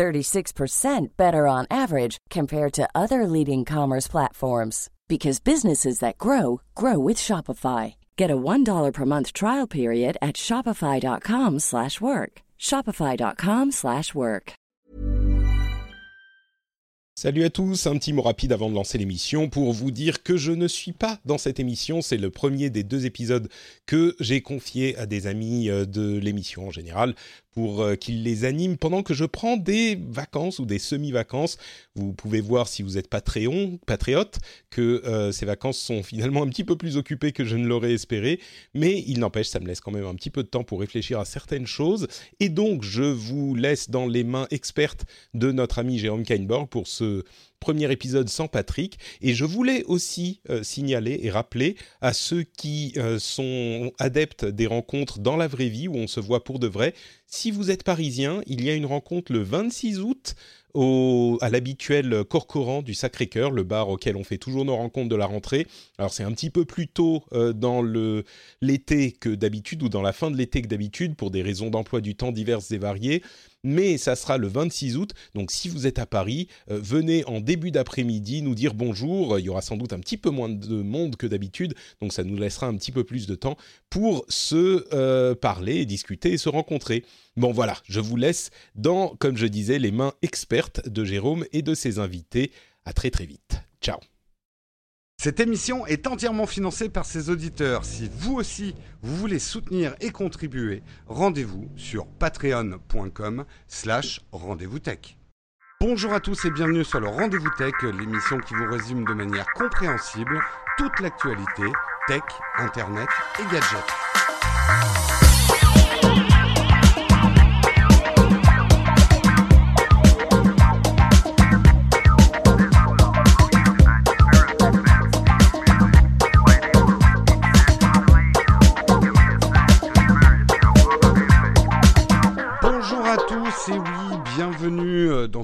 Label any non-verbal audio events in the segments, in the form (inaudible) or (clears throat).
36% better on average compared to other leading commerce platforms because businesses that grow grow with Shopify. Get a $1 per month trial period at shopify.com/work. shopify.com/work. Salut à tous, un petit mot rapide avant de lancer l'émission pour vous dire que je ne suis pas dans cette émission, c'est le premier des deux épisodes que j'ai confié à des amis euh, de l'émission en général pour euh, qu'il les anime pendant que je prends des vacances ou des semi-vacances. Vous pouvez voir si vous êtes patriote, que euh, ces vacances sont finalement un petit peu plus occupées que je ne l'aurais espéré, mais il n'empêche, ça me laisse quand même un petit peu de temps pour réfléchir à certaines choses. Et donc, je vous laisse dans les mains expertes de notre ami Jérôme Kainborg pour ce premier épisode sans Patrick. Et je voulais aussi euh, signaler et rappeler à ceux qui euh, sont adeptes des rencontres dans la vraie vie, où on se voit pour de vrai, si vous êtes parisien, il y a une rencontre le 26 août à l'habituel Corcoran du Sacré-Cœur, le bar auquel on fait toujours nos rencontres de la rentrée. Alors c'est un petit peu plus tôt euh, dans l'été que d'habitude, ou dans la fin de l'été que d'habitude, pour des raisons d'emploi du temps diverses et variées mais ça sera le 26 août. Donc si vous êtes à Paris, euh, venez en début d'après-midi nous dire bonjour. Il y aura sans doute un petit peu moins de monde que d'habitude, donc ça nous laissera un petit peu plus de temps pour se euh, parler, discuter et se rencontrer. Bon voilà, je vous laisse dans, comme je disais, les mains expertes de Jérôme et de ses invités. À très très vite. Ciao. Cette émission est entièrement financée par ses auditeurs. Si vous aussi, vous voulez soutenir et contribuer, rendez-vous sur patreon.com slash rendez-vous tech. Bonjour à tous et bienvenue sur le Rendez-vous Tech, l'émission qui vous résume de manière compréhensible toute l'actualité tech, internet et gadgets.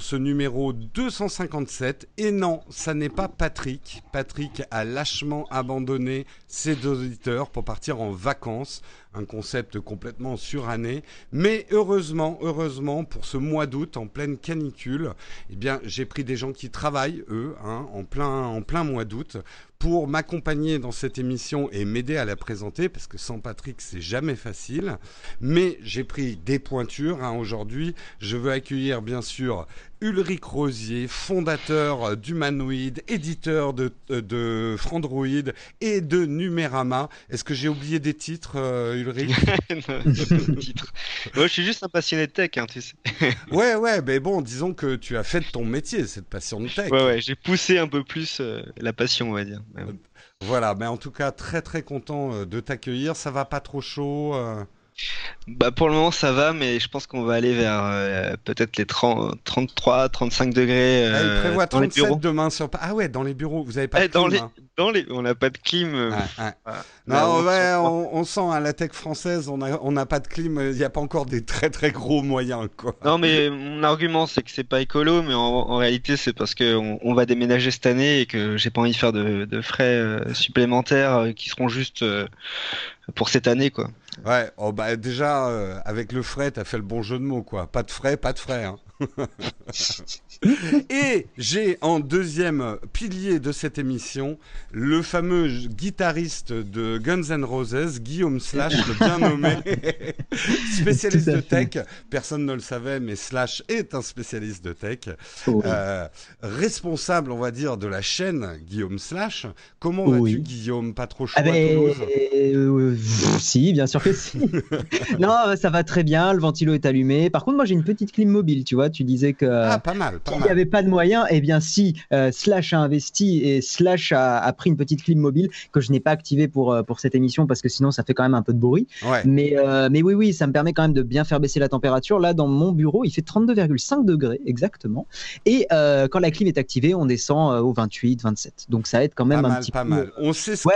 Ce numéro 257. Et non, ça n'est pas Patrick. Patrick a lâchement abandonné ses auditeurs pour partir en vacances. Un concept complètement suranné. Mais heureusement, heureusement, pour ce mois d'août en pleine canicule, eh bien, j'ai pris des gens qui travaillent, eux, hein, en, plein, en plein mois d'août, pour m'accompagner dans cette émission et m'aider à la présenter, parce que sans Patrick, c'est jamais facile. Mais j'ai pris des pointures hein, aujourd'hui. Je veux accueillir, bien sûr, Ulrich Rosier, fondateur d'Humanoid, éditeur de, de Frandroid et de Numérama. Est-ce que j'ai oublié des titres, euh, Ulrich (laughs) Non, titre. Moi, je suis juste un passionné de tech, hein, tu sais. (laughs) Ouais, ouais, mais bon, disons que tu as fait de ton métier, cette passion de tech. Ouais, ouais, j'ai poussé un peu plus euh, la passion, on va dire. Voilà, mais en tout cas, très très content euh, de t'accueillir. Ça va pas trop chaud euh, Bah, pour le moment, ça va, mais je pense qu'on va aller vers euh, peut-être les 30, 33, 35 degrés ah, Il euh, prévoit dans les 37 bureaux. demain sur... Ah ouais, dans les bureaux, vous avez pas Eh, de dans clim, les, hein. dans les, on n'a pas de clim. Non, on ouais, on, on sent à la tech française, on n'a on n'a pas de clim, il n'y a pas encore des très très gros moyens, quoi. Non, mais mon argument, c'est que c'est pas écolo, mais en, en réalité, c'est parce qu'on on va déménager cette année et que j'ai pas envie de faire de, de frais euh, supplémentaires qui seront juste pour cette année, quoi. Ouais, oh bah déjà, euh, avec le frais, t'as fait le bon jeu de mots, quoi. Pas de frais, pas de frais. Hein. (laughs) Et j'ai en deuxième pilier de cette émission le fameux guitariste de Guns N' Roses, Guillaume Slash, le bien nommé (laughs) spécialiste de tech. Personne ne le savait, mais Slash est un spécialiste de tech. Euh, responsable, on va dire, de la chaîne Guillaume Slash. Comment vas-tu, Guillaume? Pas trop chaud Ah à ben, Toulouse? euh, pff, si, bien sûr que si. (laughs) non, ça va très bien, le ventilo est allumé. Par contre, moi j'ai une petite clim mobile, tu vois, vois. Tu disais que ah, pas mal, pas il n'y avait pas de moyens. Eh bien, si Slash a investi et Slash a, pris une petite clim mobile que je n'ai pas activée pour pour cette émission parce que sinon ça fait quand même un peu de bruit. Mais mais oui oui, ça me permet quand même de bien faire baisser la température. Là, dans mon bureau, il fait 32,5 degrés exactement. Et quand la clim est activée, on descend au 28, 27. Donc ça aide quand même un petit pas peu. Mal. On s'excuse.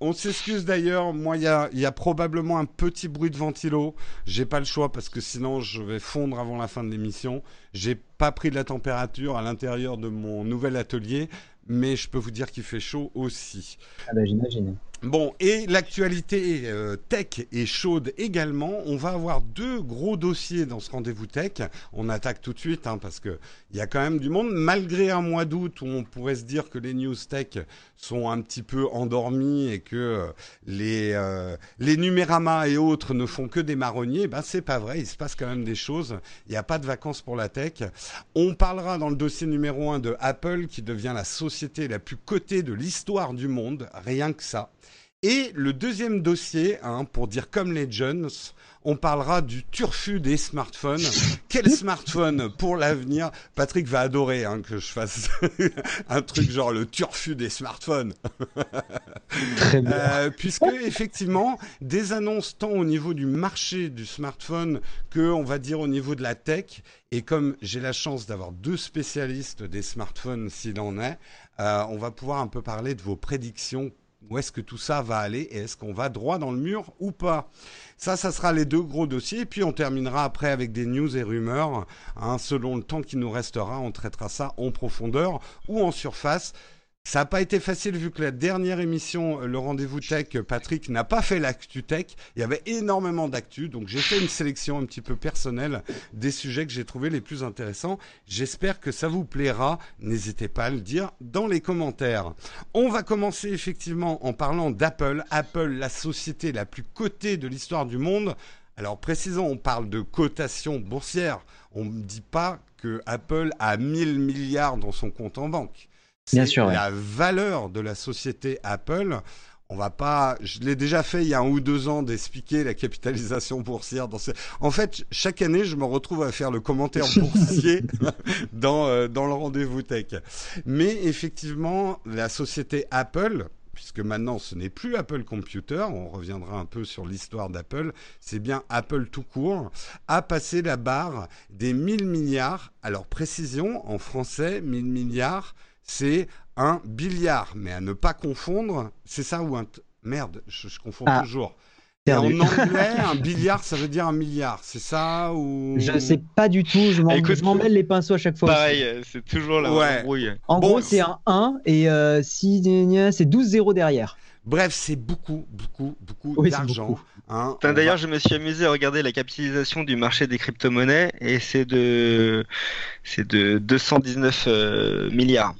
On s'excuse d'ailleurs. Moi, il y a, y a probablement un petit bruit de ventilo. J'ai pas le choix parce que sinon je vais fondre avant la fin de l'émission. J'ai pas pris de la température à l'intérieur de mon nouvel atelier, mais je peux vous dire qu'il fait chaud aussi. Ah bah j'imagine. Bon, et l'actualité euh, tech est chaude également. On va avoir deux gros dossiers dans ce rendez-vous tech. On attaque tout de suite hein, parce que il y a quand même du monde. Malgré un mois d'août où on pourrait se dire que les news tech sont un petit peu endormis et que euh, les euh, les numéramas et autres ne font que des marronniers, ben c'est pas vrai. Il se passe quand même des choses. Il n'y a pas de vacances pour la tech. On parlera dans le dossier numéro un de Apple qui devient la société la plus cotée de l'histoire du monde. Rien que ça. Et le deuxième dossier, hein, pour dire comme les jeunes, on parlera du turfu des smartphones. Quel smartphone pour l'avenir? Patrick va adorer hein, que je fasse (laughs) un truc genre le turfu des smartphones. Très bien. Euh, puisque effectivement, des annonces tant au niveau du marché du smartphone que, on va dire, au niveau de la tech. Et comme j'ai la chance d'avoir deux spécialistes des smartphones s'il en est, euh, on va pouvoir un peu parler de vos prédictions où est-ce que tout ça va aller et est-ce qu'on va droit dans le mur ou pas? Ça, ça sera les deux gros dossiers. Et puis on terminera après avec des news et rumeurs. Hein, selon le temps qui nous restera, on traitera ça en profondeur ou en surface. Ça n'a pas été facile vu que la dernière émission, le rendez-vous tech, Patrick n'a pas fait l'actu tech. Il y avait énormément d'actu, donc j'ai fait une sélection un petit peu personnelle des sujets que j'ai trouvés les plus intéressants. J'espère que ça vous plaira. N'hésitez pas à le dire dans les commentaires. On va commencer effectivement en parlant d'Apple. Apple, la société la plus cotée de l'histoire du monde. Alors précisons, on parle de cotation boursière. On ne dit pas que Apple a 1000 milliards dans son compte en banque. Bien sûr. La valeur de la société Apple. On va pas, je l'ai déjà fait il y a un ou deux ans d'expliquer la capitalisation (laughs) boursière. Dans En fait, chaque année, je me retrouve à faire le commentaire (laughs) boursier (laughs) dans, euh, dans le rendez-vous tech. Mais effectivement, la société Apple, puisque maintenant ce n'est plus Apple Computer, on reviendra un peu sur l'histoire d'Apple, c'est bien Apple tout court, a passé la barre des 1000 milliards. Alors précision, en français, 1000 milliards, c'est un billard, mais à ne pas confondre. C'est ça ou un. Merde, je, confonds ah. toujours. en anglais, (laughs) un billard, ça veut dire un milliard. C'est ça ou? Je sais pas du tout. Je m'en mêle les pinceaux à chaque fois. Pareil, c'est toujours la ouais. En gros, c'est un 1 et euh, si c'est 12 0 derrière. Bref, c'est beaucoup, beaucoup, beaucoup d'argent. Hein. D'ailleurs, je me suis amusé à regarder la capitalisation du marché des crypto-monnaies et c'est de, c'est de 219 euh, milliards.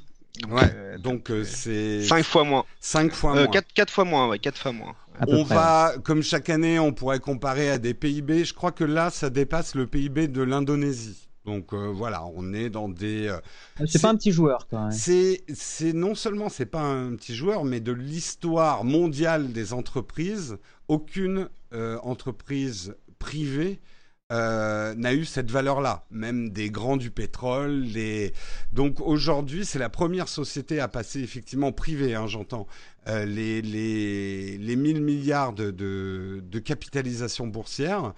Ouais, donc euh, c'est 5 fois moins. 5 fois euh, moins. 4, 4 fois moins, ouais, 4 fois moins. On va, comme chaque année, on pourrait comparer à des PIB. Je crois que là, ça dépasse le PIB de l'Indonésie. Donc euh, voilà, on est dans des. Ah, c'est pas un petit joueur, quand même. C'est, c'est non seulement c'est pas un petit joueur, mais de l'histoire mondiale des entreprises, aucune entreprise privée euh, n'a eu cette valeur-là, même des grands du pétrole. Les... Donc aujourd'hui, c'est la première société à passer effectivement privée, hein, j'entends, euh, les, les, les 1000 milliards de, de, de capitalisation boursière.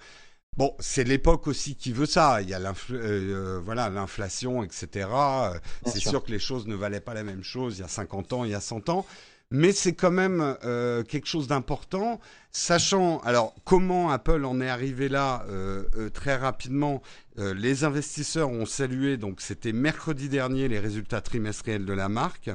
Bon, c'est l'époque aussi qui veut ça. Il y a euh, voilà l'inflation, etc. C'est sûr. sûr que les choses ne valaient pas la même chose il y a 50 ans, il y a 100 ans mais c'est quand même euh, quelque chose d'important, sachant alors comment Apple en est arrivé là euh, euh, très rapidement. les investisseurs ont salué, donc c'était mercredi dernier, les résultats trimestriels de la marque.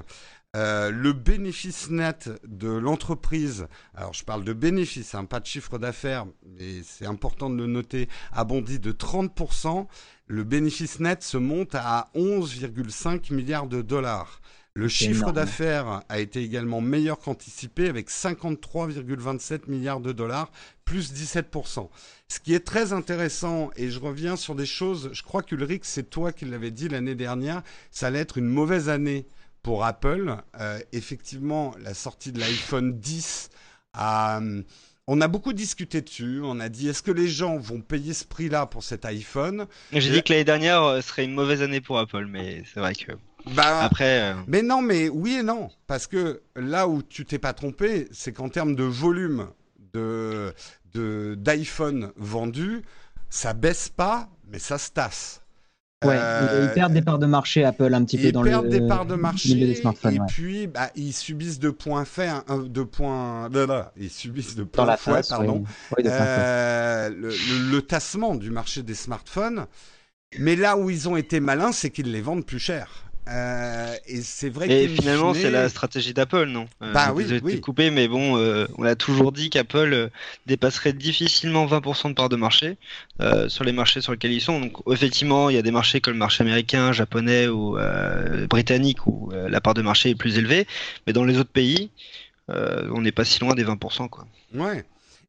le bénéfice net de l'entreprise, alors je parle de bénéfice, hein, pas de chiffre d'affaires, mais c'est important de le noter, a bondi de 30%. Le bénéfice net se monte à 11,5 milliards de dollars. Le chiffre d'affaires a été également meilleur qu'anticipé avec 53,27 milliards de dollars, plus 17%. Ce qui est très intéressant, et je reviens sur des choses, je crois qu'Ulrich, c'est toi qui l'avais dit l'année dernière, ça allait être une mauvaise année pour Apple. Euh, effectivement, la sortie de l'iPhone 10 a on a beaucoup discuté dessus. On a dit est-ce que les gens vont payer ce prix-là pour cet iPhone? J'ai dit que l'année dernière euh, serait une mauvaise année pour Apple, mais c'est vrai que. Bah, après. Euh, mais non, mais oui et non, parce que là où tu t'es pas trompé, c'est qu'en termes de volume de d'iPhone vendus, ça baisse pas, mais ça se tasse. Ouais, euh, ils perdent des parts de marché Apple un petit peu dans le. Ils perdent des parts de marché. Des smartphones, et puis, bah, ils subissent de points faits, de points, ils subissent de points faits, pardon, euh, le, tassement du marché des smartphones. Mais là où ils ont été malins, c'est qu'ils les vendent plus cher. Euh, et c'est vrai et finalement, c'est la stratégie d'Apple, non euh, Bah oui, oui. coupé, mais bon, euh, on a toujours dit qu'Apple dépasserait difficilement 20% de part de marché sur les marchés sur lesquels ils sont. Donc, effectivement, il y a des marchés comme le marché américain, japonais ou britannique où la part de marché est plus élevée, mais dans les autres pays, on n'est pas si loin des 20%, quoi. Ouais.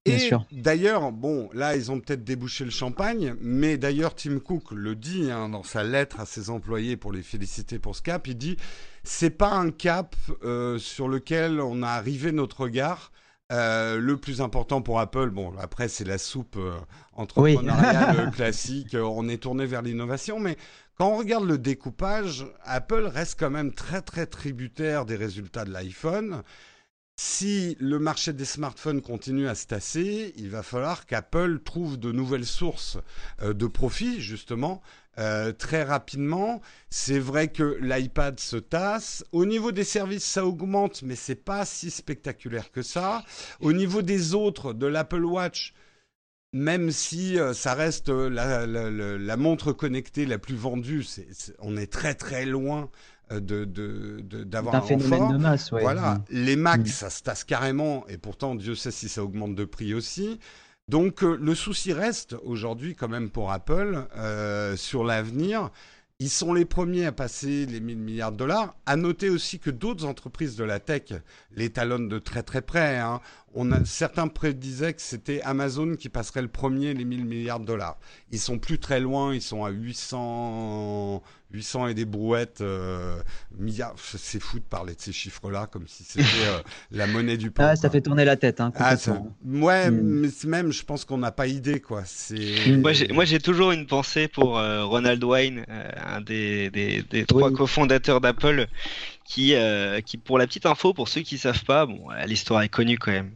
Et d'ailleurs, bon, là, ils ont peut-être débouché le champagne, mais d'ailleurs, Tim Cook le dit hein, dans sa lettre à ses employés pour les féliciter pour ce cap. Il dit c'est pas un cap euh, sur lequel on a arrivé notre regard. Euh, le plus important pour Apple, bon, après c'est la soupe euh, entrepreneuriale (laughs) classique. On est tourné vers l'innovation, mais quand on regarde le découpage, Apple reste quand même très très tributaire des résultats de l'iPhone. Si le marché des smartphones continue à se tasser, il va falloir qu'Apple trouve de nouvelles sources euh, de profit, justement, euh, très rapidement. C'est vrai que l'iPad se tasse. Au niveau des services, ça augmente, mais c'est pas si spectaculaire que ça. Au niveau des autres, de l'Apple Watch, même si euh, ça reste la, montre connectée la plus vendue, on est très très loin de, d'avoir un phénomène de masse. Voilà, mm. les Macs, mm. ça se tasse carrément, et pourtant Dieu sait si ça augmente de prix aussi. Donc euh, le souci reste aujourd'hui quand même pour Apple euh, sur l'avenir. Ils sont les premiers à passer les 1000 milliards de dollars. À noter aussi que d'autres entreprises de la tech les talonnent de très très près. Hein. On a, certains prédisaient que c'était Amazon qui passerait le premier les 1000 milliards de dollars. Ils sont plus très loin, ils sont à 800, 800 et des brouettes euh, milliards. C'est fou de parler de ces chiffres-là comme si c'était euh, (laughs) la monnaie du pain. Ah, ça fait tourner la tête. Hein, ah, ouais, mm. mais même, je pense qu'on n'a pas idée. quoi. Mm. Moi, j'ai toujours une pensée pour euh, Ronald Wayne, un des, des, des trois cofondateurs d'Apple, qui, qui, pour la petite info, pour ceux qui savent pas, bon, l'histoire est connue quand même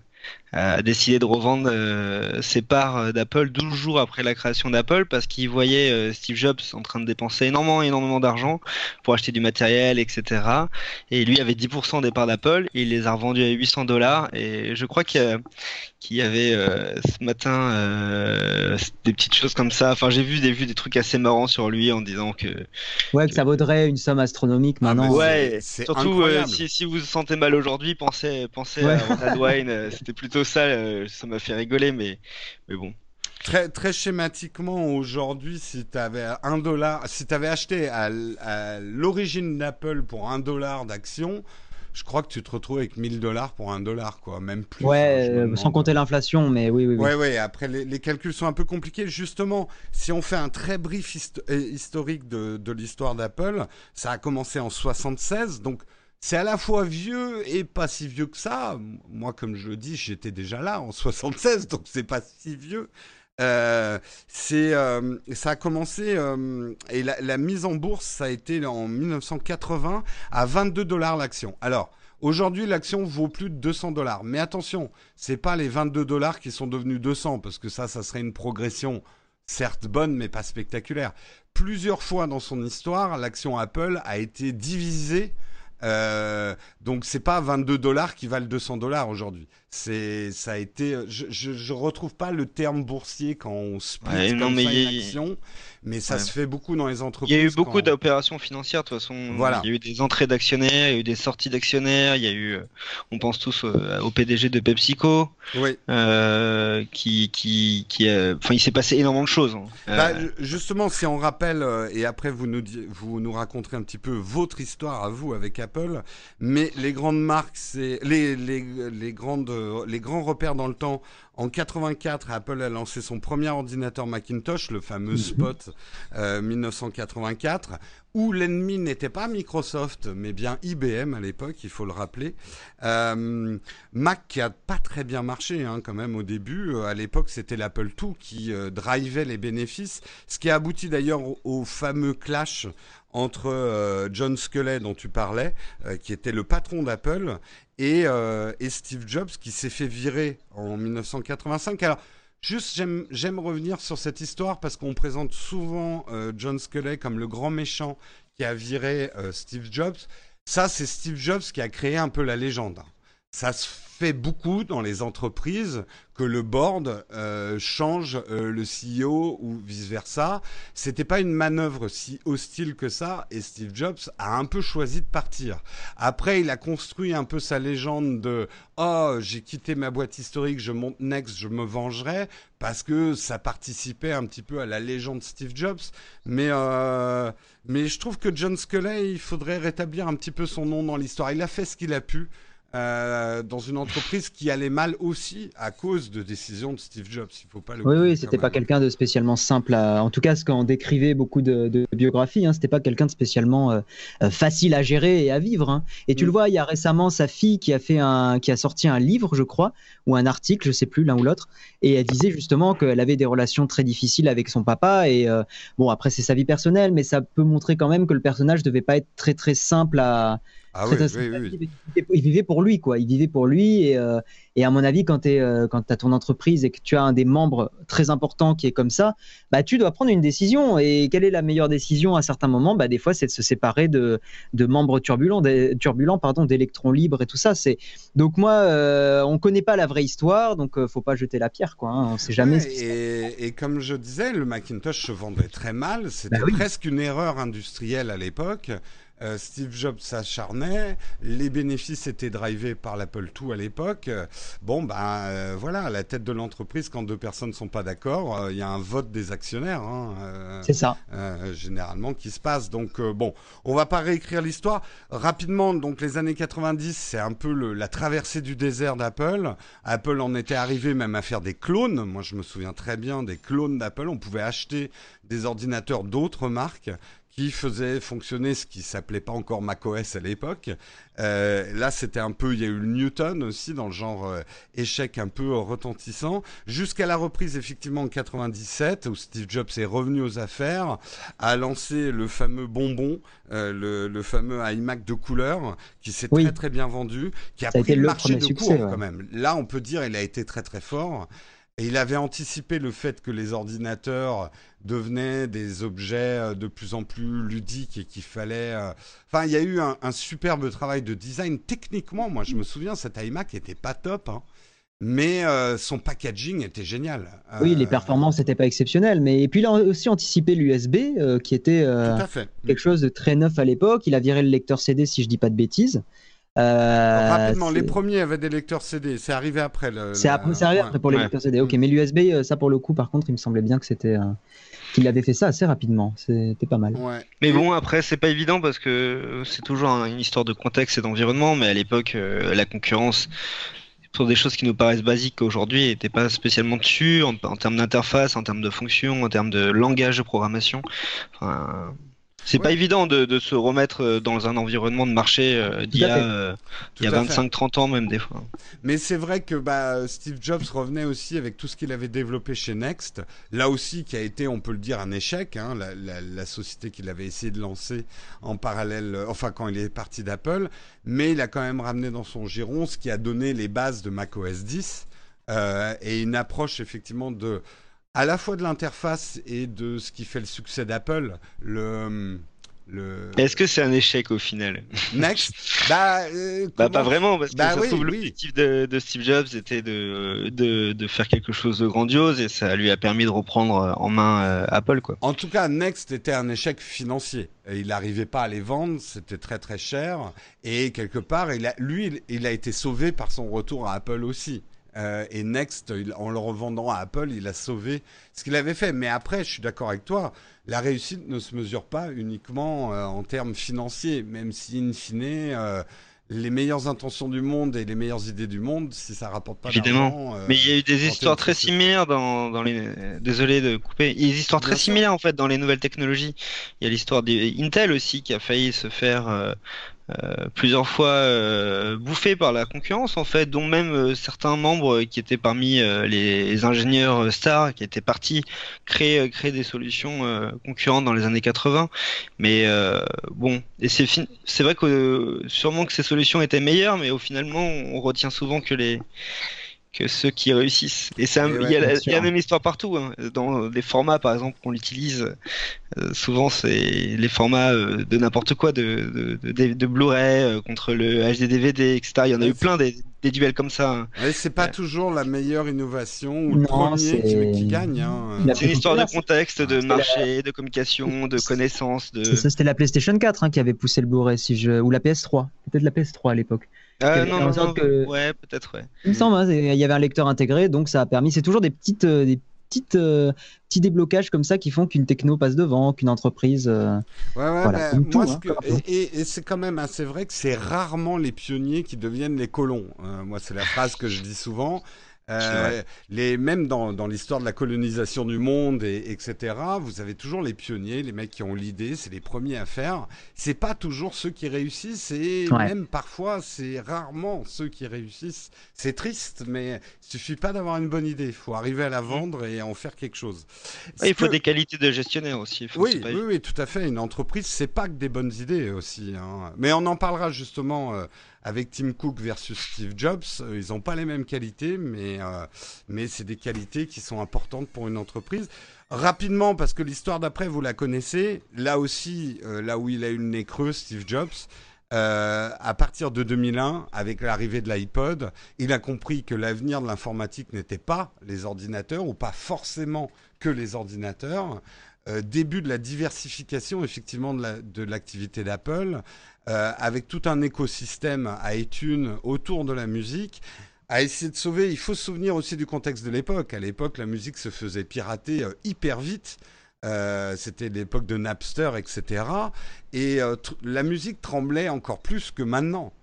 a décidé de revendre euh, ses parts euh, d'Apple 12 jours après la création d'Apple parce qu'il voyait euh, Steve Jobs en train de dépenser énormément, énormément d'argent pour acheter du matériel, etc. Et lui avait 10% des parts d'Apple et il les a revendus à 800 dollars. Et je crois qu'il y, avait ce matin des petites choses comme ça. Enfin, j'ai vu des, vu des trucs assez marrants sur lui en disant que. Ouais, que, ça vaudrait une somme astronomique ah, maintenant. ouais, surtout si, si, vous vous sentez mal aujourd'hui, pensez, pensez à Ronald Wayne. C'était plutôt ça, euh, ça m'a fait rigoler, mais, mais bon. Très, très schématiquement, aujourd'hui, si tu avais un dollar, si tu avais acheté à, l'origine d'Apple pour un dollar d'action, je crois que tu te retrouves avec 1000 dollars pour un dollar, quoi, même plus. Ouais, hein, euh, sans compter l'inflation, mais oui, oui, oui. Ouais, ouais, après, les, calculs sont un peu compliqués. Justement, si on fait un très brief euh, historique de, de l'histoire d'Apple, ça a commencé en 76, donc c'est à la fois vieux et pas si vieux que ça. Moi, comme je le dis, j'étais déjà là en 76, donc c'est pas si vieux. Euh, c'est, euh, ça a commencé euh, et la, mise en bourse, ça a été en 1980 à 22 dollars l'action. Alors aujourd'hui, l'action vaut plus de 200 dollars, mais attention, c'est pas les 22 dollars qui sont devenus 200 parce que ça, ça serait une progression certes bonne, mais pas spectaculaire. Plusieurs fois dans son histoire, l'action Apple a été divisée euh, donc c'est pas 22 dollars qui valent 200 dollars aujourd'hui. C'est ça a été je, je, retrouve pas le terme boursier quand on split comme ça une action mais ça se fait beaucoup dans les entreprises. Il y a eu beaucoup d'opérations financières de toute façon. Voilà. Il y a eu des entrées d'actionnaires, il y a eu des sorties d'actionnaires, il y a eu, euh, on pense tous euh, au PDG de PepsiCo, oui. euh, qui, qui, qui, enfin, il s'est passé énormément de choses. Hein. Bah, justement, si on rappelle, et après vous nous, vous nous raconterez un petit peu votre histoire à vous avec Apple, mais les grandes marques, c'est les, les, les grandes, les grands repères dans le temps en 84, Apple a lancé son premier ordinateur Macintosh, le fameux mhm. Spot 1984, où l'ennemi n'était pas Microsoft, mais bien IBM à l'époque, il faut le rappeler. Euh, Mac qui a pas très bien marché hein, quand même au début. Euh, à l'époque, c'était l'Apple II qui euh, drivait les bénéfices, ce qui a abouti d'ailleurs au, fameux clash entre John Sculley dont tu parlais, qui était le patron d'Apple, et, et, Steve Jobs qui s'est fait virer en 1985. Alors Juste, j'aime revenir sur cette histoire parce qu'on présente souvent euh, John Sculley comme le grand méchant qui a viré euh, Steve Jobs. Ça, c'est Steve Jobs qui a créé un peu la légende. Ça se fait beaucoup dans les entreprises que le board euh, change euh, le CEO ou vice versa. C'était pas une manœuvre si hostile que ça et Steve Jobs a un peu choisi de partir. Après, il a construit un peu sa légende de oh j'ai quitté ma boîte historique, je monte Next, je me vengerai parce que ça participait un petit peu à la légende Steve Jobs. Mais euh, mais je trouve que John Sculley, il faudrait rétablir un petit peu son nom dans l'histoire. Il a fait ce qu'il a pu. Euh, dans une entreprise qui allait mal aussi à cause de décisions de Steve Jobs. Il faut pas le. Oui, oui, c'était pas quelqu'un de spécialement simple. À... En tout cas, ce qu'on décrivait beaucoup de, biographies, hein, c'était pas quelqu'un de spécialement euh, euh, facile à gérer et à vivre. Hein. Et tu mm. le vois, il y a récemment sa fille qui a fait un, qui a sorti un livre, je crois, ou un article, je sais plus l'un ou l'autre, et elle disait justement qu'elle avait des relations très difficiles avec son papa. Et bon, après c'est sa vie personnelle, mais ça peut montrer quand même que le personnage devait pas être très très simple à ah oui, oui, Il vivait pour lui, quoi. Il vivait pour lui. Et, euh, et à mon avis, quand tu euh, as ton entreprise et que tu as un des membres très importants qui est comme ça, bah, tu dois prendre une décision. Et quelle est la meilleure décision à certains moments? Bah, Des fois, c'est de se séparer de, de membres turbulents, turbulents pardon, d'électrons libres et tout ça. C'est Donc, moi, euh, on connaît pas la vraie histoire, donc faut pas jeter la pierre. Quoi, hein. On sait jamais. et, et, comme je disais, le Macintosh se vendait très mal. C'était bah presque une erreur industrielle à l'époque. Euh, Steve Jobs s'acharnait, les bénéfices étaient drivés par l'Apple II à l'époque. Bon, ben euh, voilà, à la tête de l'entreprise, quand deux personnes ne sont pas d'accord, euh, il y a un vote des actionnaires. Hein, c'est ça. généralement, qui se passe. Donc, bon, on va pas réécrire l'histoire. Rapidement, donc les années 90, c'est un peu la traversée du désert d'Apple. Apple en était arrivé même à faire des clones. Moi, je me souviens très bien des clones d'Apple. On pouvait acheter des ordinateurs d'autres marques qui faisait fonctionner ce qui s'appelait pas encore macOS à l'époque. Euh, là, c'était un peu, il y a eu le Newton aussi dans le genre euh, échec un peu retentissant, jusqu'à la reprise effectivement en 97 où Steve Jobs est revenu aux affaires, a lancé le fameux bonbon, euh, le, fameux iMac de couleur qui s'est très très bien vendu, qui a pris le marché de cours quand même. Là, on peut dire, il a été très très fort. Et il avait anticipé le fait que les ordinateurs devenaient des objets euh, de plus en plus ludiques et qu'il fallait. Euh, enfin, il y a eu un, superbe travail de design. Techniquement, moi, je me souviens, cet iMac était pas top. Hein. mais euh, son packaging était génial. Oui, les performances n'étaient pas exceptionnelles. Mais et puis il a aussi anticipé l'USB, qui était quelque chose de très neuf à l'époque. Il a viré le lecteur CD, si je dis pas de bêtises. Euh, Rapidement, les premiers avaient des lecteurs CD. C'est arrivé après. C'est arrivé après pour les lecteurs CD. Ok, mais l'USB, euh, ça pour le coup, par contre, il me semblait bien que c'était. Euh, qu'il avait fait ça assez rapidement. C'était pas mal. Mais bon, après, c'est pas évident parce que c'est toujours une histoire de contexte et d'environnement. Mais à l'époque, la concurrence pour des choses qui nous paraissent basiques aujourd'hui n'était pas spécialement dessus en, en termes d'interface, en termes de fonction, en termes de langage de programmation. Enfin, c'est pas évident de, se remettre euh, dans un environnement de marché euh, d'il y a, euh, il y a 25-30 ans même des fois. Mais c'est vrai que bah, Steve Jobs revenait aussi avec tout ce qu'il avait développé chez Next, là aussi qui a été, on peut le dire, un échec, hein, la, société qu'il avait essayé de lancer en parallèle, enfin quand il est parti d'Apple, mais il a quand même ramené dans son giron ce qui a donné les bases de macOS 10 et une approche effectivement de à la fois de l'interface et de ce qui fait le succès d'Apple. Le, le... Est-ce que c'est un échec au final? Next? (laughs) Bah, euh, bah, pas vraiment, parce que bah l'objectif de, Steve Jobs était de, de, faire quelque chose de grandiose et ça lui a permis de reprendre en main euh, Apple. Quoi. En tout cas, Next était un échec financier. Il n'arrivait pas à les vendre, c'était très très cher. Et quelque part, il a, lui, il a été sauvé par son retour à Apple aussi. Euh, et Next, en le revendant à Apple, il a sauvé ce qu'il avait fait. Mais après, je suis d'accord avec toi, la réussite ne se mesure pas uniquement euh, en termes financiers, même si, in fine, euh, les meilleures intentions du monde et les meilleures idées du monde si ça rapporte pas Évidemment. Mais il y a eu des histoires très similaires dans, dans les. Désolé de couper. Il y a des histoires très similaires en fait dans les nouvelles technologies. Il y a l'histoire d'Intel aussi qui a failli se faire euh, plusieurs fois euh, bouffé par la concurrence en fait, dont même euh, certains membres qui étaient parmi les, ingénieurs stars qui étaient partis créer créer des solutions concurrentes dans les années 80. Mais bon, et c'est c'est vrai que sûrement que ces solutions étaient meilleures, mais au finalement on retient souvent que les que ceux qui réussissent. Et c'est il y, a la même histoire partout. Hein. Dans les formats, par exemple, qu'on utilise, euh, souvent c'est les formats euh, de n'importe quoi, de, de, de, Blu-ray euh, contre le HD DVD, etc. Il y en a eu plein des, des, duels comme ça. Hein. c'est pas toujours la meilleure innovation ou le premier qui, gagne. Hein. C'est une histoire de contexte, de marché, de communication, de connaissances. De... Ça, c'était la PlayStation 4 qui avait poussé le Blu-ray, si je... ou la PS3. Peut-être la PS3 à l'époque. Euh, non, non, que... ouais, peut-être, ouais. Il me semble, hein, il y avait un lecteur intégré, donc ça a permis. C'est toujours des petites, euh, des petites, euh, petits déblocages comme ça qui font qu'une techno passe devant, qu'une entreprise. ouais, ouais, moi, hein, et, et c'est quand même assez vrai que c'est rarement les pionniers qui deviennent les colons. moi, c'est la phrase que je dis souvent. Euh, les, même dans, dans l'histoire de la colonisation du monde, et, etc., vous avez toujours les pionniers, les mecs qui ont l'idée, c'est les premiers à faire. C'est pas toujours ceux qui réussissent, et même parfois, c'est rarement ceux qui réussissent. C'est triste, mais il suffit pas d'avoir une bonne idée. Il faut arriver à la mmh. vendre et en faire quelque chose. il faut des qualités de gestionnaire aussi. oui, oui, oui, tout à fait. Une entreprise, c'est pas que des bonnes idées aussi. Hein. Mais on en parlera justement. Euh, avec Tim Cook versus Steve Jobs, euh, ils n'ont pas les mêmes qualités, mais, euh, mais c'est des qualités qui sont importantes pour une entreprise. Rapidement, parce que l'histoire d'après, vous la connaissez, là aussi, euh, là où il a eu le nez creux, Steve Jobs, à partir de 2001, avec l'arrivée de l'iPod, il a compris que l'avenir de l'informatique n'était pas les ordinateurs, ou pas forcément que les ordinateurs. début de la diversification effectivement de l'activité d'Apple, euh, avec tout un écosystème à iTunes autour de la musique, à essayer de sauver. Il faut se souvenir aussi du contexte de l'époque. À l'époque, la musique se faisait pirater euh, hyper vite. Euh, c'était l'époque de Napster, etc. Et la musique tremblait encore plus que maintenant.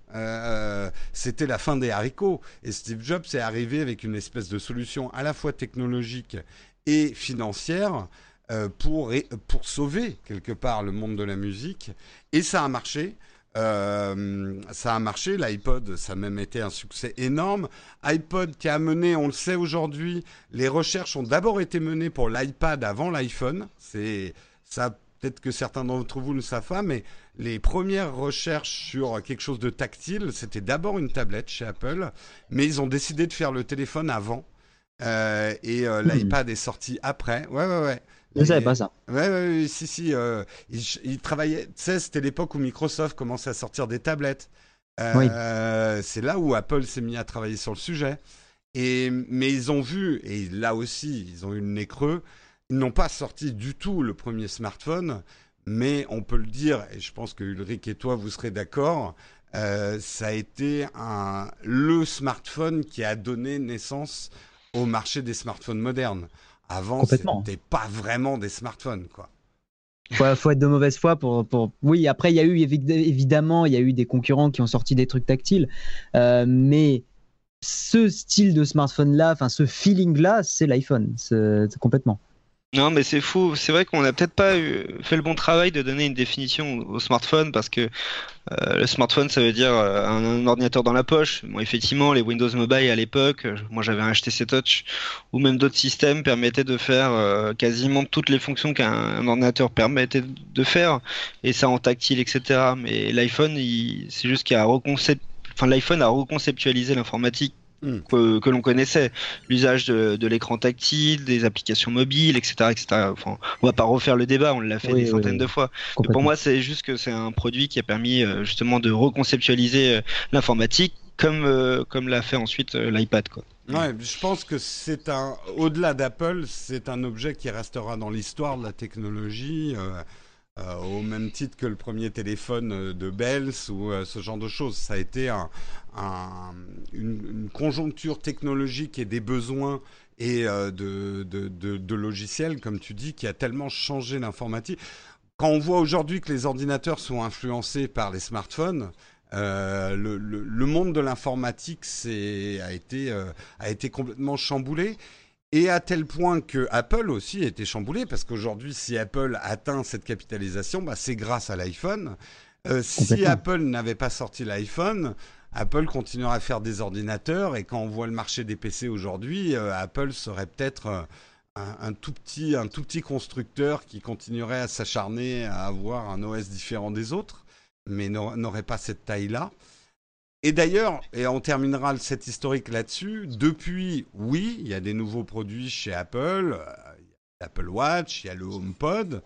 c'était la fin des haricots. Et Steve Jobs est arrivé avec une espèce de solution à la fois technologique et financière pour, pour sauver quelque part le monde de la musique. Et ça a marché. Euh, ça a marché, l'iPod, ça a même été un succès énorme. iPod qui a mené, on le sait aujourd'hui, les recherches ont d'abord été menées pour l'iPad avant l'iPhone. C'est ça, peut-être que certains d'entre vous ne savent pas, mais les premières recherches sur quelque chose de tactile, c'était d'abord une tablette chez Apple, mais ils ont décidé de faire le téléphone avant. Euh, et euh, hmm. l'iPad est sorti après. Ouais, ouais, ouais. Je ne savais pas ça. Ouais, ouais, si, si. Euh, il, travaillait. Tu sais, c'était l'époque où Microsoft commençait à sortir des tablettes. Euh, C'est là où Apple s'est mis à travailler sur le sujet. Et, mais ils ont vu, et là aussi, ils ont eu le nez creux. Ils n'ont pas sorti du tout le premier smartphone, mais on peut le dire, et je pense que Ulrich et toi, vous serez d'accord, euh, ça a été un, le smartphone qui a donné naissance au marché des smartphones modernes. Avant, c'était pas vraiment des smartphones, quoi. Faut, faut être de mauvaise foi pour, pour... Oui, après, il y a eu évidemment, il y a eu des concurrents qui ont sorti des trucs tactiles, euh, mais ce style de smartphone-là, enfin ce feeling-là, c'est l'iPhone, c'est complètement. Non, mais c'est fou. C'est vrai qu'on n'a peut-être pas fait le bon travail de donner une définition au smartphone parce que euh, le smartphone, ça veut dire euh, un, ordinateur dans la poche. Bon, effectivement, les Windows Mobile à l'époque, euh, moi j'avais un HTC Touch ou même d'autres systèmes permettaient de faire quasiment toutes les fonctions qu'un ordinateur permettait de faire et ça en tactile, etc. Mais l'iPhone, c'est juste qu'il a reconcept... enfin, l'iPhone a reconceptualisé l'informatique Hmm. que, l'on connaissait, l'usage de, l'écran tactile, des applications mobiles, etc., etc. Enfin, on va pas refaire le débat, on l'a fait des centaines de fois. Pour moi, c'est juste que c'est un produit qui a permis euh, justement de reconceptualiser euh, l'informatique comme euh, comme l'a fait ensuite l'iPad, quoi. Ouais, je pense que c'est un, au-delà d'Apple, c'est un objet qui restera dans l'histoire de la technologie. Euh, au même titre que le premier téléphone euh, de Bells ou euh, ce genre de choses. Ça a été une, conjoncture technologique et des besoins et de, logiciels, comme tu dis, qui a tellement changé l'informatique. Quand on voit aujourd'hui que les ordinateurs sont influencés par les smartphones, le, monde de l'informatique a été complètement chamboulé. Et à tel point que Apple aussi a été chamboulé, parce qu'aujourd'hui, si Apple atteint cette capitalisation, bah, c'est grâce à l'iPhone. si Apple n'avait pas sorti l'iPhone, Apple continuera à faire des ordinateurs et quand on voit le marché des PC aujourd'hui, euh, Apple serait peut-être euh, un, tout petit, un tout petit constructeur qui continuerait à s'acharner à avoir un OS différent des autres, mais n'aurait pas cette taille-là. Et d'ailleurs, et on terminera cette historique là-dessus, depuis, oui, il y a des nouveaux produits chez Apple, euh, l'Apple Watch, il y a le HomePod,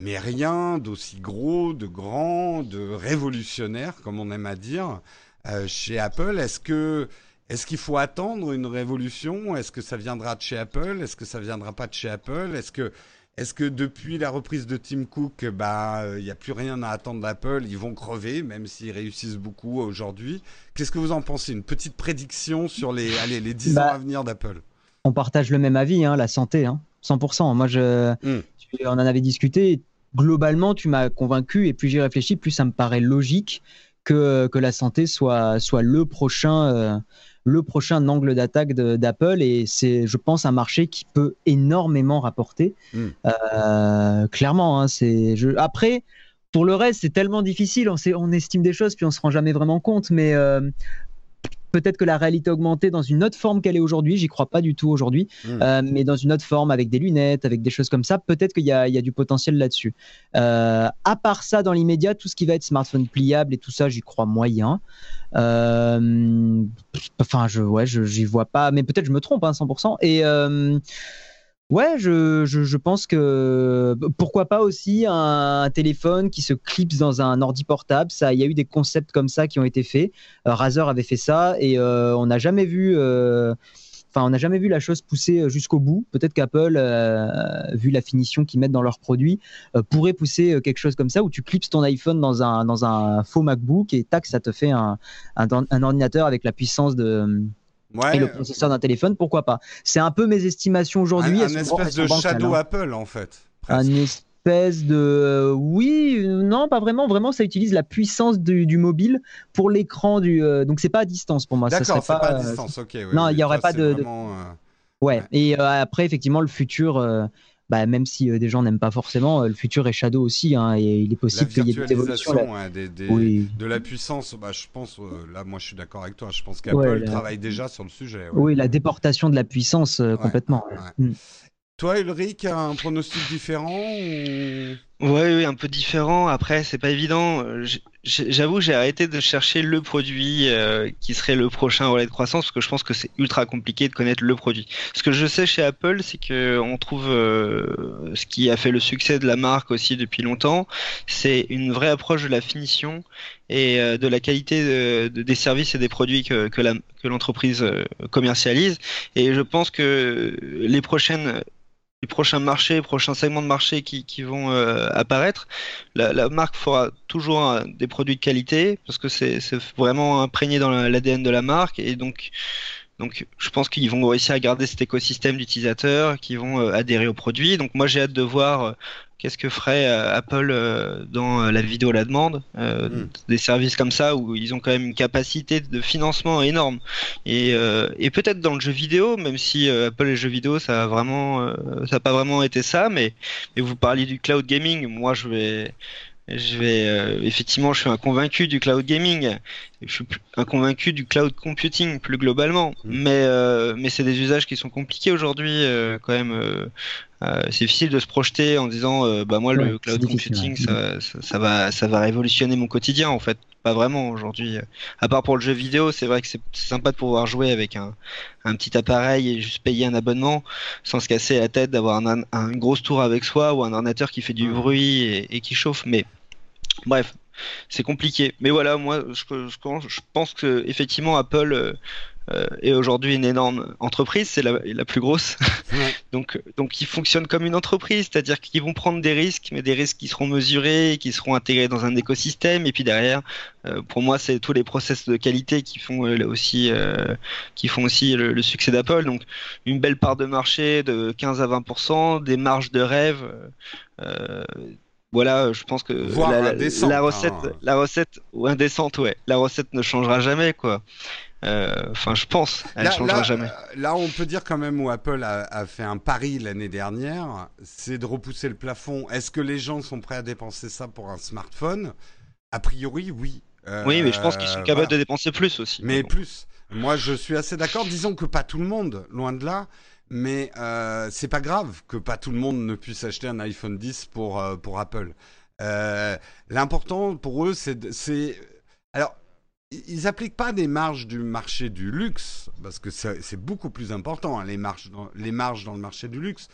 mais rien d'aussi gros, de grand, de révolutionnaire, comme on aime à dire. Euh, chez Apple. Est-ce que est-ce qu'il faut attendre une révolution? Est-ce que ça viendra de chez Apple? Est-ce que ça viendra pas de chez Apple? Est-ce que est-ce que depuis la reprise de Tim Cook, bah il n'y a plus rien à attendre d'Apple? Ils vont crever, même s'ils réussissent beaucoup aujourd'hui. Qu'est-ce que vous en pensez? Une petite prédiction sur les allez, les 10 ans bah, à venir d'Apple On partage le même avis, hein, la santé, hein, 100%. Moi, je, hmm. on en avait discuté. Globalement, tu m'as convaincu et plus j'y réfléchis, plus ça me paraît logique que, la santé soit, soit le prochain euh, le prochain angle d'attaque d'Apple et c'est, je pense, un marché qui peut énormément rapporter. Hmm. Euh, clairement, hein, c'est. Après, pour le reste, c'est tellement difficile. On, on, estime des choses puis on se rend jamais vraiment compte. Mais euh, peut-être que la réalité augmentée dans une autre forme qu'elle est aujourd'hui, j'y crois pas du tout aujourd'hui, hmm. euh, mais dans une autre forme avec des lunettes, avec des choses comme ça, peut-être qu'il y, a du potentiel là-dessus. Euh, à part ça, dans l'immédiat, tout ce qui va être smartphone pliable et tout ça, j'y crois moyen. Euh, enfin, je, ouais, j'y vois pas, mais peut-être je me trompe, hein, 100%. Et Ouais, je, je, pense que pourquoi pas aussi un, téléphone qui se clipse dans un ordi portable. Ça, il y a eu des concepts comme ça qui ont été faits. Euh, Razer avait fait ça et euh, on n'a jamais vu. Euh, on n'a jamais vu la chose pousser jusqu'au bout. Peut-être qu'Apple, vu la finition qu'ils mettent dans leurs produits, pourrait pousser quelque chose comme ça où tu clipses ton iPhone dans un, dans un faux MacBook et tac, ça te fait un, un ordinateur avec la puissance de, et le processeur d'un téléphone, pourquoi pas C'est un peu mes estimations aujourd'hui. Un, espèce de shadow. Apple en fait. Un espèce de euh, oui, non, pas vraiment. Vraiment, ça utilise la puissance du, mobile pour l'écran du. Euh, donc c'est pas à distance pour moi. D'accord, c'est pas, à distance. Ok. non, il n'y aurait pas de. ouais. Et après, effectivement, le futur bah, même si euh, des gens n'aiment pas forcément, euh, le futur est Shadow aussi, hein, et il est possible qu'il y ait des évolutions. De la puissance, bah, je pense, euh, là moi je suis d'accord avec toi, je pense qu'Apple travaille déjà sur le sujet. Oui, la déportation de la puissance complètement. Mm. Toi, Ulrich, un pronostic différent Oui, un peu différent. Après, c'est pas évident. J'avoue, j'ai arrêté de chercher le produit euh, qui serait le prochain relais de croissance parce que je pense que c'est ultra compliqué de connaître le produit. Ce que je sais chez Apple, c'est que on trouve euh, ce qui a fait le succès de la marque aussi depuis longtemps, c'est une vraie approche de la finition et euh, de la qualité des services et des produits que l'entreprise commercialise. Et je pense que les prochaines les prochains marchés, les prochains segments de marché qui, vont euh, apparaître, la, la, marque fera toujours des produits de qualité parce que c'est vraiment imprégné dans l'ADN de la marque et donc donc je pense qu'ils vont réussir à garder cet écosystème d'utilisateurs qui vont euh, adhérer aux produits. Donc moi j'ai hâte de voir euh, qu'est-ce que ferait euh, Apple dans la vidéo à la demande, hmm. des services comme ça où ils ont quand même une capacité de financement énorme. Et, et peut-être dans le jeu vidéo, même si Apple et le jeu vidéo ça a vraiment ça n'a pas vraiment été ça, mais, mais vous parliez du cloud gaming, moi je vais je vais euh, effectivement, je suis un convaincu du cloud gaming. Je suis un convaincu du cloud computing plus globalement. Mm. Mais euh, mais c'est des usages qui sont compliqués aujourd'hui euh, quand même. c'est difficile de se projeter en disant bah moi le cloud computing ça, ça, va ça va révolutionner mon quotidien en fait. Pas vraiment aujourd'hui. À part pour le jeu vidéo, c'est vrai que c'est sympa de pouvoir jouer avec un, un petit appareil et juste payer un abonnement sans se casser la tête d'avoir un, un, une grosse tour avec soi ou un ordinateur qui fait du bruit et, et qui chauffe. Mais Bref, c'est compliqué. Mais voilà, moi, je, je pense que effectivement Apple euh, euh, est aujourd'hui une énorme entreprise, c'est la, la, plus grosse. (laughs) (laughs) donc, donc, ils fonctionnent comme une entreprise, c'est-à-dire qu'ils vont prendre des risques, mais des risques qui seront mesurés, qui seront intégrés dans un écosystème. Et puis derrière, euh, pour moi, c'est tous les process de qualité qui font aussi, qui font aussi le, le succès d'Apple. Donc, une belle part de marché de 15 à 20% des marges de rêve voilà, je pense que la, recette, hein. la recette ou indécente, ouais, la recette ne changera jamais, quoi. Euh, enfin, je pense, elle ne changera jamais. Euh, là, on peut dire quand même où Apple a, fait un pari l'année dernière, c'est de repousser le plafond. Est-ce que les gens sont prêts à dépenser ça pour un smartphone? A priori, oui. oui, mais je pense qu'ils sont capables de dépenser plus aussi. Mais plus. Moi, je suis assez d'accord. Disons que pas tout le monde, loin de là. Mais euh, c'est pas grave que pas tout le monde ne puisse acheter un iPhone 10 pour, euh, pour Apple. Euh, L'important pour eux, c'est. Alors, ils n'appliquent pas des marges du marché du luxe, parce que c'est beaucoup plus important, hein, les, marges dans, les marges dans le marché du luxe.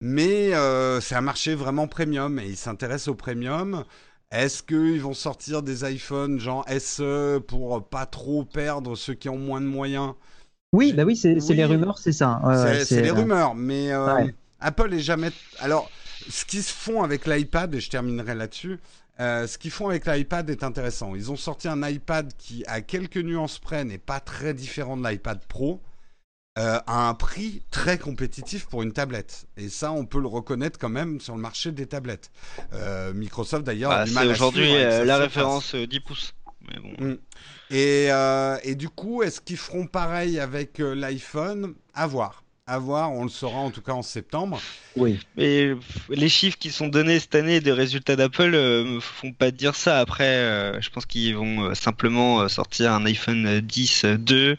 Mais euh, c'est un marché vraiment premium et ils s'intéressent au premium. Est-ce qu'ils vont sortir des iPhones genre SE pour pas trop perdre ceux qui ont moins de moyens? Oui, bah oui, c'est les rumeurs, c'est ça. c'est les euh, rumeurs, mais euh, Apple est jamais. Alors, ce qu'ils font avec l'iPad, et je terminerai là-dessus, euh, ce qu'ils font avec l'iPad est intéressant. Ils ont sorti un iPad qui, à quelques nuances près, n'est pas très différent de l'iPad Pro, à un prix très compétitif pour une tablette. Et ça, on peut le reconnaître quand même sur le marché des tablettes. Microsoft, d'ailleurs, bah, c'est aujourd'hui la référence 10 pouces. Mais bon. Mm. Euh, et, du coup, est-ce qu'ils feront pareil avec euh, l'iPhone? À voir. À voir, on le saura en tout cas en septembre. Oui. Mais les chiffres qui sont donnés cette année des résultats d'Apple euh, me font pas dire ça. Après, je pense qu'ils vont simplement sortir un iPhone 10 2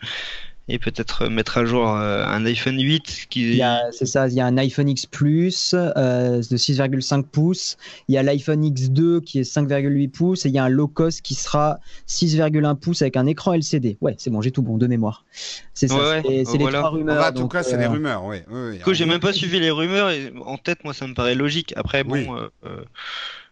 et peut-être mettre à jour euh, un iPhone 8 qui c'est ça il y a un iPhone X Plus euh, de 6,5 pouces. Il y a l'iPhone X2 qui est 5,8 pouces. Et il y a un low cost qui sera 6,1 pouces avec un écran LCD ouais c'est bon j'ai tout bon de mémoire. C'est ça c'est les trois rumeurs en tout cas c'est les euh, rumeurs oui, oui, oui. j'ai même pas suivi les rumeurs et en tête moi ça me paraît logique. Après bon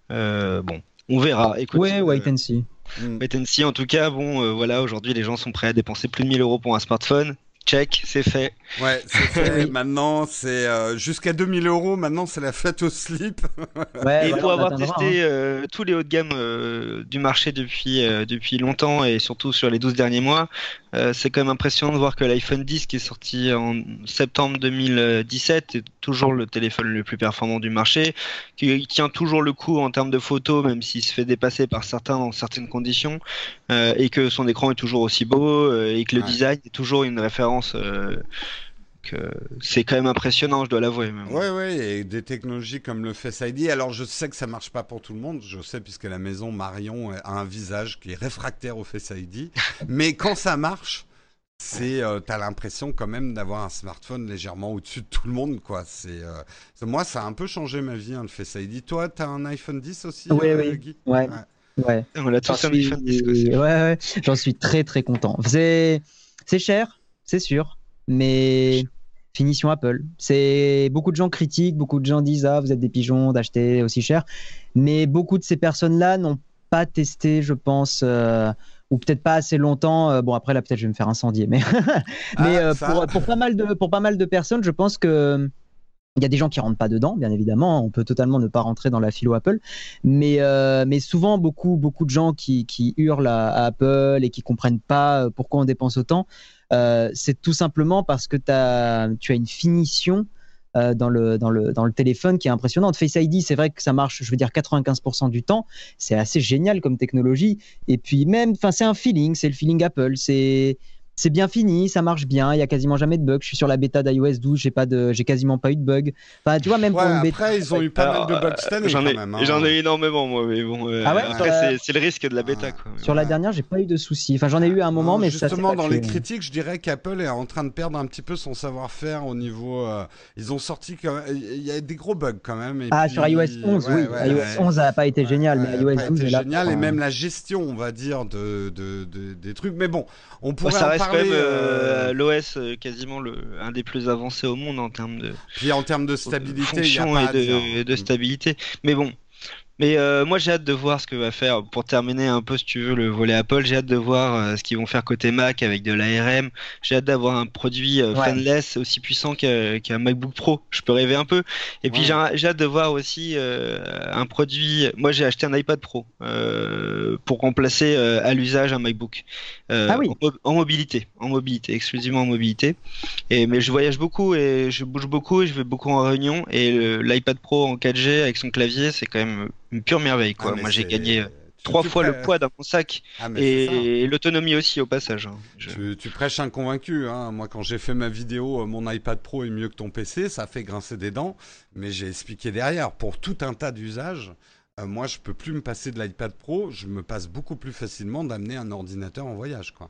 bon on verra. Écoute ouais wait and see Mm. en tout cas, bon, euh, voilà, aujourd'hui, les gens sont prêts à dépenser plus de 1000 euros pour un smartphone. Check, c'est fait. Ouais, c'est (laughs) fait. maintenant, c'est euh, jusqu'à 2000 euros. Maintenant, c'est la fête au slip. (laughs) et pour avoir testé hein. euh, tous les hauts de gamme du marché depuis, depuis longtemps et surtout sur les 12 derniers mois, euh, c'est quand même impressionnant de voir que l'iPhone 10 qui est sorti en septembre 2017 est toujours le téléphone le plus performant du marché, qui tient toujours le coup en termes de photos, même s'il se fait dépasser par certains dans certaines conditions, euh, et que son écran est toujours aussi beau, euh, et que le design est toujours une référence c'est quand même impressionnant, je dois l'avouer. Oui, oui, et des technologies comme le Face ID. Alors, je sais que ça marche pas pour tout le monde. Je sais puisque la maison Marion a un visage qui est réfractaire au Face ID. (laughs) Mais quand ça marche, c'est, euh, t'as l'impression quand même d'avoir un smartphone légèrement au-dessus de tout le monde, quoi. C'est, euh, moi, ça a un peu changé ma vie, hein, le Face ID. Toi, t'as un iPhone 10 aussi, oui, euh, oui. Ouais. ouais. On a tous un iPhone 10 aussi. Ouais, ouais. J'en suis très, très content. C'est, c'est cher, c'est sûr, mais finition Apple. C'est beaucoup de gens critiquent, beaucoup de gens disent ah vous êtes des pigeons d'acheter aussi cher, mais beaucoup de ces personnes-là n'ont pas testé, je pense. Euh, ou peut-être pas assez longtemps. Euh, bon, après là, peut-être je vais me faire incendier, mais, (laughs) mais ah, euh, pour, pour, pas mal de, pour pas mal de personnes, je pense que il y a des gens qui rentrent pas dedans, bien évidemment. On peut totalement ne pas rentrer dans la philo Apple, mais mais souvent beaucoup de gens qui, hurlent à, Apple et qui comprennent pas pourquoi on dépense autant. Euh, c'est tout simplement parce que tu as une finition euh, dans, le, téléphone qui est impressionnante. Face ID, c'est vrai que ça marche, je veux dire, 95% du temps. C'est assez génial comme technologie. Et puis même, c'est un feeling, c'est le feeling Apple. C'est c'est bien fini, ça marche bien, il y a quasiment jamais de bugs. Je suis sur la bêta d'iOS 12, j'ai pas de, j'ai quasiment pas eu de bugs. Enfin, tu vois, même pour une bêta. Après, ils ont eu pas mal de bugs cette année j'en ai, même. Hein. J'en ai énormément, moi, mais bon. Euh, ah ouais, après, c'est le risque de la bêta, quoi. Sur la dernière, j'ai pas eu de soucis. Enfin, j'en ai eu un moment, mais justement, Justement, dans les critiques, je dirais qu'Apple est en train de perdre un petit peu son savoir-faire au niveau. Euh, ils ont sorti, il y a des gros bugs quand même. ah, sur iOS 11, oui. iOS 11 n'a pas été génial, mais iOS 12 est génial, et même la gestion, on va dire, de des trucs. Mais bon, on pourrait parler. Euh, euh, l'OS euh, quasiment le, un des plus avancés au monde en termes de. Puis en termes de stabilité, y a pas et de, stabilité. Mais bon, mais euh, moi j'ai hâte de voir ce que va faire pour terminer un peu si tu veux le volet Apple. J'ai hâte de voir euh, ce qu'ils vont faire côté Mac avec de l'ARM. J'ai hâte d'avoir un produit euh, fanless aussi puissant qu'un MacBook Pro. Je peux rêver un peu. Et puis j'ai hâte de voir aussi un produit. Moi j'ai acheté un iPad Pro pour remplacer à l'usage un MacBook ah en, mobilité, en mobilité, exclusivement en mobilité. Et mais je voyage beaucoup et je bouge beaucoup et je vais beaucoup en réunion et l'iPad Pro en 4G avec son clavier c'est quand même une pure merveille. Quoi. Ah, Moi, j'ai gagné trois fois le poids dans mon sac ah, et l'autonomie aussi au passage. Hein. Tu, prêches un convaincu. Hein. Moi, quand j'ai fait ma vidéo, euh, mon iPad Pro est mieux que ton PC, ça fait grincer des dents, mais j'ai expliqué derrière pour tout un tas d'usages. Euh, moi, je peux plus me passer de l'iPad Pro. Je me passe beaucoup plus facilement d'amener un ordinateur en voyage, quoi.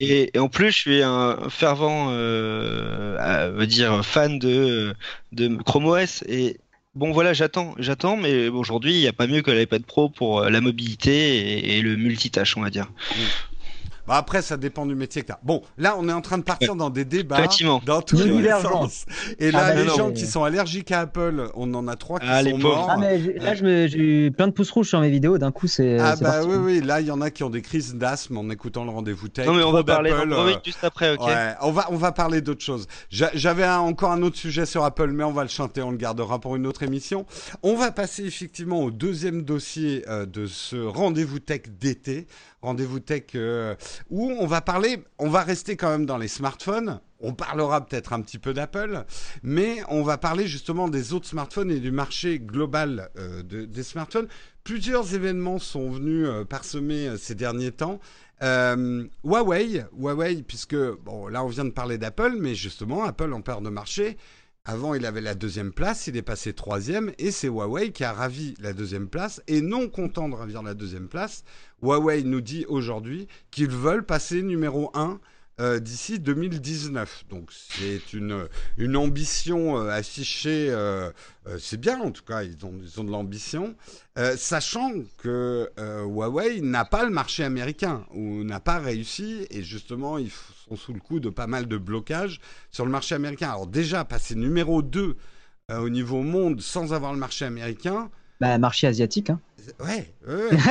Et, en plus, je suis un fervent, euh, dire, fan de, de Chrome OS et Bon voilà, j'attends, j'attends, mais aujourd'hui, il n'y a pas mieux que l'iPad Pro pour euh, la mobilité et, le multitâche, on va dire. Bah après, ça dépend du métier que tu as. Bon, là, on est en train de partir dans des débats dans tous les sens. Et là, ah, les gens qui sont allergiques à Apple, on en a trois qui ah, sont morts. Ah, mais là, j'ai eu plein de pouces rouges sur mes vidéos. D'un coup, c'est. Ah, bah oui, oui. Là, il y en a qui ont des crises d'asthme en écoutant le rendez-vous tech. Non, mais on va parler d'Android juste après, ok ouais, on va, on va parler d'autre chose. J'avais encore un autre sujet sur Apple, mais on va le chanter, on le gardera pour une autre émission. On va passer effectivement au deuxième dossier euh, de ce rendez-vous tech d'été rendez-vous tech euh, où on va parler, on va rester quand même dans les smartphones. On parlera peut-être un petit peu d'Apple, mais on va parler justement des autres smartphones et du marché global euh, des smartphones. Plusieurs événements sont venus euh, parsemer ces derniers temps. Huawei, Huawei, puisque bon, là on vient de parler d'Apple, mais justement Apple en perd de marché. Avant, il avait la deuxième place, il est passé troisième, et c'est Huawei qui a ravi la deuxième place. Et non content de ravir la deuxième place, Huawei nous dit aujourd'hui qu'ils veulent passer numéro 1 euh, d'ici 2019. Donc c'est une, une ambition euh, affichée, euh, c'est bien en tout cas, ils ont, ils ont de l'ambition, sachant que Huawei n'a pas le marché américain ou n'a pas réussi et justement ils sous le coup de pas mal de blocages sur le marché américain. Alors déjà passer numéro 2 au niveau monde sans avoir le marché américain, bah, marché asiatique. Hein. Ouais,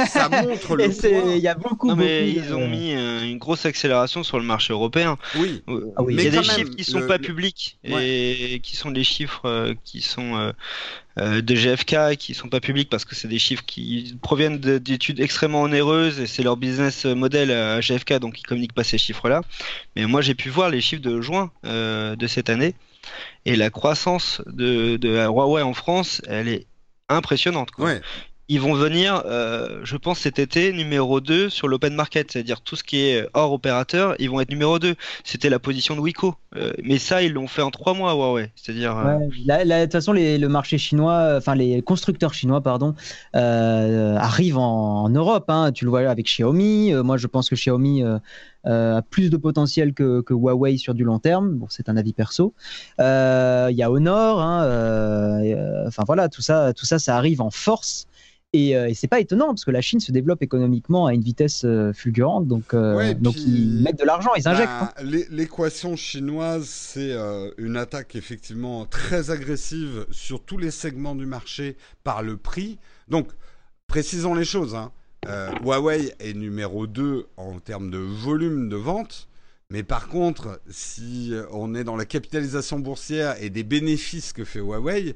ça (laughs) montre le Il y a beaucoup. Non, mais ils ont mis euh, une grosse accélération sur le marché européen. Oui. Euh, ah il y a des chiffres qui sont pas publics et qui sont des chiffres euh, qui sont de GFK qui sont pas publics parce que c'est des chiffres qui proviennent d'études extrêmement onéreuses et c'est leur business model à GFK donc ils communiquent pas ces chiffres-là. Mais moi j'ai pu voir les chiffres de juin de cette année et la croissance de, de Huawei en France, elle est impressionnante. Quoi. Ils vont venir, euh, je pense, cet été, numéro 2 sur l'open market, c'est-à-dire tout ce qui est hors opérateur, ils vont être numéro 2. C'était la position de Wiko. Euh, mais ça, ils l'ont fait en 3 mois, Huawei. C'est-à-dire. Euh, de toute façon, les, le marché chinois, enfin, les constructeurs chinois, pardon, arrivent en, Europe. Hein. Tu le vois avec Xiaomi. moi, je pense que Xiaomi. a plus de potentiel que, Huawei sur du long terme. Bon, c'est un avis perso. Il y a Honor. Hein, enfin voilà, tout ça, tout ça, ça arrive en force. Et, euh, et c'est pas étonnant parce que la Chine se développe économiquement à une vitesse euh, fulgurante, donc, euh, donc ils mettent de l'argent, ils injectent. Bah, hein. L'équation chinoise, c'est une attaque effectivement très agressive sur tous les segments du marché par le prix. Donc, précisons les choses. Hein. Huawei est numéro 2 en termes de volume de vente. Mais par contre, si on est dans la capitalisation boursière et des bénéfices que fait Huawei,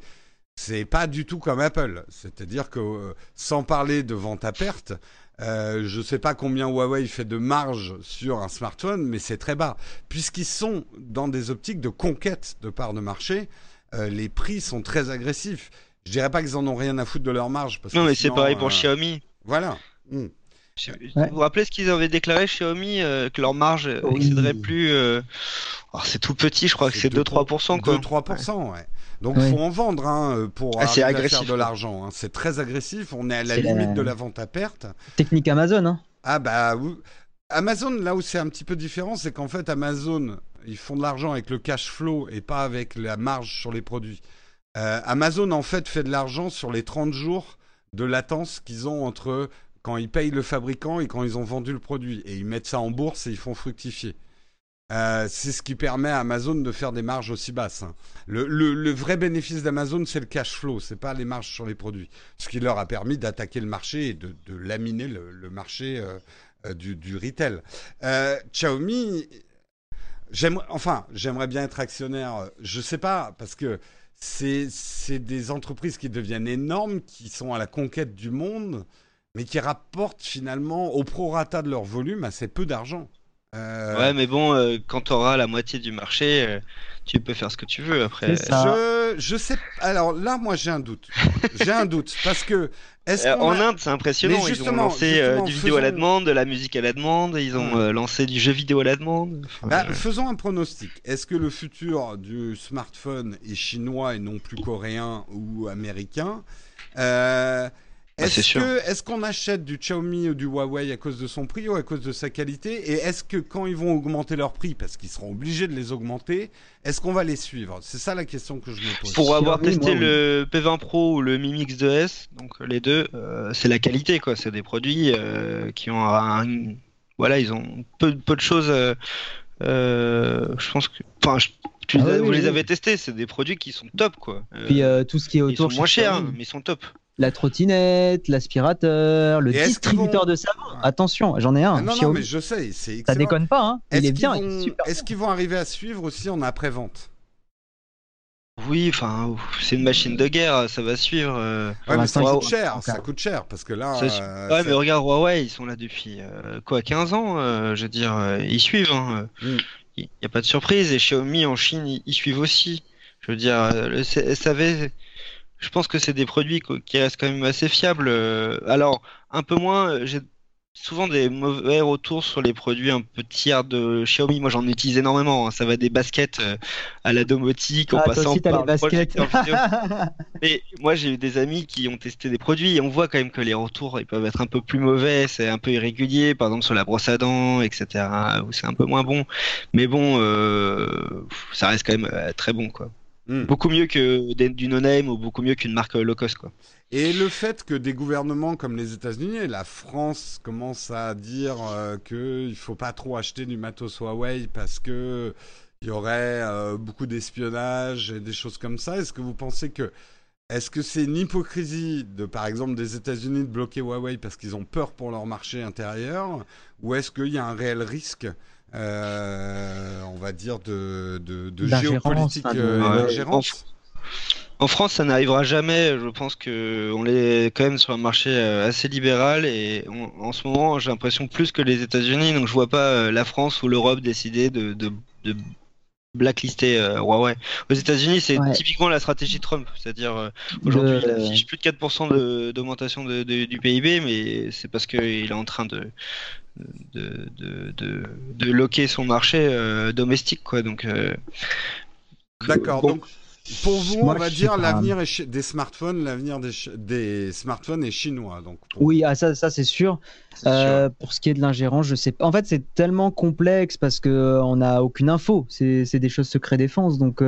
c'est pas du tout comme Apple. C'est-à-dire que, euh, sans parler de vente à perte, euh, je ne sais pas combien Huawei fait de marge sur un smartphone, mais c'est très bas. Puisqu'ils sont dans des optiques de conquête de parts de marché, euh, les prix sont très agressifs. Je dirais pas qu'ils en ont rien à foutre de leur marge. non, mais c'est pareil pour Xiaomi. Voilà. Hmm. Vous vous rappelez ce qu'ils avaient déclaré Xiaomi que leur marge n'excéderait plus. Oh, c'est tout petit, je crois que c'est 2-3%. 2-3%, ouais. Donc il faut en vendre hein, pour ah, faire de l'argent. Hein. C'est très agressif. On est à la limite de la vente à perte. Technique Amazon. Hein. Ah bah Amazon, là où c'est un petit peu différent, c'est qu'en fait Amazon, ils font de l'argent avec le cash flow et pas avec la marge sur les produits. Euh, Amazon en fait fait de l'argent sur les 30 jours de latence qu'ils ont entre quand ils payent le fabricant et quand ils ont vendu le produit. Et ils mettent ça en bourse et ils font fructifier. Euh, c'est ce qui permet à Amazon de faire des marges aussi basses. Hein. Le, vrai bénéfice d'Amazon, c'est le cash flow, c'est pas les marges sur les produits. Ce qui leur a permis d'attaquer le marché et de, laminer le, marché euh, euh, du, retail. Xiaomi, enfin, j'aimerais bien être actionnaire. Je sais pas parce que c'est des entreprises qui deviennent énormes, qui sont à la conquête du monde, mais qui rapportent finalement au prorata de leur volume assez peu d'argent. Ouais, mais bon, quand tu auras la moitié du marché, tu peux faire ce que tu veux après. Je, je sais. Alors là, moi, j'ai un doute. j'ai un doute parce que. Euh, en Inde, c'est impressionnant. Ils ont lancé euh, du vidéo à la demande, de la musique à la demande. Ils ont euh, lancé du jeu vidéo à la demande. Bah, faisons un pronostic. Est-ce que le futur du smartphone est chinois et non plus coréen ou américain? Bah, est-ce qu'on achète du Xiaomi ou du Huawei à cause de son prix ou à cause de sa qualité? Et est-ce que quand ils vont augmenter leur prix, parce qu'ils seront obligés de les augmenter, est-ce qu'on va les suivre? C'est ça la question que je me pose. Pour avoir testé le P20 Pro ou le Mi Mix 2S, donc les deux, euh, c'est la qualité quoi. C'est des produits euh, qui ont un, voilà, ils ont peu, peu de choses. Euh, je pense que, enfin, ah vous les avez testés, c'est des produits qui sont top quoi. Puis tout ce qui est autour. Ils sont moins chers, mais ils sont top la trottinette, l'aspirateur, le distributeur de savon. Attention, j'en ai un. Ah non, non, mais je sais, c'est Ça déconne pas, hein. Il est, bien, Est-ce qu'ils vont arriver à suivre aussi en après-vente? Oui, enfin, c'est une machine de guerre, ça va suivre. Euh... Ouais, mais ça coûte cher, ça coûte cher parce que là. Euh, ouais, mais regarde Huawei, ils sont là depuis euh, quoi, 15 ans, euh, je veux dire, ils suivent. Hein. Mm. Il n'y a pas de surprise et Xiaomi en Chine, ils, suivent aussi. Je veux dire, le SAV, je pense que c'est des produits qui restent quand même assez fiables. Euh, alors, un peu moins, euh, j'ai souvent des mauvais retours sur les produits un peu tiers de Xiaomi. Moi, j'en utilise énormément. Hein. Ça va des baskets euh, à la domotique, en ah, passant par le projecteur vidéo. (laughs) Mais moi, j'ai eu des amis qui ont testé des produits et on voit quand même que les retours ils peuvent être un peu plus mauvais. C'est un peu irrégulier, par exemple sur la brosse à dents, etc. Où c'est un peu moins bon. Mais bon, ça reste quand même très bon, quoi. Hmm. Beaucoup mieux que du no-name ou beaucoup mieux qu'une marque low cost. Quoi. Et le fait que des gouvernements comme les États-Unis et la France commencent à dire euh, qu'il ne faut pas trop acheter du matos Huawei parce que il y aurait euh, beaucoup d'espionnage et des choses comme ça, est-ce que vous pensez que est-ce que c'est une hypocrisie de, par exemple, des États-Unis de bloquer Huawei parce qu'ils ont peur pour leur marché intérieur, ou est-ce qu'il y a un réel risque euh, on va dire, de, de, géopolitique euh, En, France, ça n'arrivera jamais. Je pense qu'on est quand même sur un marché euh, assez libéral et en ce moment, j'ai l'impression plus que les États-Unis. Donc, je vois pas la France ou l'Europe décider de, de, blacklister Huawei. Aux États-Unis, c'est typiquement la stratégie Trump, c'est-à-dire aujourd'hui il affiche plus de 4% d'augmentation du PIB, mais c'est parce qu'il est en train de, de, de, de, loquer son marché euh, domestique. Quoi. Donc, euh, D'accord. Donc, pour vous, on va dire l'avenir des smartphones, l'avenir des, des, smartphones est chinois. Donc Oui, ah, ça, ça c'est sûr. Euh, pour ce qui est de l'ingérence, je sais pas. En fait, c'est tellement complexe parce que on n'a aucune info. C'est des choses secret défense, donc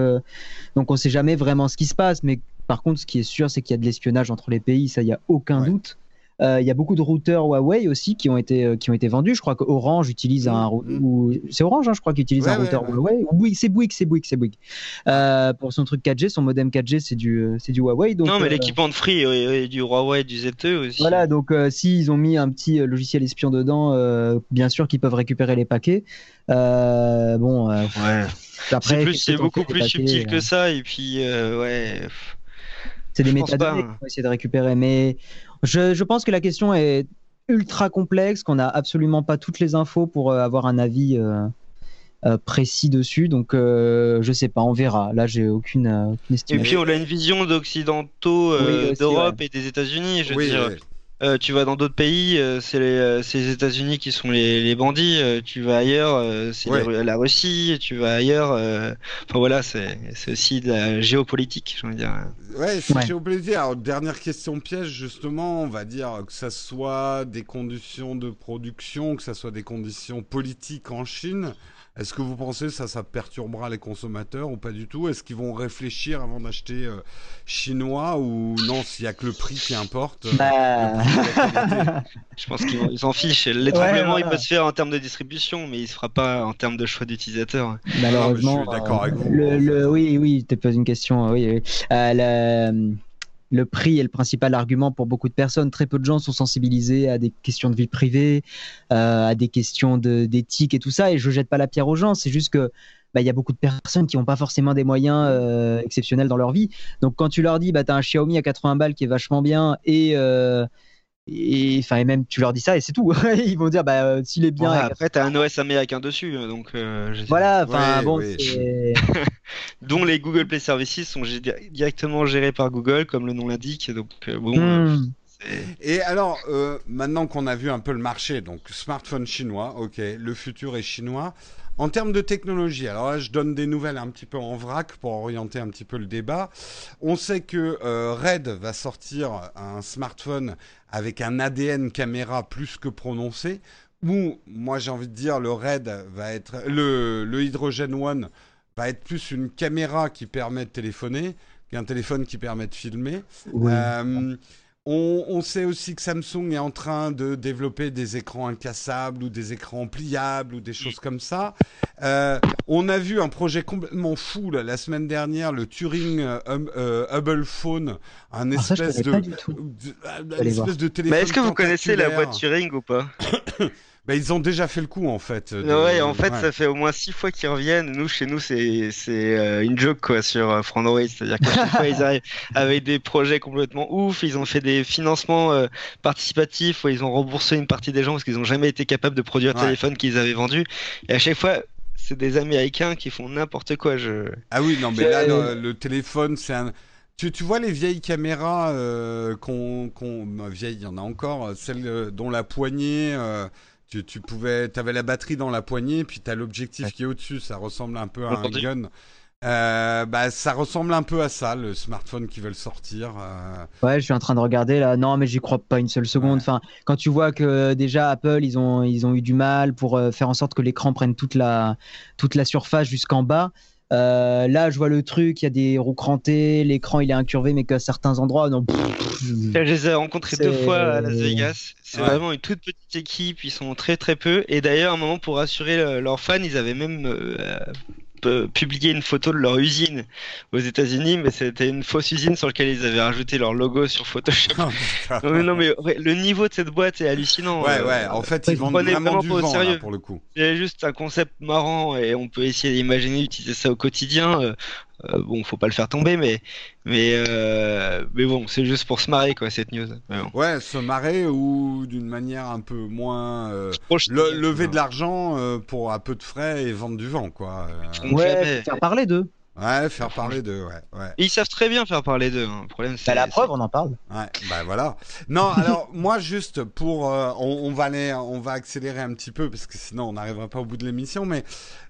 donc on sait jamais vraiment ce qui se passe. Mais par contre, ce qui est sûr, c'est qu'il y a de l'espionnage entre les pays. Ça, il y a aucun doute. Euh, il y a beaucoup de routeurs Huawei aussi qui ont été, euh, qui ont été vendus. Je crois que Orange utilise un. Mm. C'est Orange, hein, je crois, qui utilise un routeur Huawei. Oui, c'est Bouygues, c'est Bouygues, c'est Bouygues. Euh, pour son truc 4G, son modem 4G, c'est du, c'est du Huawei. Donc, non, mais l'équipement de Free et du Huawei, du ZTE aussi. Voilà, donc s'ils ont mis un petit logiciel espion dedans, bien sûr qu'ils peuvent récupérer les paquets. bon, ouais. c'est beaucoup plus subtil que ça, et puis, ouais. C'est des métadonnées qu'on va essayer de récupérer, mais je, pense que la question est ultra complexe, qu'on n'a absolument pas toutes les infos pour euh, avoir un avis euh, euh, précis dessus. Donc, je sais pas, on verra. Là, j'ai aucune, estimation. Et puis, on a une vision d'occidentaux, d'Europe et des États-Unis. Je veux dire, euh, tu vas dans d'autres pays, euh, c'est les, euh, les États-Unis qui sont les, les bandits. tu vas ailleurs, c'est la Russie. Tu vas ailleurs. Enfin voilà, c'est aussi de la géopolitique, j'ai envie de dire. Ouais, c'est géopolitique. Alors, dernière question piège, justement, on va dire que ça soit des conditions de production, que ça soit des conditions politiques en Chine. Est-ce que vous pensez que ça, ça perturbera les consommateurs ou pas du tout? Est-ce qu'ils vont réfléchir avant d'acheter euh, chinois ou non, s'il n'y a que le prix qui importe euh, bah. (laughs) Je pense qu'ils s'en fichent. L'étranglement, il peut se faire en termes de distribution, mais il se fera pas en termes de choix d'utilisateur. Malheureusement, je suis d'accord avec vous. Le, oui, oui, tu poses une question. Oui, oui. Euh, le prix est le principal argument pour beaucoup de personnes. Très peu de gens sont sensibilisés à des questions de vie privée, euh, à des questions d'éthique et tout ça. Et je jette pas la pierre aux gens. C'est juste que bah, il y a beaucoup de personnes qui n'ont pas forcément des moyens euh, exceptionnels dans leur vie. Donc quand tu leur dis, bah, tu as un Xiaomi à 80 balles qui est vachement bien et, euh, et enfin et même tu leur dis ça et c'est tout (laughs) ils vont dire bah s'il est bien après t'as un OS américain dessus donc voilà enfin bon (laughs) dont les Google Play Services sont directement gérés par Google comme le nom l'indique donc bon hmm. Et alors, euh, maintenant qu'on a vu un peu le marché, donc smartphone chinois, ok, le futur est chinois. En termes de technologie, alors là, je donne des nouvelles un petit peu en vrac pour orienter un petit peu le débat. On sait que euh, Red va sortir un smartphone avec un ADN caméra plus que prononcé. Ou, moi j'ai envie de dire, le Red va être le, le Hydrogen One va être plus une caméra qui permet de téléphoner qu'un téléphone qui permet de filmer. Euh, on, sait aussi que Samsung est en train de développer des écrans incassables ou des écrans pliables ou des choses comme ça. Euh, on a vu un projet complètement fou la semaine dernière, le Turing euh, hum, euh, Hubble Phone, un ah, espèce, de, espèce de téléphone. Mais est-ce que vous connaissez la boîte Turing ou pas? (coughs) bah, ils ont déjà fait le coup en fait. Ouais, en fait, ça fait au moins six fois qu'ils reviennent. Nous, chez nous, c'est c'est euh, une joke quoi sur euh, Frandroid, c'est-à-dire qu'à chaque fois (laughs) ils arrivent avec des projets complètement ouf. Ils ont fait des financements euh, participatifs où ils ont remboursé une partie des gens parce qu'ils n'ont jamais été capables de produire le téléphone qu'ils avaient vendu. Et à chaque fois, c'est des Américains qui font n'importe quoi. Je... Ah oui, non, mais là, le, téléphone, c'est un. Tu, tu, vois les vieilles caméras euh, qu'on, qu'on vieilles, il y en a encore, celles dont la poignée tu, tu pouvais, avais la batterie dans la poignée, puis tu as l'objectif qui est au-dessus. Ça ressemble un peu à un gun. Euh, bah, ça ressemble un peu à ça, le smartphone qui veulent sortir. Euh. Ouais, je suis en train de regarder là. Non, mais j'y crois pas une seule seconde. Enfin, quand tu vois que déjà Apple, ils ont, ils ont eu du mal pour euh, faire en sorte que l'écran prenne toute la, toute la surface jusqu'en bas. Euh, là, je vois le truc, il y a des roues crantées, l'écran il est incurvé, mais qu'à certains endroits, non. je les ai rencontrés deux fois à Las Vegas. C'est vraiment une toute petite équipe, ils sont très très peu. Et d'ailleurs, à un moment, pour rassurer leurs fans, ils avaient même euh, publié une photo de leur usine aux États-Unis, mais c'était une fausse usine sur laquelle ils avaient rajouté leur logo sur Photoshop. Oh, non, mais le niveau de cette boîte est hallucinant. Ouais, ouais. En fait, ils, vendent vraiment, du vent, sérieux. pour le coup. C'est juste un concept marrant et on peut essayer d'imaginer utiliser ça au quotidien. Euh, bon, faut pas le faire tomber, mais mais euh, mais bon, c'est juste pour se marrer quoi cette news. Ouais, se marrer ou d'une manière un peu moins euh, lever de l'argent pour un peu de frais et vendre du vent quoi. Ouais, faire parler d'eux. Ouais, faire parler d'eux, ouais, ouais. ils savent très bien faire parler d'eux. Hein. Le problème, c'est. la preuve, on en parle. Ouais, bah voilà. Non, (laughs) alors moi juste pour, on, va aller, on va accélérer un petit peu parce que sinon on n'arrivera pas au bout de l'émission, mais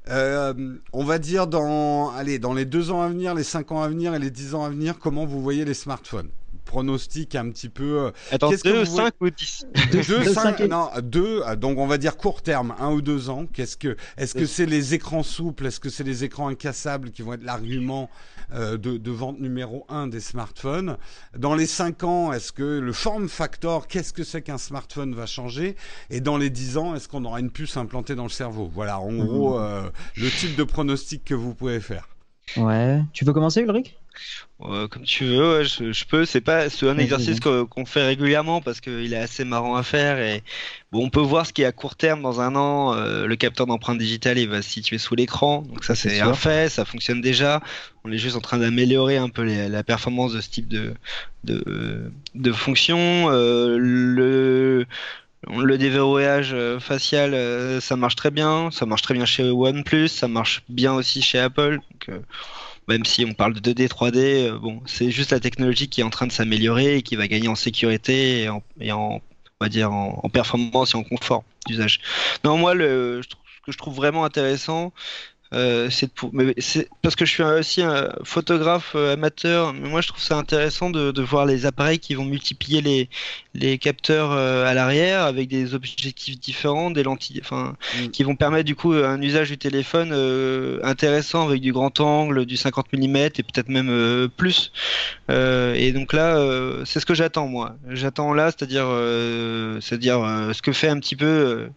euh, on va dire dans, allez, dans les deux ans à venir, les cinq ans à venir et les dix ans à venir, comment vous voyez les smartphones? Pronostic un petit peu. Euh, Attends, 2, 5 ou 10 2, 5, non, 2, donc on va dire court terme, 1 ou 2 ans. Qu'est-ce que, est-ce que c'est les écrans souples, est-ce que c'est les écrans incassables qui vont être l'argument euh, de, vente numéro 1 des smartphones? Dans les 5 ans, est-ce que le form factor, qu'est-ce que c'est qu'un smartphone va changer? Et dans les 10 ans, est-ce qu'on aura une puce implantée dans le cerveau? Voilà, en mmh. gros, euh, le type de pronostic que vous pouvez faire. Ouais. Tu veux commencer, Ulrich? Comme tu veux, je, peux. C'est pas c'est un exercice qu'on fait régulièrement parce qu'il est assez marrant à faire et bon, on peut voir ce qui est à court terme dans un an. Euh, le capteur d'empreinte digitale, il va se situer sous l'écran, donc ça c'est un fait, ça fonctionne déjà. On est juste en train d'améliorer un peu la performance de ce type de de, de fonction. Euh, le le déverrouillage euh, facial, ça marche très bien. Ça marche très bien chez OnePlus, ça marche bien aussi chez Apple. Donc, même si on parle de 2D, 3D, euh, bon, c'est juste la technologie qui est en train de s'améliorer et qui va gagner en sécurité et en, on va dire en, en performance et en confort d'usage. Non, moi, le, ce que je trouve vraiment intéressant, euh, c'est parce que je suis aussi un photographe euh, amateur, mais moi je trouve ça intéressant de, de voir les appareils qui vont multiplier les, les capteurs euh, à l'arrière avec des objectifs différents, des lentilles, enfin, mm. qui vont permettre du coup un usage du téléphone intéressant avec du grand angle, du 50 mm et peut-être même plus. et donc là, c'est ce que j'attends moi. J'attends là, c'est-à-dire, c'est-à-dire ce que fait un petit peu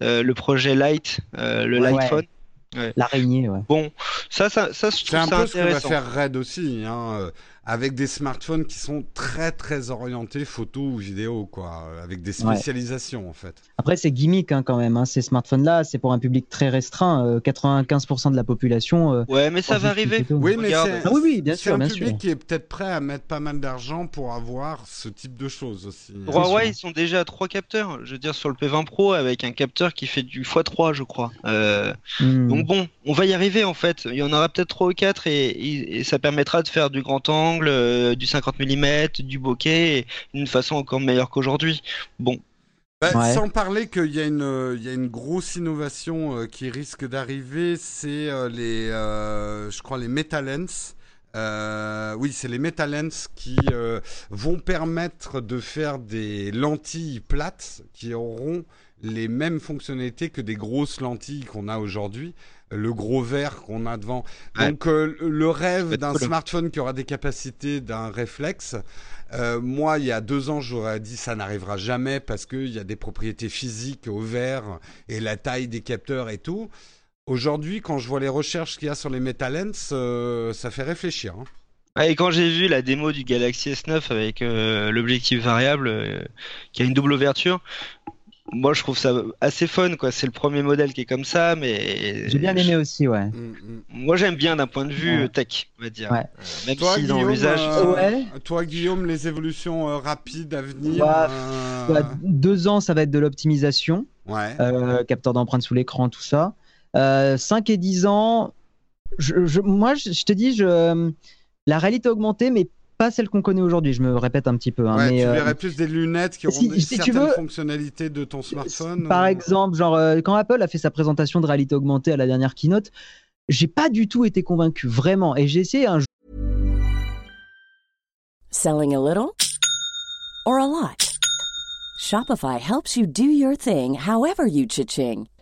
le projet Light, le Light Phone L'araignée, ouais. Bon, ça, ça, ça, je C'est un peu ce que va faire Red aussi. Hein. Avec des smartphones qui sont très très orientés photo ou vidéo, quoi, avec des spécialisations en fait. Après, c'est gimmick hein, quand même, hein, ces smartphones-là, c'est pour un public très restreint, 95% euh, de la population. Euh, ouais, mais ça va arriver. Oui, mais c'est ah oui, oui, bien sûr, un public qui est peut-être prêt à mettre pas mal d'argent pour avoir ce type de choses aussi. Huawei, ils sont déjà à trois capteurs, je veux dire, sur le P20 Pro, avec un capteur qui fait du x3, je crois. Euh, hmm. Donc bon, on va y arriver en fait. Il y en aura peut-être 3 ou 4 et, et ça permettra de faire du grand angle euh, du 50 mm, du bokeh, d'une façon encore meilleure qu'aujourd'hui. Bon. Bah, sans parler qu'il y, a une, y a une grosse innovation euh, qui risque d'arriver, c'est euh, les, je crois, les Metalens. oui, c'est les Metalens qui vont permettre de faire des lentilles plates qui auront les mêmes fonctionnalités que des grosses lentilles qu'on a aujourd'hui le gros verre qu'on a devant. Donc euh, le rêve d'un smartphone qui aura des capacités d'un réflexe, euh, moi il y a deux ans j'aurais dit ça n'arrivera jamais parce qu'il y a des propriétés physiques au verre et la taille des capteurs et tout. Aujourd'hui quand je vois les recherches qu'il y a sur les Metalens, euh, ça fait réfléchir. Hein. et quand j'ai vu la démo du Galaxy S9 avec l'objectif variable qui a une double ouverture, moi je trouve ça assez fun quoi. C'est le premier modèle qui est comme ça mais j'ai bien aimé aussi ouais. Mm, mm. moi j'aime bien d'un point de vue tech on va dire. Ouais. Euh, même toi, si dans l'usage euh, toi Guillaume les évolutions euh, rapides à venir bah, bah, deux ans ça va être de l'optimisation. Ouais. capteur d'empreinte sous l'écran tout ça. 5 et 10 ans je, moi je, te dis je la réalité augmentée mais pas celle qu'on connaît aujourd'hui, je me répète un petit peu. Hein, mais, tu euh, verrais plus des lunettes qui auront si, certaines fonctionnalités de ton smartphone Par exemple, genre euh, quand Apple a fait sa présentation de réalité augmentée à la dernière keynote, j'ai pas du tout été convaincu, vraiment. Et j'ai essayé un Selling a little or a lot? Shopify helps you do your thing however you cha-ching.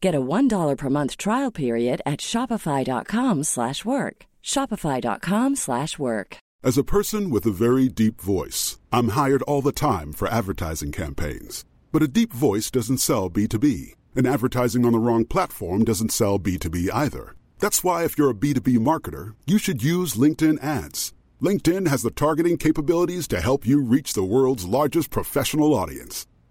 Get a $1 per month trial period at shopify.com/work. shopify.com/work. As a person with a very deep voice, I'm hired all the time for advertising campaigns. But a deep voice doesn't sell B2B, and advertising on the wrong platform doesn't sell B2B either. That's why if you're a B2B marketer, you should use LinkedIn ads. LinkedIn has the targeting capabilities to help you reach the world's largest professional audience.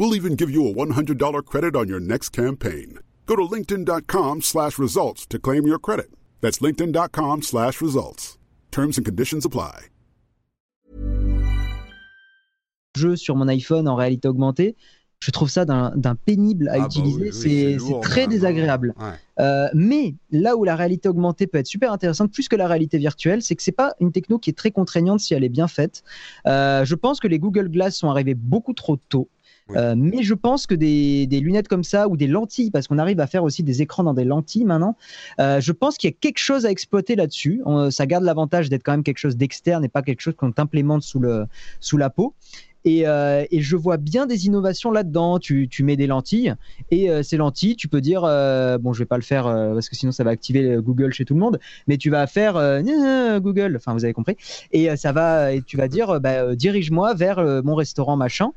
We'll even give you a $100 credit on your next campaign. Go to linkedin.com slash results to claim your credit. That's linkedin.com slash results. Terms and conditions apply. Jeu sur mon iPhone en réalité augmentée, je trouve ça d'un pénible à ah bah utiliser. c'est très désagréable. Euh, mais là où la réalité augmentée peut être super intéressante, plus que la réalité virtuelle, c'est que c'est pas une techno qui est très contraignante si elle est bien faite. Euh, je pense que les Google Glass sont arrivés beaucoup trop tôt. Euh, mais je pense que des, lunettes comme ça ou des lentilles, parce qu'on arrive à faire aussi des écrans dans des lentilles maintenant, euh, je pense qu'il y a quelque chose à exploiter là-dessus. Ça garde l'avantage d'être quand même quelque chose d'externe et pas quelque chose qu'on implémente sous, sous la peau. Et, euh, et, je vois bien des innovations là-dedans. Tu, tu, mets des lentilles et ces lentilles, tu peux dire, bon, je vais pas le faire parce que sinon ça va activer Google chez tout le monde, mais tu vas faire Google, enfin vous avez compris, et ça va, et tu vas dire, bah, dirige-moi vers mon restaurant machin.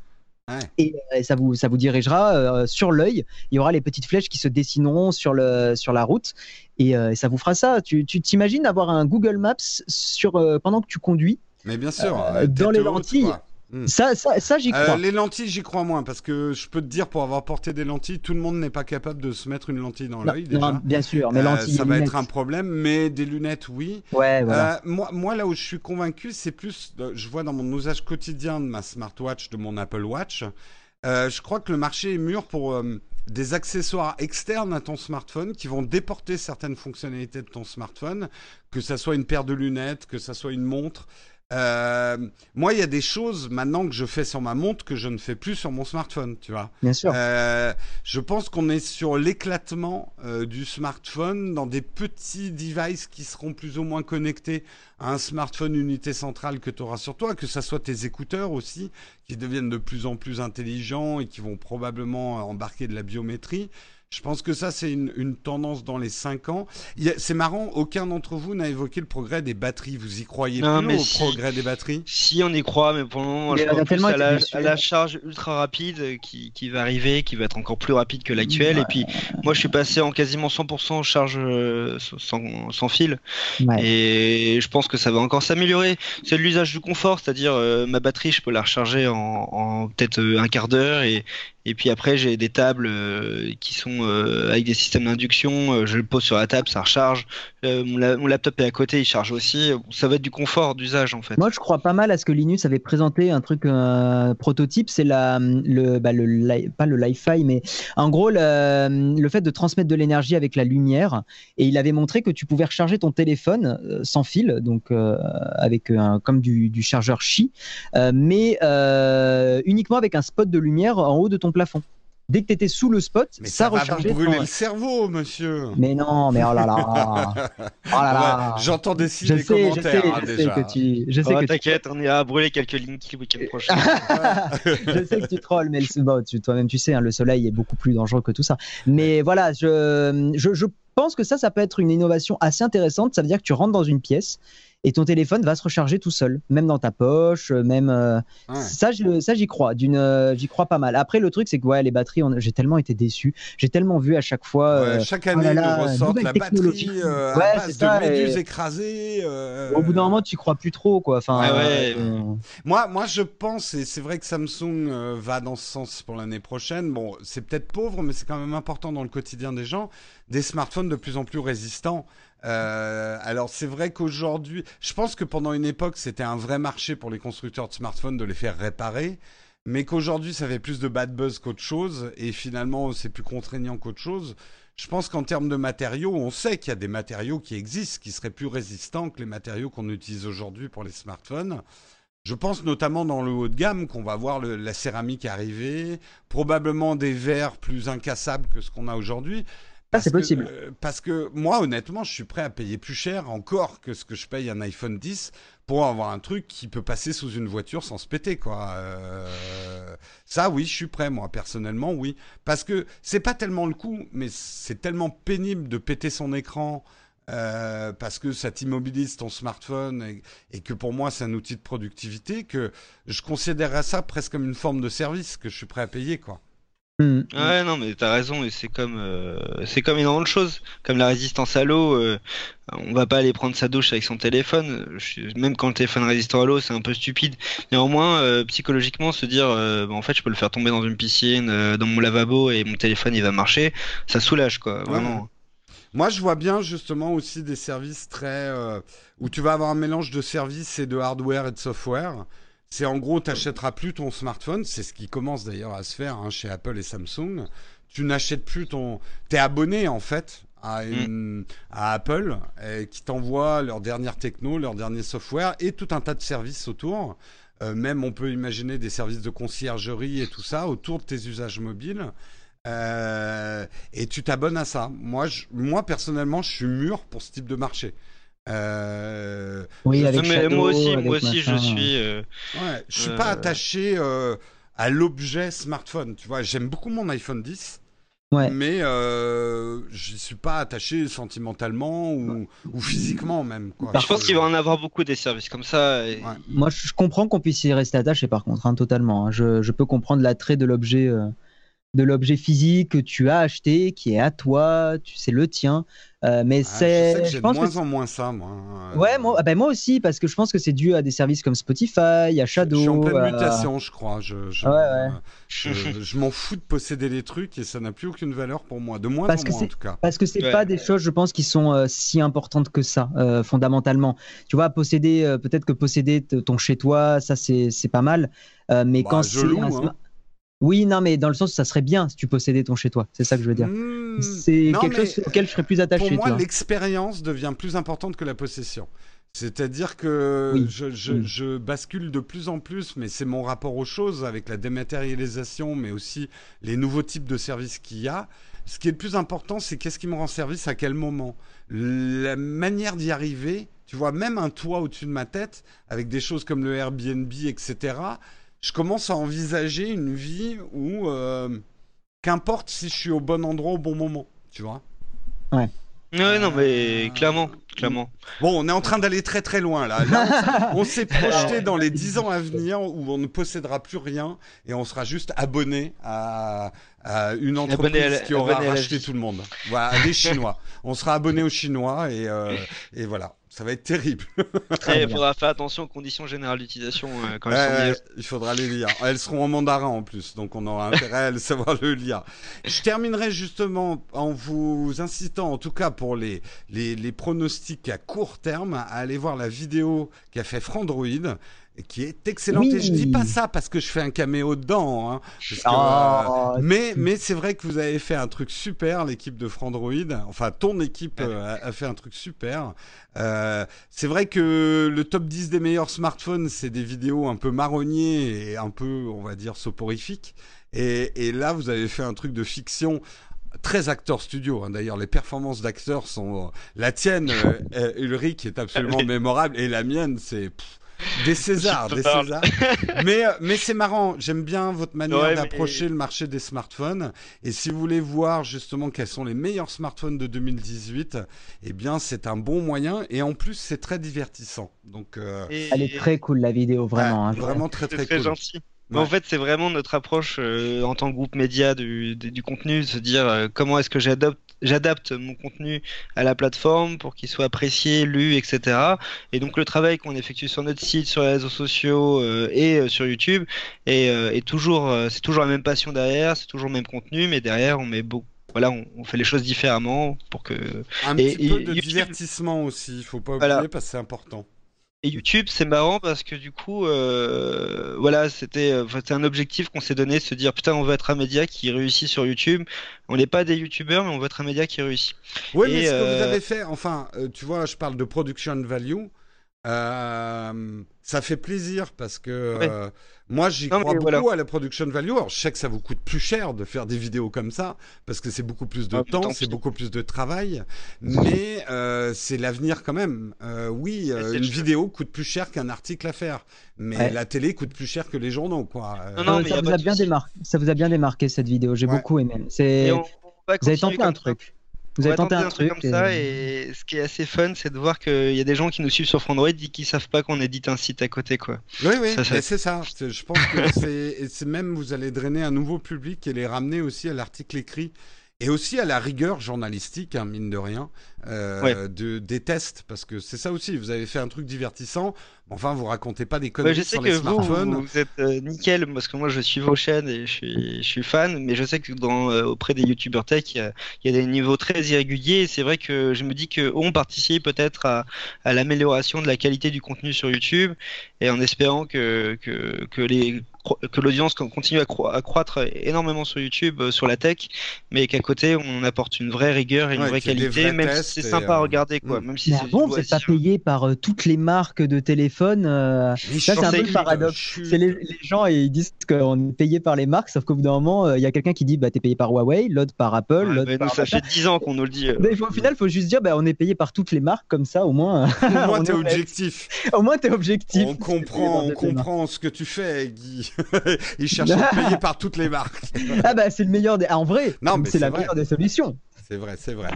Et, euh, ça, vous, ça vous dirigera euh, sur l'œil. Il y aura les petites flèches qui se dessineront sur, le, sur la route. Et, euh, ça vous fera ça. Tu t'imagines avoir un Google Maps sur, pendant que tu conduis Mais bien sûr. dans les lentilles. Hmm. Ça, ça, ça j'y crois. les lentilles, j'y crois moins parce que je peux te dire, pour avoir porté des lentilles, tout le monde n'est pas capable de se mettre une lentille dans l'œil. Déjà. bien sûr, mais lentilles. ça va être un problème, mais des lunettes, oui. Ouais, voilà. moi, moi, là où je suis convaincu, c'est plus, je vois dans mon usage quotidien de ma smartwatch, de mon Apple Watch, je crois que le marché est mûr pour des accessoires externes à ton smartphone qui vont déporter certaines fonctionnalités de ton smartphone, que ça soit une paire de lunettes, que ça soit une montre. Euh, moi, il y a des choses maintenant que je fais sur ma montre que je ne fais plus sur mon smartphone, tu vois. Bien sûr. Euh, je pense qu'on est sur l'éclatement euh, du smartphone dans des petits devices qui seront plus ou moins connectés à un smartphone unité centrale que tu auras sur toi, que ça soit tes écouteurs aussi, qui deviennent de plus en plus intelligents et qui vont probablement embarquer de la biométrie. Je pense que ça, c'est une, tendance dans les 5 ans. C'est marrant, aucun d'entre vous n'a évoqué le progrès des batteries. Vous y croyez non, plus au progrès des batteries? Si, on y croit, mais pour le moment, je crois plus à la, charge ultra rapide qui, va arriver, qui va être encore plus rapide que l'actuelle. Et puis, moi, je suis passé en quasiment 100% charge euh, sans, fil. Et je pense que ça va encore s'améliorer. C'est l'usage du confort, c'est-à-dire euh, ma batterie, je peux la recharger en, en peut-être euh, un quart d'heure et, et puis après, j'ai des tables euh, qui sont euh, avec des systèmes d'induction. Euh, je le pose sur la table, ça recharge. Mon, laptop est à côté, il charge aussi. Ça va être du confort d'usage en fait. Moi, je crois pas mal à ce que Linus avait présenté un truc un prototype. C'est la le, bah, pas le Li-Fi, mais en gros le, fait de transmettre de l'énergie avec la lumière. Et il avait montré que tu pouvais recharger ton téléphone sans fil, donc avec un, comme du, du chargeur Qi, mais uniquement avec un spot de lumière en haut de ton plafond. Dès que tu étais sous le spot, mais ça, ça va vous brûler le cerveau, monsieur. Mais non, mais oh là là. (laughs) oh là là. J'entends des signes commentaires je sais, hein, je déjà. Sais que tu... Je sais oh, t'inquiète, on ira brûler quelques lignes le week-end prochain. (laughs) je sais que tu trolls, mais toi-même tu sais, hein, le soleil est beaucoup plus dangereux que tout ça. Mais voilà, je, je, je pense que ça, ça peut être une innovation assez intéressante. Ça veut dire que tu rentres dans une pièce et ton téléphone va se recharger tout seul, même dans ta poche, euh, même euh, ça, ça j'y crois, d'une, euh, j'y crois pas mal. Après le truc c'est que ouais, les batteries, j'ai tellement été déçu, j'ai tellement vu à chaque fois. chaque oh année, oh là, ressort la batterie à base de méduses écrasées. Au bout d'un moment, tu crois plus trop quoi. Enfin, moi, moi je pense et c'est vrai que Samsung va dans ce sens pour l'année prochaine. Bon, c'est peut-être pauvre, mais c'est quand même important dans le quotidien des gens. Des smartphones de plus en plus résistants. Euh, alors c'est vrai qu'aujourd'hui, je pense que pendant une époque, c'était un vrai marché pour les constructeurs de smartphones de les faire réparer, mais qu'aujourd'hui, ça fait plus de bad buzz qu'autre chose, et finalement, c'est plus contraignant qu'autre chose. Je pense qu'en termes de matériaux, on sait qu'il y a des matériaux qui existent, qui seraient plus résistants que les matériaux qu'on utilise aujourd'hui pour les smartphones. Je pense notamment dans le haut de gamme qu'on va voir la céramique arriver, probablement des verres plus incassables que ce qu'on a aujourd'hui. C'est possible. Euh, parce que moi, honnêtement, je suis prêt à payer plus cher encore que ce que je paye un iPhone 10 pour avoir un truc qui peut passer sous une voiture sans se péter, quoi. Euh, ça, oui, je suis prêt, moi, personnellement, oui. Parce que c'est pas tellement le coup, mais c'est tellement pénible de péter son écran. Euh, parce que ça t'immobilise ton smartphone et, et, que pour moi c'est un outil de productivité que je considérerais ça presque comme une forme de service que je suis prêt à payer quoi. Mm. Ouais, non, mais t'as raison, et c'est comme, euh, c'est comme énormément de choses, comme la résistance à l'eau. Euh, on va pas aller prendre sa douche avec son téléphone. même quand le téléphone résiste à l'eau, c'est un peu stupide. Néanmoins, euh, psychologiquement, se dire, bah, en fait, je peux le faire tomber dans une piscine, dans mon lavabo, et mon téléphone il va marcher, ça soulage, quoi, vraiment. Moi, je vois bien justement aussi des services très où tu vas avoir un mélange de services et de hardware et de software. C'est en gros, tu n'achèteras plus ton smartphone. C'est ce qui commence d'ailleurs à se faire hein, chez Apple et Samsung. Tu n'achètes plus ton. Tu es abonné en fait à, mm. Apple qui t'envoie leur dernière techno, leur dernier software et tout un tas de services autour. Euh, même on peut imaginer des services de conciergerie et tout ça autour de tes usages mobiles. Euh, et tu t'abonnes à ça. Moi, moi personnellement, je suis mûr pour ce type de marché. Euh, oui, avec moi aussi, moi aussi, je suis. Euh, ouais, je suis pas euh, attaché à l'objet smartphone. Tu vois, j'aime beaucoup mon iPhone 10. Ouais. Mais euh, je suis pas attaché sentimentalement ou, ou physiquement même. Quoi. Je pense qu'il va en avoir beaucoup des services comme ça. Moi, je comprends qu'on puisse y rester attaché par contre, hein, totalement. Hein. Je, je, peux comprendre l'attrait de l'objet de l'objet physique que tu as acheté, qui est à toi, tu c'est le tien. Euh, mais c'est. Je, de moins en moins ça, moi. Ouais, moi, ah ben moi aussi, parce que je pense que c'est dû à des services comme Spotify, à Shadow. Je suis en pleine mutation, je crois. Je, je, ouais, je, m'en fous de posséder les trucs et ça n'a plus aucune valeur pour moi, de moins parce en que moins en tout cas. Parce que c'est pas des choses, je pense, qui sont si importantes que ça, fondamentalement. Tu vois, posséder, peut-être que posséder ton chez toi, ça c'est pas mal, mais bah, quand c'est hein. Oui, non, mais dans le sens où ça serait bien si tu possédais ton chez toi. C'est ça que je veux dire. Hmm. c'est quelque chose auquel je serais plus attaché. Pour moi, l'expérience devient plus importante que la possession. C'est-à-dire que je, bascule de plus en plus, mais c'est mon rapport aux choses avec la dématérialisation, mais aussi les nouveaux types de services qu'il y a. Ce qui est le plus important, c'est qu'est-ce qui me rend service à quel moment. La manière d'y arriver, tu vois, même un toit au-dessus de ma tête, avec des choses comme le Airbnb, etc je commence à envisager une vie où, euh, qu'importe si je suis au bon endroit au bon moment, tu vois. Ouais. Ouais, non, mais clairement, clairement. Bon, on est en train d'aller très très loin là. là on s'est projeté dans les 10 ans à venir où on ne possédera plus rien et on sera juste abonné à, une entreprise qui aura racheté tout le monde. Voilà, des Chinois. On sera abonné aux Chinois et, euh, et voilà. Ça va être terrible. il faudra faire attention aux conditions générales d'utilisation euh, quand elles sont Il faudra les lire. Elles seront en mandarin en plus, donc on aura intérêt à (laughs) savoir le lire. Je terminerai justement en vous incitant, en tout cas pour les, les, les pronostics à court terme, à aller voir la vidéo qu'a fait Frandroid qui est excellente. Et je dis pas ça parce que je fais un caméo dedans, hein, oh. mais mais c'est vrai que vous avez fait un truc super, l'équipe de Frandroid. Enfin, ton équipe euh, a, fait un truc super. Euh, c'est vrai que le top 10 des meilleurs smartphones, c'est des vidéos un peu marronniers et un peu, on va dire, soporifiques. Et, et là, vous avez fait un truc de fiction très acteur studio. Hein. D'ailleurs, les performances d'acteurs sont la tienne, euh, Ulrich, est absolument (laughs) mémorable, et la mienne, c'est (laughs) des Césars, des Césars. mais euh, mais c'est marrant. J'aime bien votre manière d'approcher le marché des smartphones. Et si vous voulez voir justement quels sont les meilleurs smartphones de 2018, eh bien c'est un bon moyen. Et en plus c'est très divertissant. Donc euh, elle est très cool la vidéo vraiment. Hein. vraiment très très, très cool. gentil. En fait, c'est vraiment notre approche euh, en tant que groupe média du, du, contenu, de se dire comment est-ce que j'adopte j'adapte mon contenu à la plateforme pour qu'il soit apprécié, lu, etc. Et donc le travail qu'on effectue sur notre site, sur les réseaux sociaux euh, et euh, sur YouTube est, euh, toujours, c'est toujours la même passion derrière, c'est toujours le même contenu, mais derrière on met beaucoup voilà, on, fait les choses différemment pour que. Un petit peu de divertissement aussi, il faut pas oublier parce que c'est important. Et YouTube, c'est marrant parce que du coup, euh, voilà, c'était euh, un objectif qu'on s'est donné, se dire putain, on veut être un média qui réussit sur YouTube. On n'est pas des YouTubeurs, mais on veut être un média qui réussit. Oui, mais ce que vous euh, avez fait, enfin, tu vois, je parle de production value. Ça fait plaisir parce que moi, j'y crois beaucoup à la production value. Alors, je sais que ça vous coûte plus cher de faire des vidéos comme ça, parce que c'est beaucoup plus de ah, temps, c'est beaucoup plus de travail, (laughs) mais euh, c'est l'avenir quand même. Euh, oui, euh, une vidéo coûte plus cher qu'un article à faire, mais la télé coûte plus cher que les journaux, quoi. Non, non, mais ça, vous a bien démarqué, ça vous a bien démarqué cette vidéo. J'ai beaucoup aimé. C'est, vous avez tenté un truc. Vous avez tenté un, truc, comme ça et ce qui est assez fun, c'est de voir qu'il y a des gens qui nous suivent sur Frandroid et qui savent pas qu'on édite un site à côté, quoi. Oui, oui, c'est ça. Je pense que (laughs) c'est même vous allez drainer un nouveau public et les ramener aussi à l'article écrit et aussi à la rigueur journalistique, hein, mine de rien, euh, de, des tests, parce que c'est ça aussi. Vous avez fait un truc divertissant. Enfin, vous racontez pas des conneries je sais sur que les smartphones. Vous, êtes euh, nickel, parce que moi je suis vos chaînes et je suis, je suis fan, mais je sais que dans, euh, auprès des youtubeurs tech, il y, a, des niveaux très irréguliers. Et c'est vrai que je me dis qu'on participe peut-être à, à l'amélioration de la qualité du contenu sur YouTube, et en espérant que, que, que les que l'audience continue à, croître énormément sur YouTube, euh, sur la tech, mais qu'à côté on apporte une vraie rigueur et une vraie qualité, même si c'est sympa à regarder, quoi. Hmm. Même si c'est bon, vous n'êtes pas payé par euh, toutes les marques de téléphone. Euh... Ça, c'est un peu le paradoxe. C'est les, gens ils disent qu'on est payé par les marques, sauf qu'au bout d'un moment, euh, il y a quelqu'un qui dit bah t'es payé par Huawei, l'autre par Apple, l'autre par. Ça fait 10 ans qu'on nous le dit. Mais au final, il faut juste dire bah on est payé par toutes les marques, comme ça, au moins. Au moins, (laughs) t'es objectif. (laughs) Au moins, t'es objectif. On comprend, on comprend ce que tu fais, Guy. (laughs) il cherche à être payé par toutes les marques. ah bah c'est le meilleur des. Ah, en vrai, c'est la meilleure des solutions. C'est vrai, c'est vrai.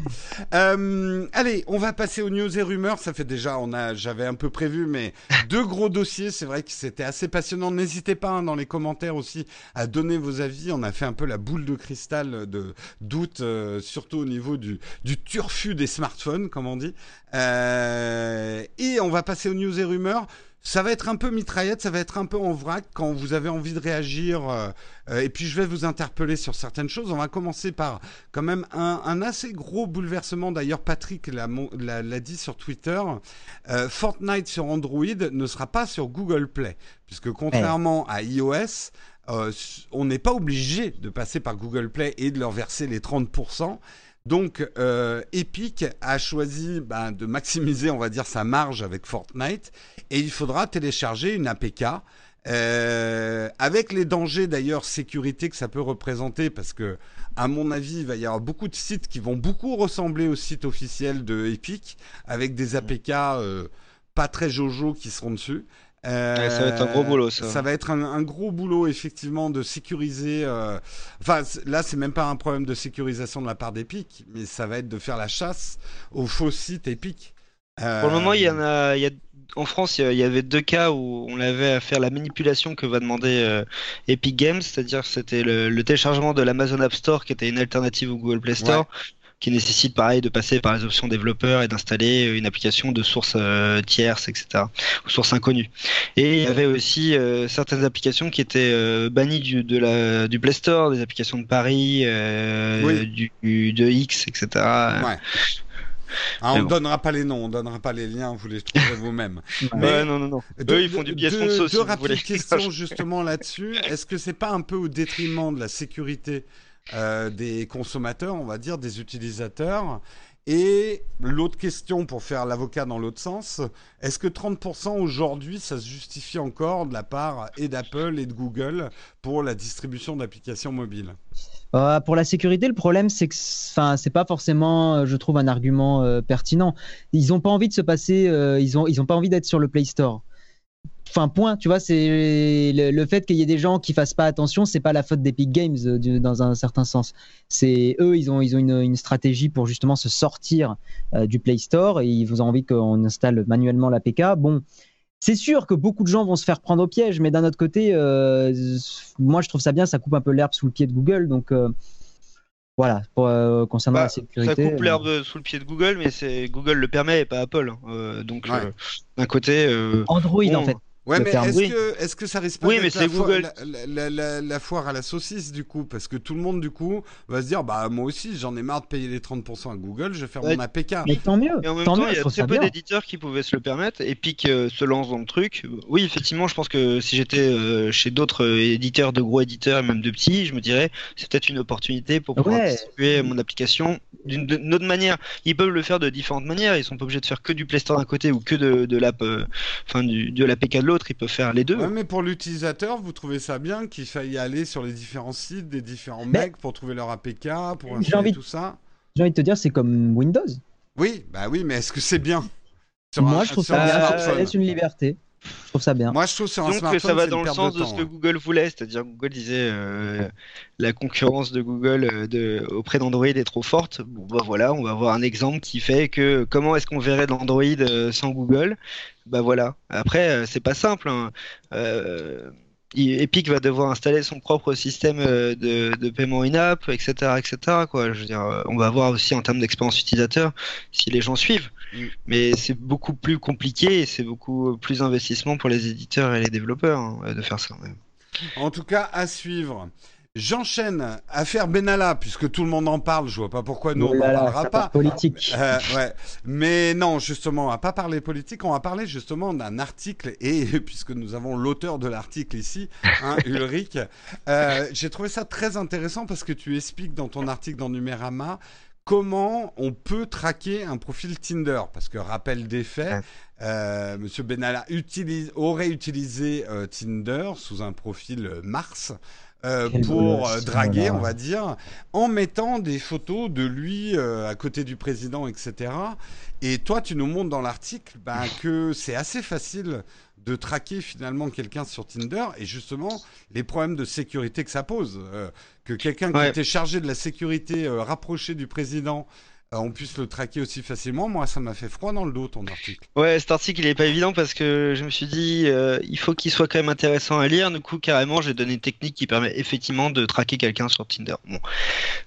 Euh, allez, on va passer aux news et rumeurs. Ça fait déjà, on a, j'avais un peu prévu, mais deux gros dossiers. C'est vrai que c'était assez passionnant. N'hésitez pas hein, dans les commentaires aussi à donner vos avis. On a fait un peu la boule de cristal de doute, euh, surtout au niveau du, du turfu des smartphones, comme on dit. Euh, et on va passer aux news et rumeurs. Ça va être un peu mitraillette, ça va être un peu en vrac quand vous avez envie de réagir. Euh, euh, et puis je vais vous interpeller sur certaines choses. On va commencer par quand même un, assez gros bouleversement. D'ailleurs, Patrick l'a dit sur Twitter. Euh, Fortnite sur Android ne sera pas sur Google Play, puisque contrairement à iOS, on n'est pas obligé de passer par Google Play et de leur verser les 30%. Donc, euh, Epic a choisi ben, de maximiser, on va dire, sa marge avec Fortnite, et il faudra télécharger une APK. Euh, avec les dangers d'ailleurs sécurité que ça peut représenter, parce que à mon avis, il va y avoir beaucoup de sites qui vont beaucoup ressembler au site officiel de Epic, avec des APK euh, pas très jojo qui seront dessus ça va être un gros boulot, ça. Ça va être un, gros boulot, effectivement, de sécuriser. Euh, enfin, là, c'est même pas un problème de sécurisation de la part d'Epic, mais ça va être de faire la chasse aux faux sites Epic. Pour le moment, il y en a, il y a en France, il y avait deux cas où on avait à faire la manipulation que va demander euh, Epic Games, c'est-à-dire c'était le, téléchargement de l'Amazon App Store qui était une alternative au Google Play Store qui nécessite pareil de passer par les options développeurs et d'installer une application de source euh, tierce, etc. ou source inconnue. Et il y avait aussi euh, certaines applications qui étaient euh, bannies du, de la, du Play Store, des applications de Paris, du, de X, etc. Ouais. Ah, on ne donnera pas les noms, on ne donnera pas les liens, vous les trouverez vous-même. (laughs) Mais non, non, non. Eux, ils font du pièce de. Deux rapides questions justement là-dessus. Est-ce que c'est pas un peu au détriment de la sécurité euh, des consommateurs, on va dire, des utilisateurs. Et l'autre question, pour faire l'avocat dans l'autre sens, est-ce que 30% aujourd'hui, ça se justifie encore de la part et d'Apple et de Google pour la distribution d'applications mobiles? Euh, Pour la sécurité, le problème, c'est que c'est pas forcément, euh, je trouve, un argument pertinent. Ils n'ont pas envie de se passer, ils ils ont pas envie d'être sur le Play Store. Enfin, point, tu vois, c'est le, fait qu'il y ait des gens qui fassent pas attention, c'est pas la faute d'Epic Games euh, dans un certain sens. C'est eux, ils ont, ils ont une, stratégie pour justement se sortir euh, du Play Store et ils ont envie qu'on installe manuellement l'APK. Bon, c'est sûr que beaucoup de gens vont se faire prendre au piège, mais d'un autre côté, euh, moi je trouve ça bien, ça coupe un peu l'herbe sous le pied de Google, donc. Voilà, pour, concernant bah, la sécurité. Ça coupe l'herbe sous le pied de Google, mais c'est Google le permet et pas Apple. Hein. donc d'un côté. Android en fait. Ouais, mais est-ce que, est que ça risque pas oui, mais la, Google... la, la, la, foire à la saucisse du coup Parce que tout le monde du coup va se dire bah moi aussi j'en ai marre de payer les 30% à Google, je vais faire mon APK. Mais tant mieux. Et en même tant temps, mieux, il y a très peu d'éditeurs qui pouvaient se le permettre. Et puis que se lance dans le truc. Oui, effectivement, je pense que si j'étais euh, chez d'autres euh, éditeurs, de gros éditeurs et même de petits, je me dirais c'est peut-être une opportunité pour pouvoir distribuer mon application d'une autre manière. Ils peuvent le faire de différentes manières. Ils sont pas obligés de faire que du Play Store d'un côté ou que de, de l'app, euh, enfin du, de l'APK de l'autre. Ils peuvent faire les deux. Ouais, mais pour l'utilisateur, vous trouvez ça bien qu'il faille aller sur les différents sites des différents mecs pour trouver leur APK, pour installer tout ça J'ai envie de te dire, c'est comme Windows. Oui, bah oui, mais est-ce que c'est bien? Moi, je trouve ça bien. Ça laisse une liberté. Je trouve ça bien. Moi, je trouve sur un Donc que ça va dans le sens de, ce que Google voulait, c'est-à-dire Google disait euh, la concurrence de Google euh, de, auprès d'Android est trop forte. Bon, bah voilà, on va avoir un exemple qui fait que comment est-ce qu'on verrait l'Android euh, sans Google? Bah voilà. Après, c'est pas simple. Hein. Epic va devoir installer son propre système de, de paiement in-app, etc., etc. Quoi. Je veux dire, on va voir aussi en termes d'expérience utilisateur si les gens suivent. Mm. Mais c'est beaucoup plus compliqué et c'est beaucoup plus investissement pour les éditeurs et les développeurs hein, de faire ça. En tout cas, à suivre. J'enchaîne. Affaire Benalla, puisque tout le monde en parle. Je vois pas pourquoi nous, on n'en parlera pas. Politique. Euh, ouais. Mais non, justement, on va pas parler politique. On va parler justement d'un article. Et (laughs) puisque nous avons l'auteur de l'article ici, hein, (laughs) Ulrich, euh, j'ai trouvé ça très intéressant parce que tu expliques dans ton article dans Numérama comment on peut traquer un profil Tinder. Parce que rappel des faits, euh, Monsieur Benalla utilise, aurait utilisé euh, Tinder sous un profil Mars. Euh, pour draguer, on va dire, en mettant des photos de lui à côté du président, etc. Et toi, tu nous montres dans l'article ben, que c'est assez facile de traquer finalement quelqu'un sur Tinder et justement les problèmes de sécurité que ça pose. Que quelqu'un qui était chargé de la sécurité rapprochée du président on puisse le traquer aussi facilement. Moi, ça m'a fait froid dans le dos ton article. Ouais, cet article il est pas évident parce que je me suis dit euh, il faut qu'il soit quand même intéressant à lire. Du coup, carrément, j'ai donné une technique qui permet effectivement de traquer quelqu'un sur Tinder. Bon.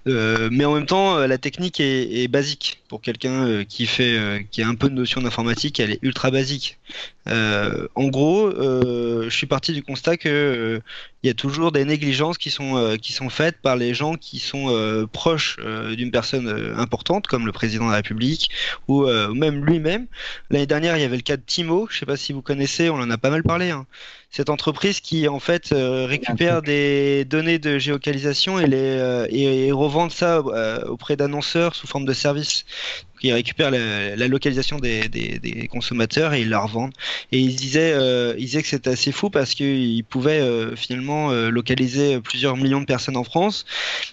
Euh, mais en même temps, la technique est, basique pour quelqu'un qui fait qui a un peu de notion d'informatique. Elle est ultra basique. en gros, je suis parti du constat que il y a toujours des négligences qui sont faites par les gens qui sont proches d'une personne importante comme le président de la République ou euh, même lui-même. L'année dernière, il y avait le cas de Timo, je ne sais pas si vous connaissez, on en a pas mal parlé. Hein. Cette entreprise qui en fait euh, récupère des données de géocalisation et les euh, et, revendent ça auprès d'annonceurs sous forme de service ils récupèrent la, localisation des, des, consommateurs et ils la revendent. Et ils disaient, euh, ils disaient que c'était assez fou parce qu'ils pouvaient euh, finalement euh, localiser plusieurs millions de personnes en France.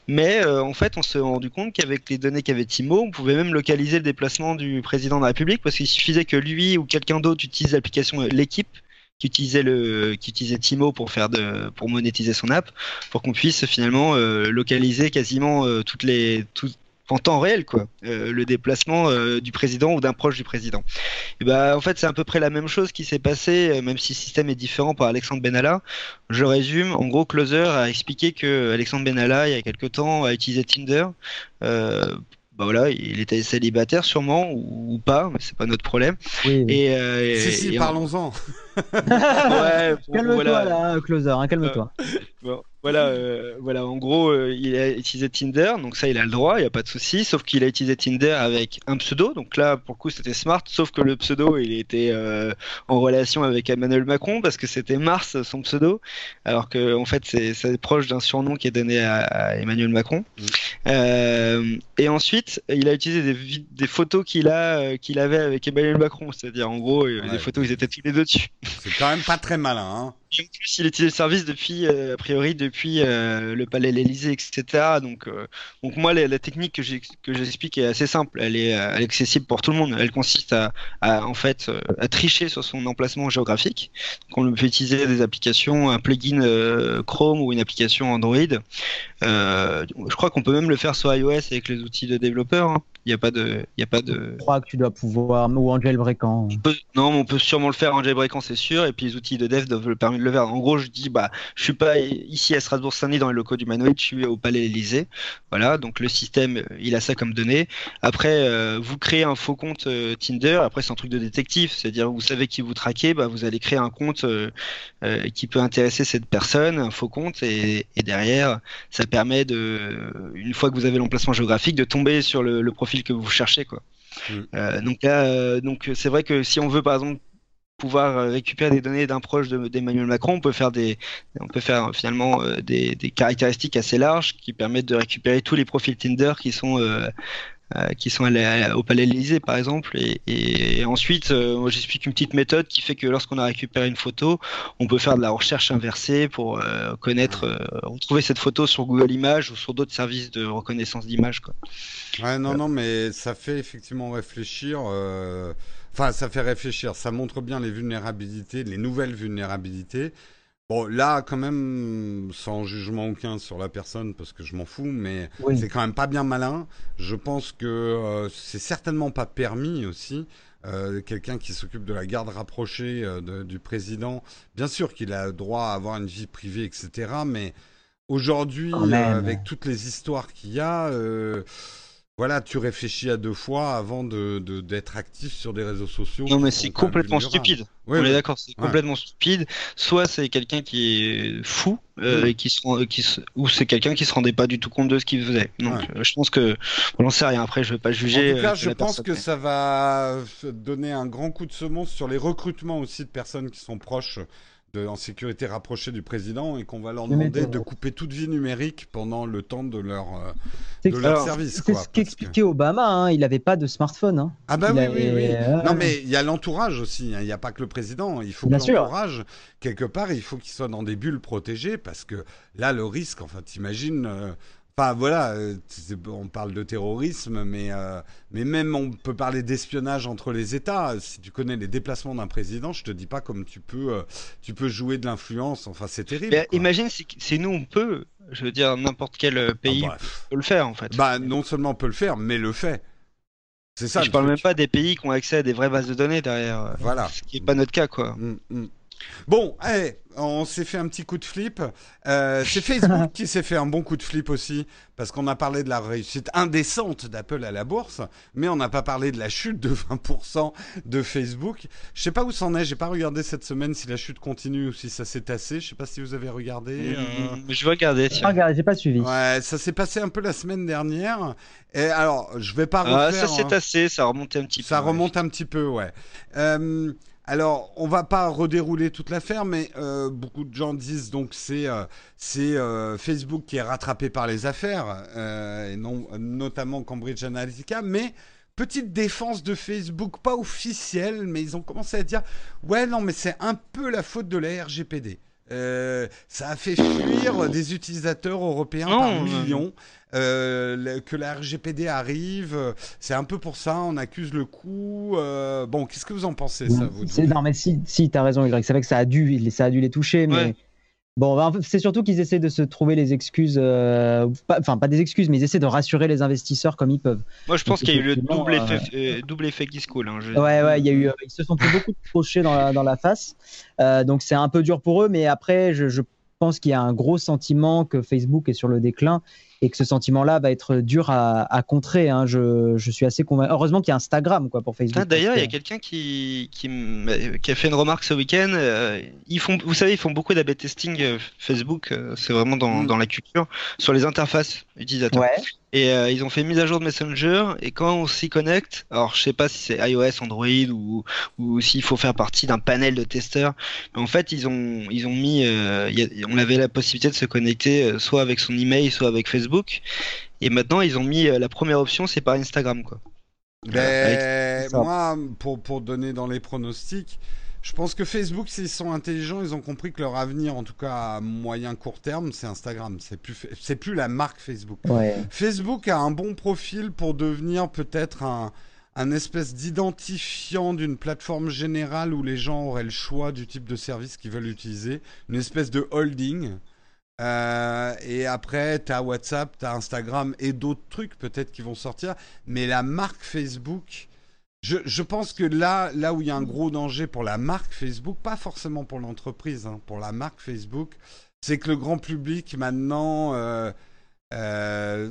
Mais en fait, on s'est rendu compte qu'avec les données qu'avait Timo, on pouvait même localiser le déplacement du président de la République parce qu'il suffisait que lui ou quelqu'un d'autre utilise l'application l'équipe qui utilisait le qui utilisait Timo pour faire de pour monétiser son app pour qu'on puisse finalement localiser quasiment toutes les toutes en temps réel, quoi, euh, le déplacement euh, du président ou d'un proche du président. Et bah, en fait, c'est à peu près la même chose qui s'est passé, euh, même si le système est différent par Alexandre Benalla. Je résume. En gros, Closer a expliqué que Alexandre Benalla, il y a quelque temps, a utilisé Tinder bah voilà, il était célibataire sûrement ou, pas, mais c'est pas notre problème. Oui, Et, euh, si, si, parlons-en. (laughs) ouais, calme-toi là, closer, hein, calme-toi. Voilà, euh, voilà, en gros, euh, il a utilisé Tinder, donc ça, il a le droit, il n'y a pas de souci, sauf qu'il a utilisé Tinder avec un pseudo, donc là, pour le coup, c'était smart, sauf que le pseudo, il était en relation avec Emmanuel Macron parce que c'était Mars, son pseudo, alors que en fait, c'est proche d'un surnom qui est donné à, Emmanuel Macron. Mm. et ensuite, il a utilisé des, des photos qu'il a, qu'il avait avec Emmanuel Macron, c'est-à-dire en gros, des photos ils étaient tous les deux dessus. C'est quand même pas très malin, hein. Et en plus, il service depuis, euh, a priori, depuis euh, le Palais l'Élysée, etc. Donc, euh, donc moi, la, technique que j'explique est assez simple. Elle est, accessible pour tout le monde. Elle consiste à, en fait, à tricher sur son emplacement géographique. Donc, on peut utiliser des applications, un plugin Chrome ou une application Android. je crois qu'on peut même le faire sur iOS avec les outils de développeurs. Hein. Il n'y a pas de, y a pas de. Je crois que tu dois pouvoir ou en jailbreakant. non, on peut sûrement le faire en jailbreakant, c'est sûr. Et puis les outils de dev doivent le permettre de le faire. En gros, je dis, bah, je suis pas ici à Strasbourg-Saint-Denis dans les locaux du Manoïd, je suis au Palais Élysée. Voilà, donc le système, il a ça comme données. Après, euh, vous créez un faux compte euh, Tinder. Après, c'est un truc de détective, c'est-à-dire vous savez qui vous traquez, bah, vous allez créer un compte euh, qui peut intéresser cette personne, un faux compte, et, derrière, ça permet de, une fois que vous avez l'emplacement géographique, de tomber sur le, le profil que vous cherchez quoi. Mm. Euh, donc euh, donc c'est vrai que si on veut par exemple pouvoir euh, récupérer des données d'un proche d'Emmanuel Macron, on peut faire des, on peut faire finalement des, caractéristiques assez larges qui permettent de récupérer tous les profils Tinder qui sont euh, qui sont allés au Palais Élysée par exemple. Et, ensuite euh, j'explique une petite méthode qui fait que lorsqu'on a récupéré une photo on peut faire de la recherche inversée pour euh, connaître retrouver cette photo sur Google Images ou sur d'autres services de reconnaissance d'images. Ouais non non mais ça fait effectivement réfléchir enfin ça fait réfléchir. Ça montre bien les vulnérabilités les nouvelles vulnérabilités Bon, là, quand même, sans jugement aucun sur la personne, parce que je m'en fous, mais c'est quand même pas bien malin. Je pense que euh, c'est certainement pas permis aussi. Euh, quelqu'un qui s'occupe de la garde rapprochée euh, du président, bien sûr qu'il a droit à avoir une vie privée, etc. Mais aujourd'hui, avec toutes les histoires qu'il y a voilà, tu réfléchis à deux fois avant de d'être actif sur des réseaux sociaux. Non, mais c'est complètement stupide. On est d'accord, c'est complètement stupide. Soit c'est quelqu'un qui est fou euh, et qui se qui ou c'est quelqu'un qui se rendait pas du tout compte de ce qu'il faisait. Donc, euh, je pense que on n'en sait rien. Après, je vais pas juger. En tout cas, euh, je pense que ça va donner un grand coup de semonce sur les recrutements aussi de personnes qui sont proches en sécurité rapprochée du président et qu'on va leur demander de couper toute vie numérique pendant le temps de leur, euh, de leur service. C'est ce qu'expliquait Obama, hein, il n'avait pas de smartphone. Hein. Ah bah oui, oui, oui. non mais il y a l'entourage aussi, hein. il n'y a pas que le président, il faut que l'entourage, quelque part, il faut qu'il soit dans des bulles protégées parce que là, le risque, enfin, t'imagines... Euh, Enfin voilà, euh, on parle de terrorisme, mais, euh, mais même on peut parler d'espionnage entre les États. Si tu connais les déplacements d'un président, je te dis pas comme tu peux, euh, tu peux jouer de l'influence. Enfin, c'est terrible. imagine si, si, nous on peut, je veux dire n'importe quel pays ah, peut le faire en fait. Bah non seulement on peut le faire, mais le fait. C'est ça. je parle même pas des pays qui ont accès à des vraies bases de données derrière. Voilà. Ce qui n'est pas notre cas, quoi. Mm, mm. Bon, allez, on s'est fait un petit coup de flip. Euh, c'est Facebook (laughs) qui s'est fait un bon coup de flip aussi, parce qu'on a parlé de la réussite indécente d'Apple à la bourse, mais on n'a pas parlé de la chute de 20% de Facebook. Je sais pas où c'en est, j'ai pas regardé cette semaine si la chute continue ou si ça s'est tassé. Je sais pas si vous avez regardé. Mm, euh. Je vais regarder. Tiens. Regarde, j'ai pas suivi. Ouais, ça s'est passé un peu la semaine dernière. Et alors, je vais pas ah, refaire. ça s'est hein. tassé, ça remonte un petit peu. Ça remonte un petit peu, ouais. Euh, alors, on va pas redérouler toute l'affaire, mais euh, beaucoup de gens disent donc c'est euh, euh, Facebook qui est rattrapé par les affaires, et non notamment Cambridge Analytica, mais petite défense de Facebook, pas officielle, mais ils ont commencé à dire ouais non mais c'est un peu la faute de la RGPD. Ça a fait fuir des utilisateurs européens par millions. Euh, que la RGPD arrive. C'est un peu pour ça, on accuse le coup. Euh, bon, qu'est-ce que vous en pensez, ça vous Non, mais si, si tu as raison, Y. C'est vrai que ça a dû, ça a dû les toucher, mais. Bon, bah, c'est surtout qu'ils essaient de se trouver les excuses, euh, enfin pas des excuses, mais ils essaient de rassurer les investisseurs comme ils peuvent. Moi, je pense qu'il y a eu le double effet, double effet qui se coule. Hein, ouais, ouais, il y a eu, ils se sont pris beaucoup de crochets dans la, dans la face, donc c'est un peu dur pour eux, mais après, je, je pense qu'il y a un gros sentiment que Facebook est sur le déclin et que ce sentiment-là va être dur à, contrer. Hein. Je, suis assez convaincu. Heureusement qu'il y a Instagram quoi, pour Facebook. Ah, d'ailleurs, il y a quelqu'un qui, qui, a fait une remarque ce week-end. Euh, ils font, vous savez, ils font beaucoup d'AB testing euh, Facebook. Euh, c'est vraiment dans, mm. dans, la culture sur les interfaces utilisateurs. Ouais. Et ils ont fait une mise à jour de Messenger. Et quand on s'y connecte, alors je sais pas si c'est iOS, Android ou, ou s'il faut faire partie d'un panel de testeurs. Mais en fait, ils ont, ils ont mis, on avait la possibilité de se connecter soit avec son email, soit avec Facebook et maintenant, ils ont mis euh, la première option, c'est par Instagram, quoi. Ben, moi, pour, pour donner dans les pronostics, je pense que Facebook, s'ils sont intelligents, ils ont compris que leur avenir, en tout cas à moyen court terme, c'est Instagram. C'est plus, c'est plus la marque Facebook. Facebook a un bon profil pour devenir peut-être un, un espèce d'identifiant d'une plateforme générale où les gens auraient le choix du type de service qu'ils veulent utiliser. Une espèce de holding. Euh, et après, tu as WhatsApp, tu as Instagram et d'autres trucs peut-être qui vont sortir. Mais la marque Facebook, je, je, pense que là, là où il y a un gros danger pour la marque Facebook, pas forcément pour l'entreprise, hein, pour la marque Facebook, c'est que le grand public maintenant, euh, euh,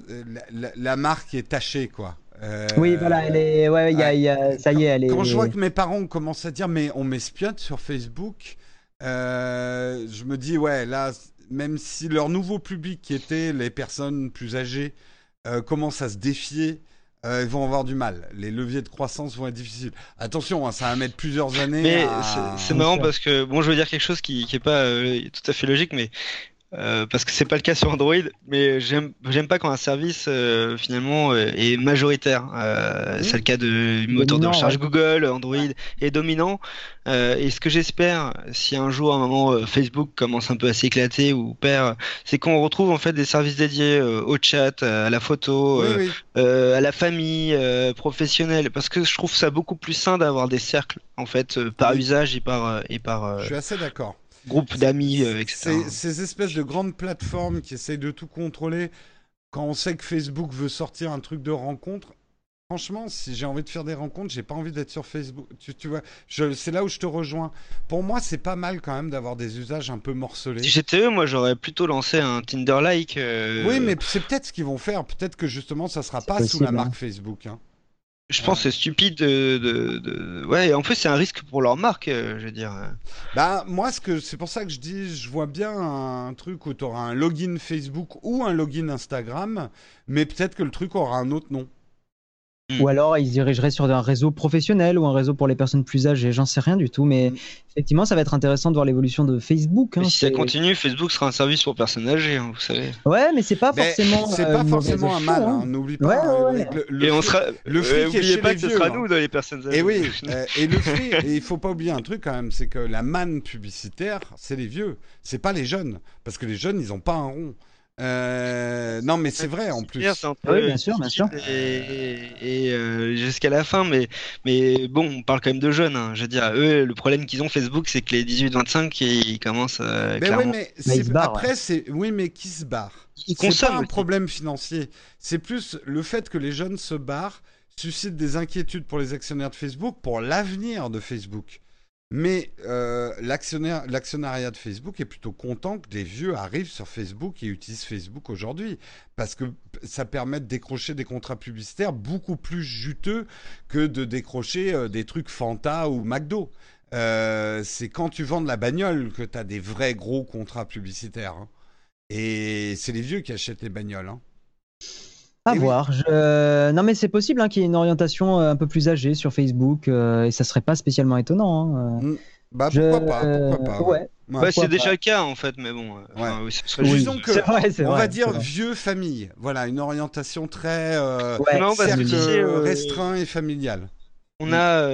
la, marque est tachée, quoi. oui, voilà, elle est, ouais, y a, y a, ça y est, elle est. Quand je vois que mes parents commencent à dire, mais on m'espionne sur Facebook, je me dis, ouais, là, même si leur nouveau public, qui était les personnes plus âgées, euh, commence à se défier, euh, ils vont avoir du mal. Les leviers de croissance vont être difficiles. Attention, hein, ça va mettre plusieurs années. Mais c'est marrant parce que, bon, je veux dire quelque chose qui n'est pas euh, tout à fait logique, mais euh, parce que c'est pas le cas sur Android, mais j'aime pas quand un service euh, finalement euh, est majoritaire. C'est le cas de moteur de recherche Google, Android est dominant. et ce que j'espère, si un jour, à un moment, Facebook commence un peu à s'éclater ou perd, c'est qu'on retrouve en fait des services dédiés au chat, à la photo, à la famille professionnelle, parce que je trouve ça beaucoup plus sain d'avoir des cercles en fait par usage et par et par. Je suis assez d'accord groupe d'amis, euh, etc. Ces espèces de grandes plateformes qui essayent de tout contrôler, quand on sait que Facebook veut sortir un truc de rencontre, franchement, si j'ai envie de faire des rencontres, j'ai pas envie d'être sur Facebook. Tu, vois, c'est là où je te rejoins. Pour moi, c'est pas mal quand même d'avoir des usages un peu morcelés. Si j'étais eux, moi, j'aurais plutôt lancé un Tinder-like. Euh, oui, mais c'est peut-être ce qu'ils vont faire. Peut-être que justement, ça sera pas sous la marque hein. Facebook. Hein. Je pense que c'est stupide de, Ouais, en plus, c'est un risque pour leur marque, euh, je veux dire. Bah, moi, ce que c'est pour ça que je dis, je vois bien un truc où tu auras un login Facebook ou un login Instagram, mais peut-être que le truc aura un autre nom. Ou hmm. alors ils dirigeraient sur un réseau professionnel ou un réseau pour les personnes plus âgées, j'en sais rien du tout, mais effectivement ça va être intéressant de voir l'évolution de Facebook. Hein, si ça continue, Facebook sera un service pour personnes âgées, hein, vous savez. Ouais, mais c'est pas forcément. C'est pas euh, forcément un mal, hein, n'oublie pas. Le, et on sera. Le fric euh, pas que ce sera nous dans les personnes âgées. Et oui, euh, et le fric, (laughs) et il faut pas oublier un truc quand même, c'est que la manne publicitaire, c'est les vieux, c'est pas les jeunes, parce que les jeunes ils ont pas un rond. Euh, non, mais c'est vrai en plus. Oui, bien sûr, bien sûr. Et, euh, jusqu'à la fin, mais, mais bon, on parle quand même de jeunes. Hein. Je veux dire, eux, le problème qu'ils ont Facebook, c'est que les 18-25, ils commencent. Euh, mais oui, mais, après, c'est oui, mais qui se barre Ils consomment. pas un problème financier. C'est plus le fait que les jeunes se barrent suscite des inquiétudes pour les actionnaires de Facebook, pour l'avenir de Facebook. Mais euh, l'actionnariat de Facebook est plutôt content que des vieux arrivent sur Facebook et utilisent Facebook aujourd'hui. Parce que ça permet de décrocher des contrats publicitaires beaucoup plus juteux que de décrocher euh, des trucs Fanta ou McDo. Euh, c'est quand tu vends de la bagnole que tu as des vrais gros contrats publicitaires. Hein. Et c'est les vieux qui achètent les bagnoles. Hein. À voir. Non, mais c'est possible hein, qu'il y ait une orientation euh, un peu plus âgée sur Facebook euh, et ça serait pas spécialement étonnant. Hein, mm. Bah, pourquoi pas, pourquoi pas. Ouais. Bah, c'est déjà le cas en fait, mais bon. Disons que, on va dire vieux famille. Voilà, une orientation très euh, restreint et familiale. On a,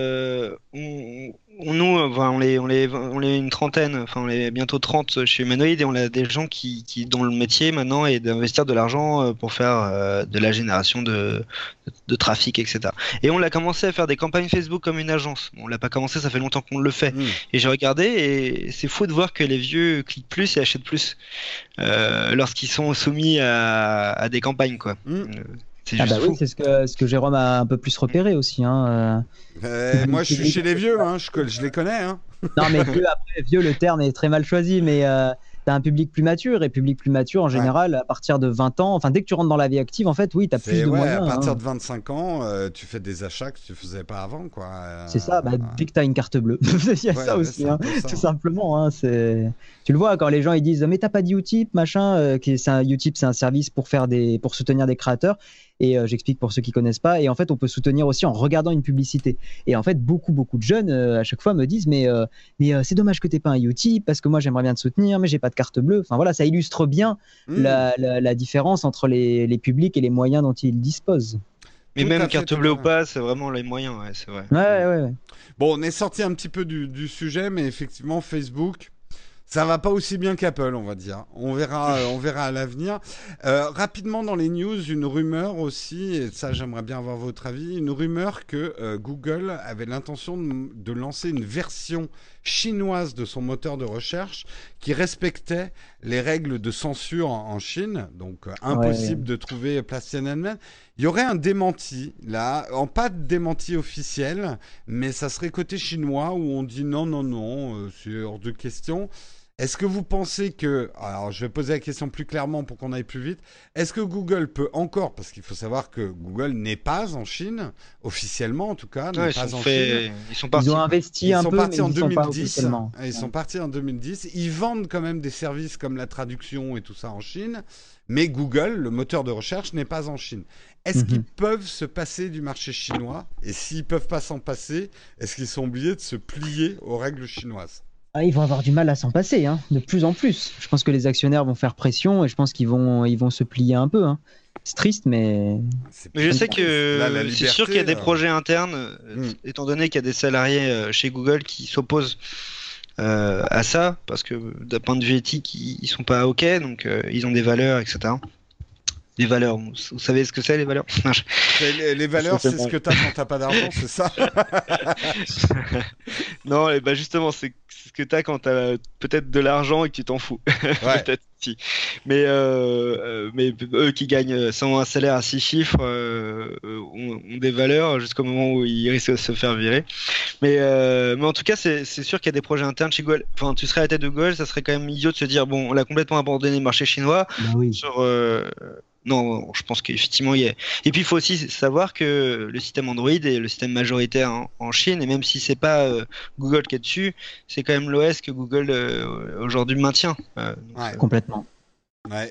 on, nous, on est, on est, on est une trentaine, enfin on est bientôt 30 chez Humanoid et on a des gens qui, qui dont le métier maintenant est d'investir de l'argent euh, pour faire euh, de la génération de, de, trafic, etc. Et on a commencé à faire des campagnes Facebook comme une agence. On l'a pas commencé, ça fait longtemps qu'on le fait. Hmm. Et j'ai regardé et c'est fou de voir que les vieux cliquent plus et achètent plus euh, lorsqu'ils sont soumis à, à, des campagnes, quoi. Hmm. Euh, ah bah oui, c'est ce que, ce que Jérôme a un peu plus repéré aussi. Hein. Euh. Euh, moi, je suis chez les vieux, hein, je, je, les connais. Hein. Non, mais vieux, après, vieux, le terme est très mal choisi, mais euh, tu as un public plus mature, et public plus mature, en général, à partir de 20 ans, enfin, dès que tu rentres dans la vie active, en fait, oui, tu as plus de ouais, moyens. À partir de 25 ans, tu fais des achats que tu faisais pas avant, quoi. c'est ça, bah, dès que tu as une carte bleue. (laughs) Il y a ça aussi, hein, tout simplement. c'est... Tu le vois, quand les gens ils disent, mais t'as pas de Utip, machin, qui c'est un Utip, c'est un service pour, faire des... pour soutenir des créateurs. Et euh, j'explique pour ceux qui connaissent pas. Et en fait, on peut soutenir aussi en regardant une publicité. Et en fait, beaucoup, beaucoup de jeunes euh, à chaque fois me disent, mais, euh, mais c'est dommage que t'aies pas un Utip parce que moi j'aimerais bien te soutenir, mais j'ai pas de carte bleue. Enfin voilà, ça illustre bien mmh. la, différence entre les, les publics et les moyens dont ils disposent. Mais même carte bleue ou pas, c'est vraiment les moyens, ouais, c'est vrai. Ouais, ouais, ouais. Bon, on est sorti un petit peu du, du sujet, mais effectivement, Facebook, ça va pas aussi bien qu'Apple, on va dire. On verra, on verra à l'avenir. Euh, rapidement dans les news, une rumeur aussi, et ça j'aimerais bien avoir votre avis, une rumeur que euh, Google avait l'intention de, lancer une version chinoise de son moteur de recherche qui respectait les règles de censure en, Chine, donc euh, impossible de trouver place Tiananmen. Il y aurait un démenti là, en pas de démenti officiel, mais ça serait côté chinois où on dit non, non, non, c'est hors de question. Est-ce que vous pensez que, alors je vais poser la question plus clairement pour qu'on aille plus vite, est-ce que Google peut encore, parce qu'il faut savoir que Google n'est pas en Chine, officiellement en tout cas, n'est pas en Chine. Ils sont partis. Ils ont investi un sont peu, partis en ils 2010. Sont ils sont partis en 2010. Ils vendent quand même des services comme la traduction et tout ça en Chine, mais Google, le moteur de recherche, n'est pas en Chine. Est-ce qu'ils mhm. peuvent se passer du marché chinois? Et s'ils peuvent pas s'en passer, est-ce qu'ils sont obligés de se plier aux règles chinoises? Ah, ils vont avoir du mal à s'en passer, hein, de plus en plus. Je pense que les actionnaires vont faire pression et je pense qu'ils vont, ils vont se plier un peu. Hein. C'est triste, mais. Mais je sais que c'est sûr qu'il y a des euh, projets internes, euh, hmm. étant donné qu'il y a des salariés euh, chez Google qui s'opposent à ça, parce que d'un point de vue éthique, ils, sont pas OK, donc ils ont des valeurs, etc. Des valeurs, vous savez ce que c'est les valeurs? (laughs) Les, valeurs, c'est ce que tu as quand t'as pas d'argent, c'est ça? (laughs) Non, bah justement, c'est ce que tu as quand tu as peut-être de l'argent et que tu t'en fous. (laughs) peut-être si. Mais, euh, euh, mais eux qui gagnent sans un salaire à six chiffres euh, ont, des valeurs jusqu'au moment où ils risquent de se faire virer. Mais, mais en tout cas, c'est sûr qu'il y a des projets internes chez Google. Enfin, tu serais à la tête de Google, ça serait quand même idiot de se dire bon, on a complètement abandonné le marché chinois bah oui. sur non, je pense qu'effectivement, il y a. Et puis, il faut aussi savoir que le système Android est le système majoritaire en, Chine, et même si c'est pas euh, Google qui est dessus, c'est quand même l'OS que Google euh, aujourd'hui maintient. Euh, Complètement.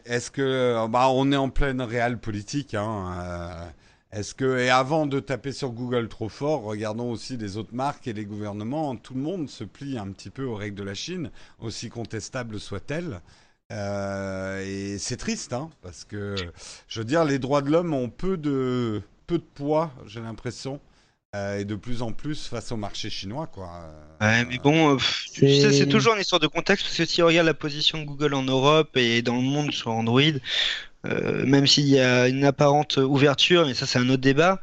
Est-ce que, bah, on est en pleine réelle politique, hein, Est-ce que, et avant de taper sur Google trop fort, regardons aussi les autres marques et les gouvernements. Tout le monde se plie un petit peu aux règles de la Chine, aussi contestables soient-elles. Euh, et c'est triste, hein, parce que, je veux dire, les droits de l'homme ont peu de, peu de poids, j'ai l'impression. Euh, et de plus en plus face au marché chinois, quoi. Ouais, mais bon, euh, c'est toujours une histoire de contexte parce que si on regarde la position de Google en Europe et dans le monde sur Android, même s'il y a une apparente ouverture, mais ça c'est un autre débat,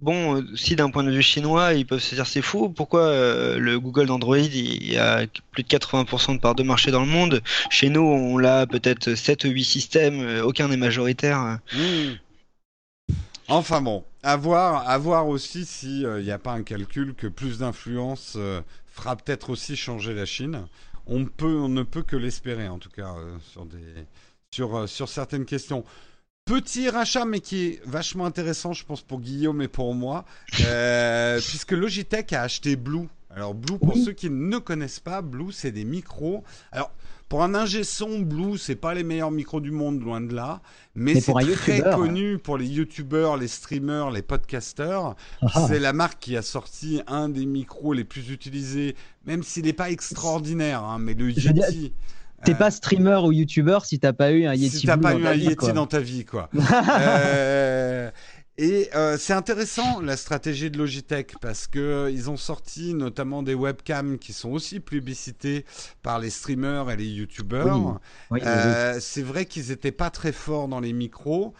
bon, euh, si d'un point de vue chinois, ils peuvent se dire c'est fou, pourquoi euh, le Google d'Android, il a plus de 80% de part de marché dans le monde? Chez nous, on a peut-être 7 ou 8 systèmes, euh, aucun n'est majoritaire. Hmm. Enfin bon. À voir, à voir aussi s'il n'y a pas un calcul que plus d'influence fera peut-être aussi changer la Chine. On, peut, on ne peut que l'espérer, en tout cas, sur, des, sur, sur certaines questions. Petit rachat, mais qui est vachement intéressant, je pense, pour Guillaume et pour moi, euh, (laughs) puisque Logitech a acheté Blue. Alors, Blue, pour ceux qui ne connaissent pas, Blue, c'est des micros. Alors, pour un ingé son, Blue, c'est pas les meilleurs micros du monde, loin de là. Mais, c'est très connu pour les youtubeurs, les streamers, les podcasters. Ah. C'est la marque qui a sorti un des micros les plus utilisés, même s'il n'est pas extraordinaire, hein, mais le Yeti. T'es pas streamer ou youtubeur si t'as pas eu un Yeti. Si t'as pas eu un Yeti dans ta vie, quoi. (laughs) euh, et euh, c'est intéressant la stratégie de Logitech parce que euh, ils ont sorti notamment des webcams qui sont aussi publicités par les streamers et les youtubeurs. Euh, c'est vrai qu'ils étaient pas très forts dans les micros.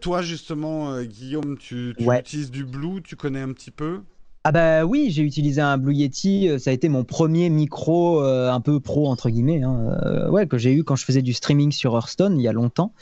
toi justement, Guillaume, tu, tu utilises du Blue, tu connais un petit peu? Ah bah oui, j'ai utilisé un Blue Yeti. Euh, ça a été mon premier micro euh, un peu pro entre guillemets, hein, euh, ouais, que j'ai eu quand je faisais du streaming sur Hearthstone il y a longtemps.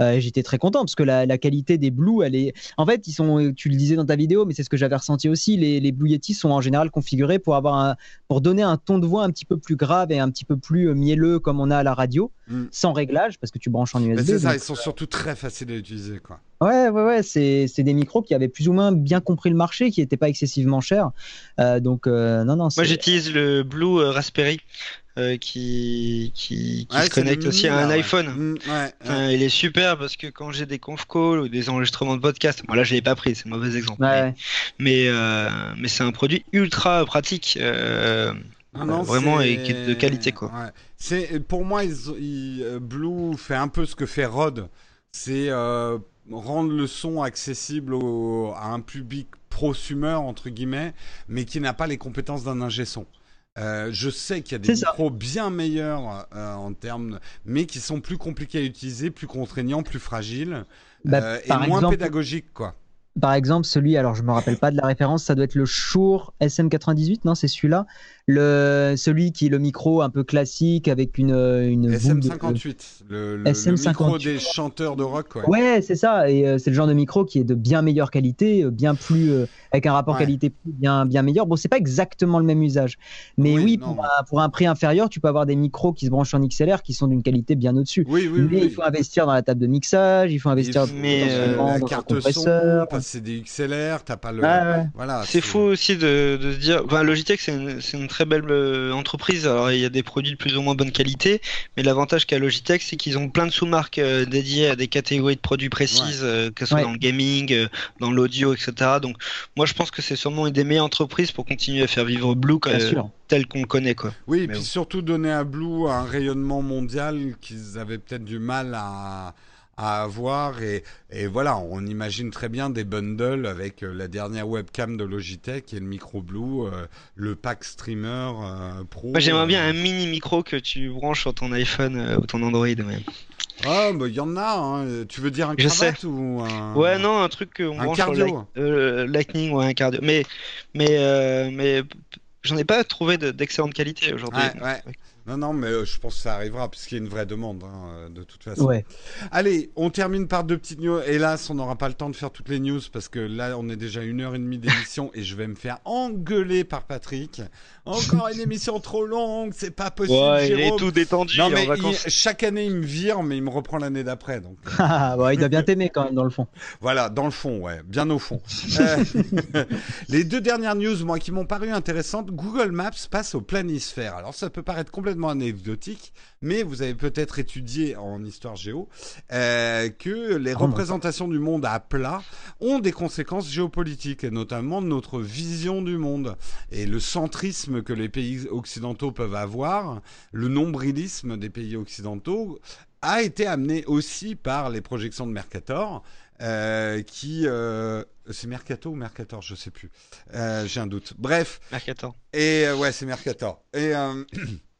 J'étais très content parce que la, qualité des Blue, elle est. En fait, ils sont. Tu le disais dans ta vidéo, mais c'est ce que j'avais ressenti aussi. Les, Blue Yeti sont en général configurés pour avoir pour donner un ton de voix un petit peu plus grave et un petit peu plus mielleux comme on a à la radio, mm. sans réglage parce que tu branches en USB. C'est ça, ils sont surtout très faciles à utiliser, quoi. Ouais, ouais, ouais, c'est, des micros qui avaient plus ou moins bien compris le marché, qui n'étaient pas excessivement chers. Euh, donc, euh, non, non. Moi, j'utilise le Blue euh, Raspberry. qui, qui, se connecte aussi à un iPhone. Mm, il est super parce que quand j'ai des conf calls ou des enregistrements de podcast, moi là je l'ai pas pris, c'est un mauvais exemple. mais mais, c'est un produit ultra pratique, vraiment et de qualité quoi. C'est pour moi, Blue fait un peu ce que fait Rode. C'est rendre le son accessible à un public prosumer entre guillemets, mais qui n'a pas les compétences d'un ingé son. Euh, je sais qu'il y a des micros bien meilleurs euh, en termes, mais qui sont plus compliqués à utiliser, plus contraignants, plus fragiles bah, euh, et moins pédagogiques, quoi. Par exemple, celui, alors je me rappelle pas de la référence, ça doit être le Shure SM98, non, c'est celui-là? Le celui qui est le micro un peu classique avec une une SM58 le, le, SM58. micro des chanteurs de rock ouais, ouais c'est ça et euh, c'est le genre de micro qui est de bien meilleure qualité euh, bien plus euh, avec un rapport qualité bien bien meilleur. Bon c'est pas exactement le même usage mais oui, pour, un, pour, un, prix inférieur tu peux avoir des micros qui se branchent en XLR qui sont d'une qualité bien au-dessus. Oui, oui, mais il faut investir dans la table de mixage il faut investir dans la carte son c'est des XLR t'as pas le voilà c'est fou aussi de, de se dire enfin Logitech c'est une, une très belle euh, entreprise. Alors, il y a des produits de plus ou moins bonne qualité, mais l'avantage qu'a Logitech, c'est qu'ils ont plein de sous-marques euh, dédiées à des catégories de produits précises, euh, que ce soit dans le gaming, dans l'audio, etc. Donc, moi, je pense que c'est sûrement une des meilleures entreprises pour continuer à faire vivre Blue tel qu'on le connaît. Quoi. Oui, et puis surtout donner à Blue un rayonnement mondial qu'ils avaient peut-être du mal à à avoir et, et, voilà, on imagine très bien des bundles avec euh, la dernière webcam de Logitech et le micro Blue, euh, le pack streamer euh, pro. Moi j'aimerais bien un mini micro que tu branches sur ton iPhone ou ton Android. Ah, bah il y en a. Hein. Tu veux dire un cravate ou un... Ouais, non, un truc qu'on branche cardio. sur Lightning ou un cardio. Mais, mais, mais j'en ai pas trouvé d'excellente qualité aujourd'hui. ouais. Non, non, mais euh, je pense que ça arrivera puisqu'il y a une vraie demande hein, euh, de toute façon. Allez, on termine par deux petites news. Hélas, on n'aura pas le temps de faire toutes les news parce que là, on est déjà une heure et demie d'émission et je vais me faire engueuler par Patrick. Encore une émission trop longue, c'est pas possible. Ouais, il est tout détendu. Non, mais chaque année, il me vire, mais il me reprend l'année d'après. Donc. (laughs) Ah, il doit bien t'aimer quand même dans le fond. Voilà, dans le fond, ouais, bien au fond. Euh, (laughs) les deux dernières news, moi, qui m'ont paru intéressantes, Google Maps passe au planisphère. Alors, ça peut paraître complètement anecdotique, mais vous avez peut-être étudié en histoire géo euh, que les représentations du monde à plat ont des conséquences géopolitiques, et notamment notre vision du monde et le centrisme que les pays occidentaux peuvent avoir, le nombrilisme des pays occidentaux a été amené aussi par les projections de Mercator. Euh, qui euh, c'est Mercato ou Mercator, je sais plus. Euh, j'ai un doute. Bref. Mercator. Et ouais, c'est Mercator. Et (clears throat)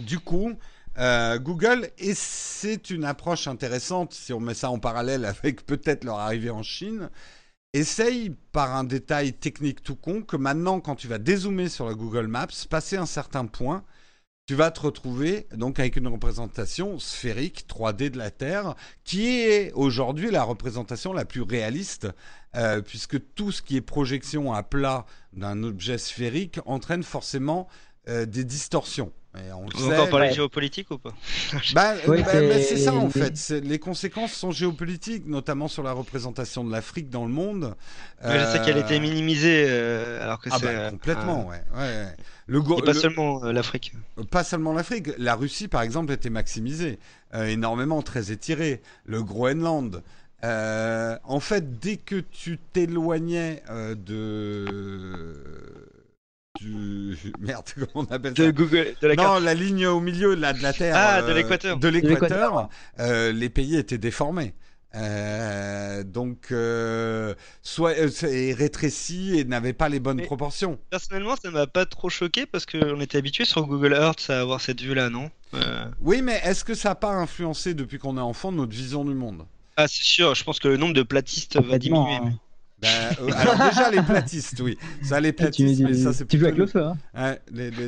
du coup, euh, Google, et c'est une approche intéressante si on met ça en parallèle avec peut-être leur arrivée en Chine, essaye par un détail technique tout con que maintenant, quand tu vas dézoomer sur la Google Maps, passer un certain point, tu vas te retrouver donc avec une représentation sphérique 3D de la Terre, qui est aujourd'hui la représentation la plus réaliste, euh, puisque tout ce qui est projection à plat d'un objet sphérique entraîne forcément euh, des distorsions. On, on va parler géopolitique ou pas (laughs) bah, bah, bah, C'est ça en fait. Les conséquences sont géopolitiques, notamment sur la représentation de l'Afrique dans le monde. je sais qu'elle était minimisée euh, alors que ah c'est complètement, ouais. ouais. Le Et pas seulement euh, l'Afrique. Pas seulement l'Afrique. La Russie, par exemple, était maximisée énormément, très étirée. Le Groenland. en fait, dès que tu t'éloignais de du (laughs) merde (laughs) comment on appelle de Google de la non la ligne au milieu là de la terre ah de euh, l'équateur. de l'équateur. euh, les pays étaient déformés. Euh, donc soit et rétrécis et n'avaient pas les bonnes proportions. personnellement ça m'a pas trop choqué parce qu'on était habitué sur Google Earth à avoir cette vue là non oui mais est-ce que ça n'a pas influencé depuis qu'on est enfant notre vision du monde? Ah c'est sûr. Je pense que le nombre de platistes va diminuer hein. Ben, euh, alors déjà les platistes, oui. Ça les platistes, tu, ça c'est. Tu joues avec le feu. Hein.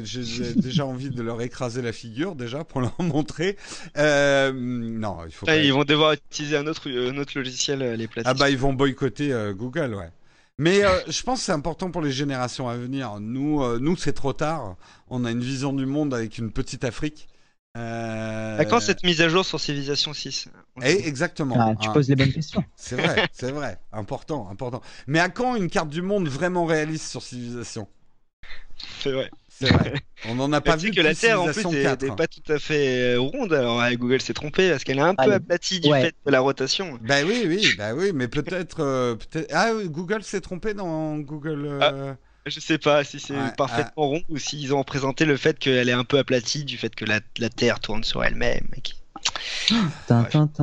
J'ai déjà envie de leur écraser la figure déjà pour leur montrer. Euh, non, il faut. Ah, ils vont devoir utiliser un autre, un autre logiciel euh, les platistes. Ah bah ils vont boycotter Google, ouais. Mais je pense que c'est important pour les générations à venir. Nous, nous c'est trop tard. On a une vision du monde avec une petite Afrique. Euh... Quand cette mise à jour sur Civilization 6 eh, Exactement. Ah, tu poses les bonnes questions. (laughs) C'est vrai, c'est vrai. Important, important. Mais à quand une carte du monde vraiment réaliste sur Civilization? C'est vrai. C'est vrai. On n'en a (laughs) pas vu que la Terre en plus n'est pas tout à fait euh, ronde. Alors Google s'est trompé parce qu'elle est un peu aplatie du fait de la rotation. Bah oui, oui, bah oui, mais peut-être, euh, peut-être. Ah, Google s'est trompé dans Google. Euh, ah. Je sais pas si c'est parfaitement rond ou s'ils ont présenté le fait qu'elle est un peu aplatie du fait que la, Terre tourne sur elle-même.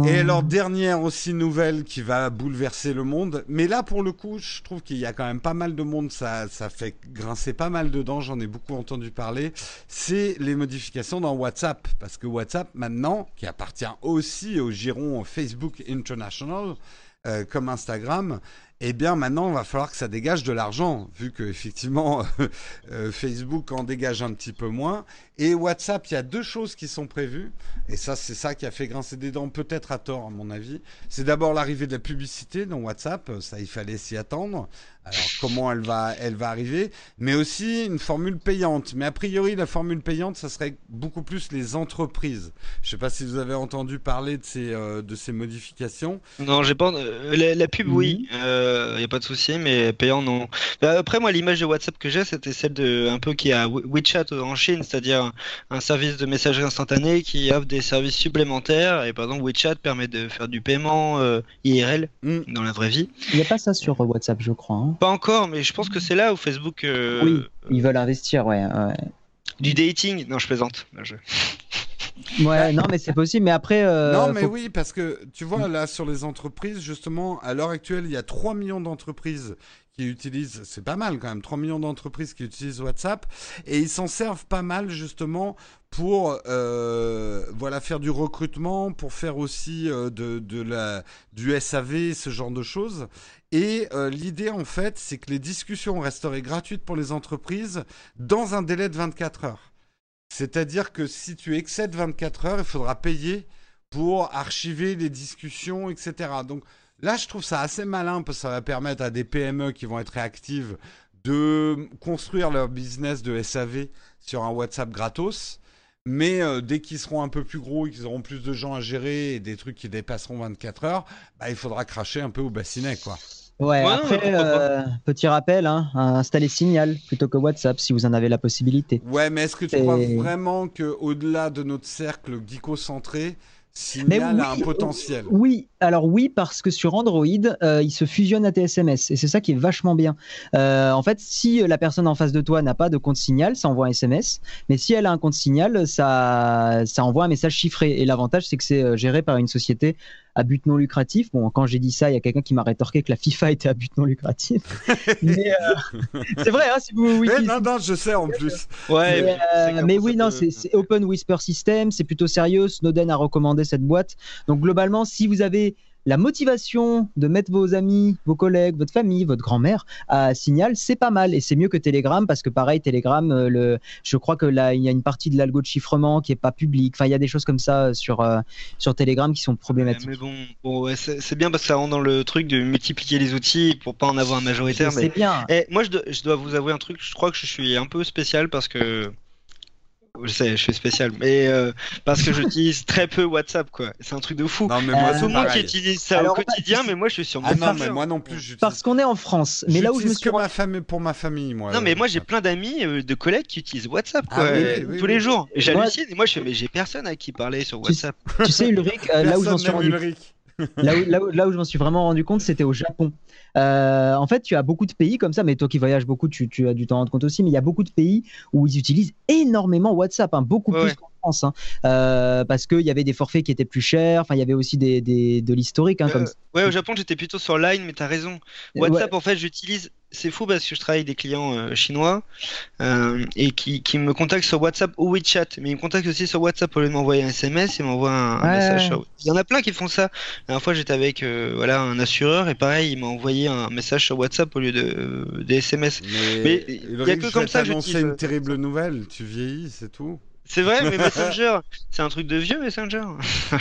Et alors dernière aussi nouvelle qui va bouleverser le monde, mais là pour le coup je trouve qu'il y a quand même pas mal de monde, ça, ça fait grincer pas mal dedans, j'en ai beaucoup entendu parler, c'est les modifications dans WhatsApp, parce que WhatsApp maintenant, qui appartient aussi au giron Facebook International, euh, comme Instagram, eh bien maintenant, il va falloir que ça dégage de l'argent, vu que effectivement (laughs) euh, Facebook en dégage un petit peu moins. Et WhatsApp, il y a deux choses qui sont prévues, et ça, c'est ça qui a fait grincer des dents, peut-être à tort, à mon avis. C'est d'abord l'arrivée de la publicité dans WhatsApp, ça, il fallait s'y attendre. Alors comment elle va, elle va arriver, mais aussi une formule payante. Mais a priori, la formule payante, ça serait beaucoup plus les entreprises. Je ne sais pas si vous avez entendu parler de ces, euh, de ces modifications. Non, j'ai pas. Euh, la, pub, oui, il mhm. n'y a pas de souci, mais payant, non. Bah, après, moi, l'image de WhatsApp que j'ai, c'était celle de un peu qui a WeChat en Chine, c'est-à-dire un service de messagerie instantanée qui offre des services supplémentaires. Et par exemple, WeChat permet de faire du paiement euh, IRL mm. dans la vraie vie. Il n'y a pas ça sur WhatsApp, je crois. Hein. Pas encore, mais je pense que c'est là où Facebook. Euh, oui, ils veulent investir, ouais. Du dating Non, je plaisante. (laughs) Ouais, non, mais c'est possible. Mais après. Euh, non, mais oui, parce que tu vois, là, sur les entreprises, justement, à l'heure actuelle, il y a 3 millions d'entreprises qui utilisent, c'est pas mal quand même, 3 millions d'entreprises qui utilisent WhatsApp, et ils s'en servent pas mal justement pour euh, voilà faire du recrutement, pour faire aussi euh, de, de, la, du SAV, ce genre de choses. Et euh, l'idée en fait, c'est que les discussions resteraient gratuites pour les entreprises dans un délai de 24 heures. C'est-à-dire que si tu excèdes 24 heures, il faudra payer pour archiver les discussions, etc. Donc Là, je trouve ça assez malin parce que ça va permettre à des PME qui vont être réactives de construire leur business de SAV sur un WhatsApp gratos. Mais euh, dès qu'ils seront un peu plus gros et qu'ils auront plus de gens à gérer et des trucs qui dépasseront 24 heures, bah, il faudra cracher un peu au bassinet, quoi. Ouais, après, euh, petit rappel, hein, installez Signal plutôt que WhatsApp si vous en avez la possibilité. Ouais, mais est-ce que tu crois vraiment qu'au-delà de notre cercle geeko-centré, Signal a un potentiel? Oui, alors oui, parce que sur Android, euh, il se fusionne à tes SMS et c'est ça qui est vachement bien. Euh, en fait, si la personne en face de toi n'a pas de compte Signal, ça envoie un SMS. Mais si elle a un compte Signal, ça, ça envoie un message chiffré. Et l'avantage, c'est que c'est euh, géré par une société à but non lucratif. Bon, quand j'ai dit ça, il y a quelqu'un qui m'a rétorqué que la FIFA (laughs) était à but non lucratif. (laughs) mais c'est vrai, hein, si vous. Oui, non, non, je sais en plus. Ouais. Mais, oui, non, c'est Open Whisper System, c'est plutôt sérieux. Snowden a recommandé cette boîte. Donc globalement, si vous avez la motivation de mettre vos amis, vos collègues, votre famille, votre grand-mère à Signal, c'est pas mal et c'est mieux que Telegram parce que pareil, Telegram, euh, le, je crois que là, il y a une partie de l'algo de chiffrement qui est pas publique. Enfin, il y a des choses comme ça sur euh, sur Telegram qui sont problématiques. mais bon, c'est bien parce que ça rentre dans le truc de multiplier les outils pour pas en avoir un majoritaire. C'est bien. Et moi, je je dois vous avouer un truc. Je crois que je suis un peu spécial parce que je sais, je suis spécial, mais euh, parce que j'utilise (laughs) très peu WhatsApp, quoi. C'est un truc de fou. Non, mais moi, tout le monde qui utilise ça au quotidien, mais moi, je suis sur ah non, mais moi non plus. Parce qu'on est en France. Mais là où je me suis. que ma famille, pour ma famille, moi. Non, mais moi, j'ai plein d'amis, euh, de collègues qui utilisent WhatsApp, quoi, ah tous les jours. J'hallucine. Et moi, je mais j'ai personne à qui parler sur WhatsApp. Tu, sais, Ulrich, euh, là où j'en suis rendu. Là où, là où, là où je m'en suis vraiment rendu compte, c'était au Japon. Euh, en fait, tu as beaucoup de pays comme ça, mais toi qui voyages beaucoup, tu, as dû t'en rendre compte aussi, mais il y a beaucoup de pays où ils utilisent énormément WhatsApp, hein, beaucoup plus qu'en France, hein, euh, parce qu'il y avait des forfaits qui étaient plus chers, enfin, il y avait aussi des, de l'historique. Hein, comme ouais, au Japon, j'étais plutôt sur Line, mais tu as raison. WhatsApp, en fait, j'utilise c'est fou parce que je travaille avec des clients euh, chinois euh, et qui, qui, me contactent sur WhatsApp ou WeChat, mais ils me contactent aussi sur WhatsApp au lieu de m'envoyer un SMS, ils m'envoient un, message. Il y en a plein qui font ça. La dernière fois, j'étais avec euh, voilà un assureur et pareil, il m'a envoyé un message sur WhatsApp au lieu de des SMS. Mais, il y a que comme ça. C'est une terrible nouvelle. Tu vieillis, c'est tout. C'est vrai, mais (laughs) Messenger, c'est un truc de vieux Messenger. (laughs)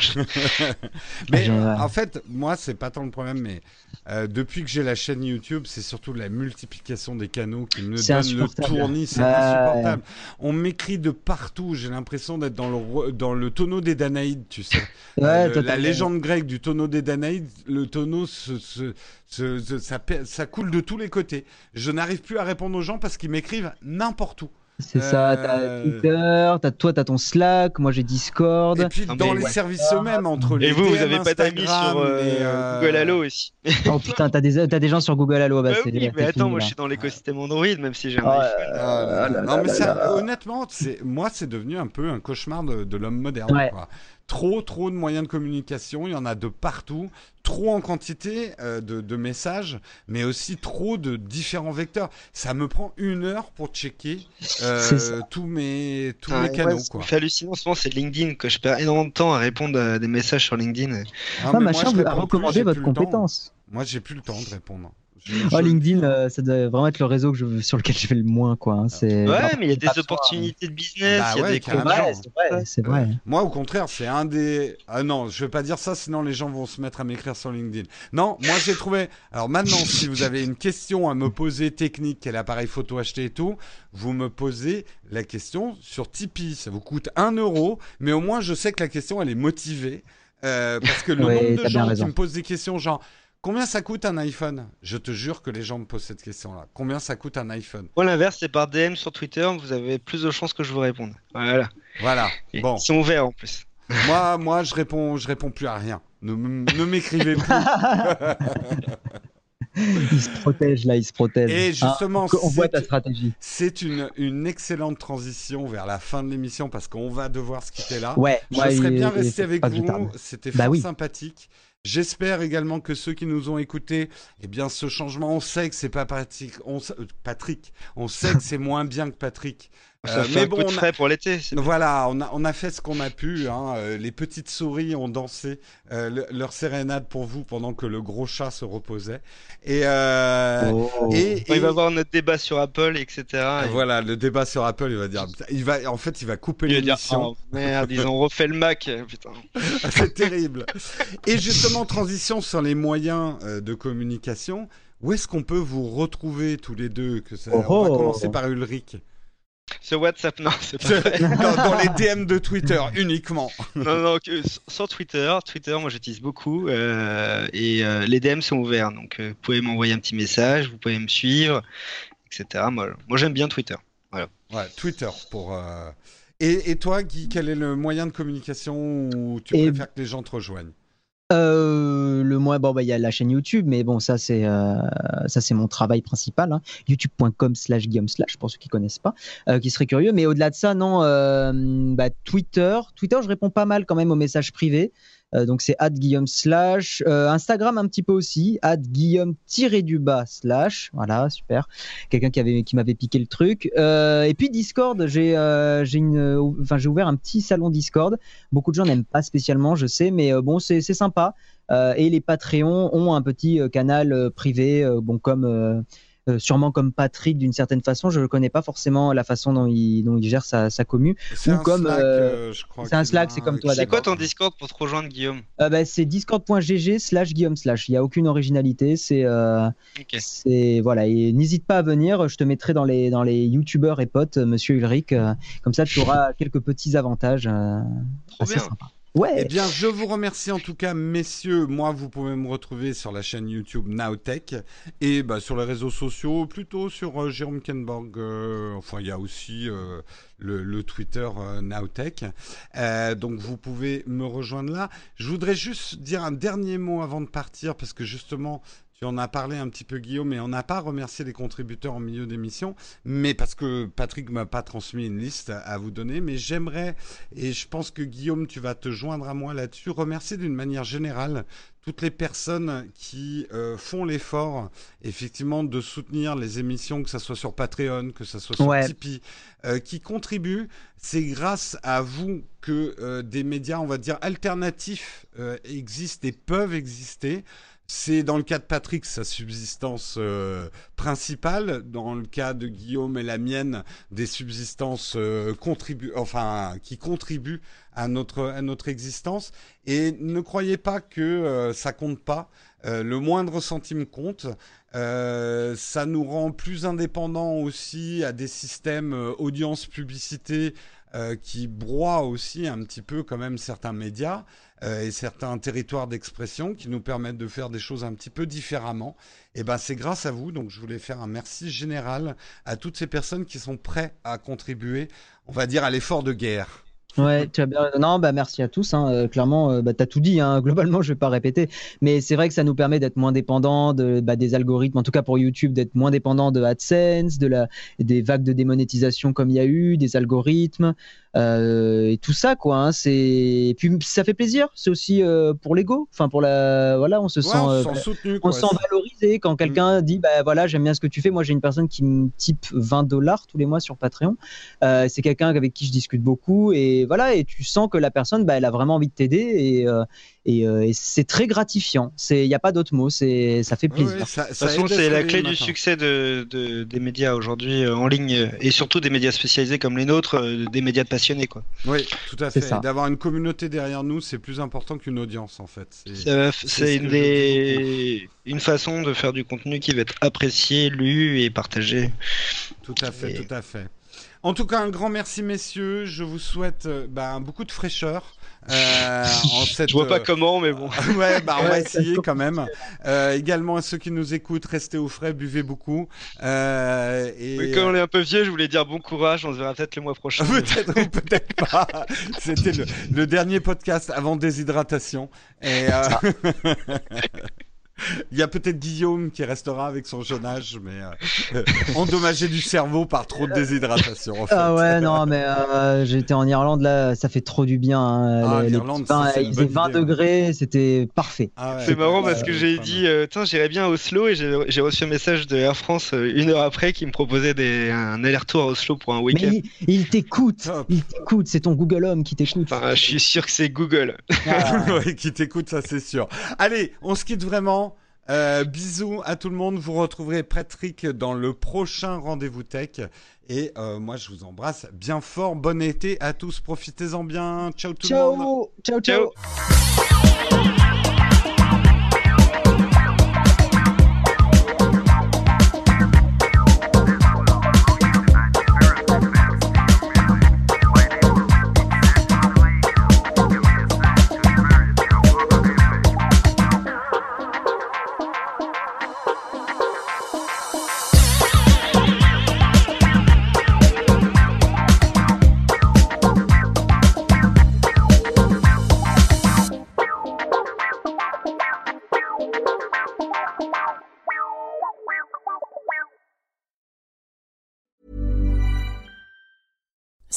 mais en fait, moi, c'est pas tant le problème, mais euh, depuis que j'ai la chaîne YouTube, c'est surtout la multiplication des canaux qui me donne le tournis, c'est insupportable. On m'écrit de partout, j'ai l'impression d'être dans le, dans le tonneau des Danaïdes, tu sais. (laughs) Euh, la légende grecque du tonneau des Danaïdes, le tonneau, ça, ça coule de tous les côtés. Je n'arrive plus à répondre aux gens parce qu'ils m'écrivent n'importe où. C'est ça, t'as euh, Twitter, as, toi t'as ton Slack, moi j'ai Discord. Et puis dans les services eux-mêmes, entre les Et vous, vous avez pas d'amis sur euh, euh, Google Allo aussi (laughs) Oh putain, t'as des, as des gens sur Google Allo. Bah, bah oui, mais attends, moi je suis dans l'écosystème Android, même si j'ai un iPhone. Ah non, mais ça, honnêtement, moi c'est devenu un peu un cauchemar de, de l'homme moderne. Quoi trop, trop de moyens de communication. Il y en a de partout. Trop en quantité euh, de, messages, mais aussi trop de différents vecteurs. Ça me prend une heure pour checker euh, (laughs) tous mes, tous mes canaux. ce qui fait hallucinant en ce moment, c'est LinkedIn, que je perds énormément de temps à répondre à des messages sur LinkedIn. Ah, ah machin, vous recommander votre compétence. Moi, j'ai plus le temps de répondre. Oh, LinkedIn, euh, ça doit vraiment être le réseau que je, sur lequel je fais le moins. Quoi, hein. c'est... Ouais, mais il y a des opportunités de business. Bah il y a des c'est vrai, Moi, au contraire, c'est un des. Ah non, je vais pas dire ça, sinon les gens vont se mettre à m'écrire sur LinkedIn. Non, moi j'ai trouvé. Alors maintenant, si vous avez une question à me poser technique, quel appareil photo acheter et tout, vous me posez la question sur Tipeee. Ça vous coûte 1 euro, mais au moins je sais que la question elle est motivée. Euh, parce que le nombre de gens qui me posent des questions genre Combien ça coûte un iPhone Je te jure que les gens me posent cette question-là. Combien ça coûte un iPhone Ou l'inverse, c'est par DM sur Twitter, vous avez plus de chances que je vous réponde. Voilà. Voilà. bon. Ils sont ouverts en plus. (laughs) moi, moi, je réponds, je réponds plus à rien. Ne, ne m'écrivez plus. (laughs) il se protège là, il se protège. Et justement, on voit ta stratégie. C'est une, une excellente transition vers la fin de l'émission parce qu'on va devoir se quitter là. Ouais. Je serais bien resté avec vous. C'était bah fort sympathique. J'espère également que ceux qui nous ont écoutés, eh bien, ce changement, on sait que c'est pas Patrick, on, euh, Patrick, on sait que c'est (laughs) moins bien que Patrick. Ça euh, mais bon, un frais pour l'été. Voilà, on a, on a fait ce qu'on a pu. Hein. Euh, les petites souris ont dansé leur sérénade pour vous pendant que le gros chat se reposait. Et, oh. et, il va voir notre débat sur Apple, etc. Voilà, le débat sur Apple, il va dire, il va, en fait, il va couper l'émission. Oh, merde, ils ont refait le Mac, putain. (laughs) C'est terrible. Et justement, transition sur les moyens de communication. Où est-ce qu'on peut vous retrouver tous les deux que ça... On va oh. commencer par Ulrich. Sur WhatsApp, non, c'est pas (laughs) dans, les DM de Twitter (laughs) uniquement. non, non, sur Twitter, Twitter, moi j'utilise beaucoup euh, et euh, les DM sont ouverts, donc euh, vous pouvez m'envoyer un petit message, vous pouvez me suivre, etc. Moi, moi j'aime bien Twitter. Voilà. Ouais, Twitter pour. Et, et, toi, Guy, quel est le moyen de communication où tu préfères que les gens te rejoignent? Euh, le moins, bon, bah, il y a la chaîne YouTube, mais bon, ça, c'est, euh, mon travail principal. Hein. YouTube.com slash Guillaume slash, pour ceux qui connaissent pas, euh, qui seraient curieux. Mais au-delà de ça, non, bah, Twitter. Twitter, je réponds pas mal quand même aux messages privés. Donc c'est Guillaume slash. Instagram un petit peu aussi, Guillaume tiré du bas slash. Voilà, super. Quelqu'un qui avait qui m'avait piqué le truc. et puis Discord, j'ai j'ai une, enfin j'ai ouvert un petit salon Discord. Beaucoup de gens n'aiment pas spécialement, je sais, mais bon c'est sympa. et les Patreons ont un petit canal privé, bon comme euh, sûrement comme Patrick d'une certaine façon. Je ne connais pas forcément la façon dont il, dont il gère sa, sa commu. C'est comme euh, euh, c'est un Slack, c'est comme toi. C'est quoi ton Discord pour te rejoindre, Guillaume? Bah, C'est discord.gg slash Guillaume slash. Il n'y a aucune originalité. C'est c'est voilà. Et n'hésite pas à venir. Je te mettrai dans les dans les youtubeurs et potes, Monsieur Ulrich. comme ça, tu auras (laughs) quelques petits avantages. Trop bien. Eh bien, je vous remercie en tout cas, messieurs. Moi, vous pouvez me retrouver sur la chaîne YouTube Nowtech et bah, sur les réseaux sociaux, plutôt sur euh, Jérôme Kenborg. Euh, enfin, il y a aussi euh, le, Twitter Nowtech. donc, vous pouvez me rejoindre là. Je voudrais juste dire un dernier mot avant de partir parce que justement, tu en as parlé un petit peu, Guillaume, mais on n'a pas remercié les contributeurs en milieu d'émission, mais parce que Patrick m'a pas transmis une liste à vous donner. Mais j'aimerais, et je pense que Guillaume, tu vas te joindre à moi là-dessus, remercier d'une manière générale toutes les personnes qui euh, font l'effort, effectivement, de soutenir les émissions, que ce soit sur Patreon, que ce soit sur Tipeee, euh, qui contribuent. C'est grâce à vous que euh, des médias, on va dire, alternatifs existent et peuvent exister. C'est dans le cas de Patrick sa subsistance euh, principale. Dans le cas de Guillaume et la mienne, des subsistances euh, enfin, qui contribuent à notre, à notre existence. Et ne croyez pas que euh, ça compte pas. le moindre centime compte. ça nous rend plus indépendants aussi à des systèmes audience publicité qui broient aussi un petit peu quand même certains médias. Euh, et certains territoires d'expression qui nous permettent de faire des choses un petit peu différemment. Et ben c'est grâce à vous. Donc je voulais faire un merci général à toutes ces personnes qui sont prêtes à contribuer, on va dire, à l'effort de guerre. Ouais, tu as bien. Non, bah merci à tous. Hein. Euh, clairement, euh, bah, tu as tout dit. Hein. (laughs) Globalement, je vais pas répéter. Mais c'est vrai que ça nous permet d'être moins dépendant de, bah, des algorithmes, en tout cas pour YouTube, d'être moins dépendant de AdSense, de la, des vagues de démonétisation comme il y a eu, des algorithmes. Euh, et tout ça quoi. Hein, c'est et puis ça fait plaisir. C'est aussi pour l'ego. Enfin pour la voilà, on se sent, on, se sent, soutenu, on sent valorisé quand quelqu'un mm. dit bah voilà j'aime bien ce que tu fais. Moi j'ai une personne qui me type 20 dollars tous les mois sur Patreon. C'est quelqu'un avec qui je discute beaucoup et voilà et tu sens que la personne bah, elle a vraiment envie de t'aider et, euh, et, c'est très gratifiant. Il n'y a pas d'autre mot, ça fait plaisir. de toute façon, c'est la clé du succès de, des médias aujourd'hui euh, en ligne et surtout des médias spécialisés comme les nôtres, euh, des médias passionnés. Quoi. Oui, tout à fait. D'avoir une communauté derrière nous, c'est plus important qu'une audience en fait. C'est une, des... une façon de faire du contenu qui va être apprécié, lu et partagé. Tout à fait, tout à fait. En tout cas, un grand merci, messieurs. Je vous souhaite bah, beaucoup de fraîcheur. Euh, en (laughs) cette, Je vois pas euh, comment, mais bon. (laughs) ouais, bah on va essayer quand même. Euh, également à ceux qui nous écoutent, restez au frais, buvez beaucoup. Euh, et... Comme on est un peu vieux, je voulais dire bon courage. On se verra peut-être le mois prochain. (laughs) peut-être ou peut-être pas. C'était le, le, dernier podcast avant déshydratation. Et Il y a peut-être Guillaume qui restera avec son jeune âge, mais euh, (laughs) endommagé du cerveau par trop de déshydratation. En fait. Ah ouais, non, mais euh, j'étais en Irlande là, ça fait trop du bien. Hein. Ah, l'Irlande, il faisait 20 degrés, c'était parfait. Ah c'est marrant parce que j'ai dit, euh, tiens, j'irais bien à Oslo et j'ai reçu un message de Air France une heure après qui me proposait des, un aller-retour à Oslo pour un week-end. Mais il, t'écoute, il t'écoute, c'est ton Google Home qui t'écoute. Enfin, je suis sûr que c'est Google. (laughs) Ah. qui t'écoute, ça c'est sûr. Allez, on se quitte vraiment. Euh, bisous à tout le monde. Vous retrouverez Patrick dans le prochain rendez-vous tech. Et euh, moi, je vous embrasse bien fort. Bon été à tous. Profitez-en bien. Ciao tout le monde. Ciao, ciao.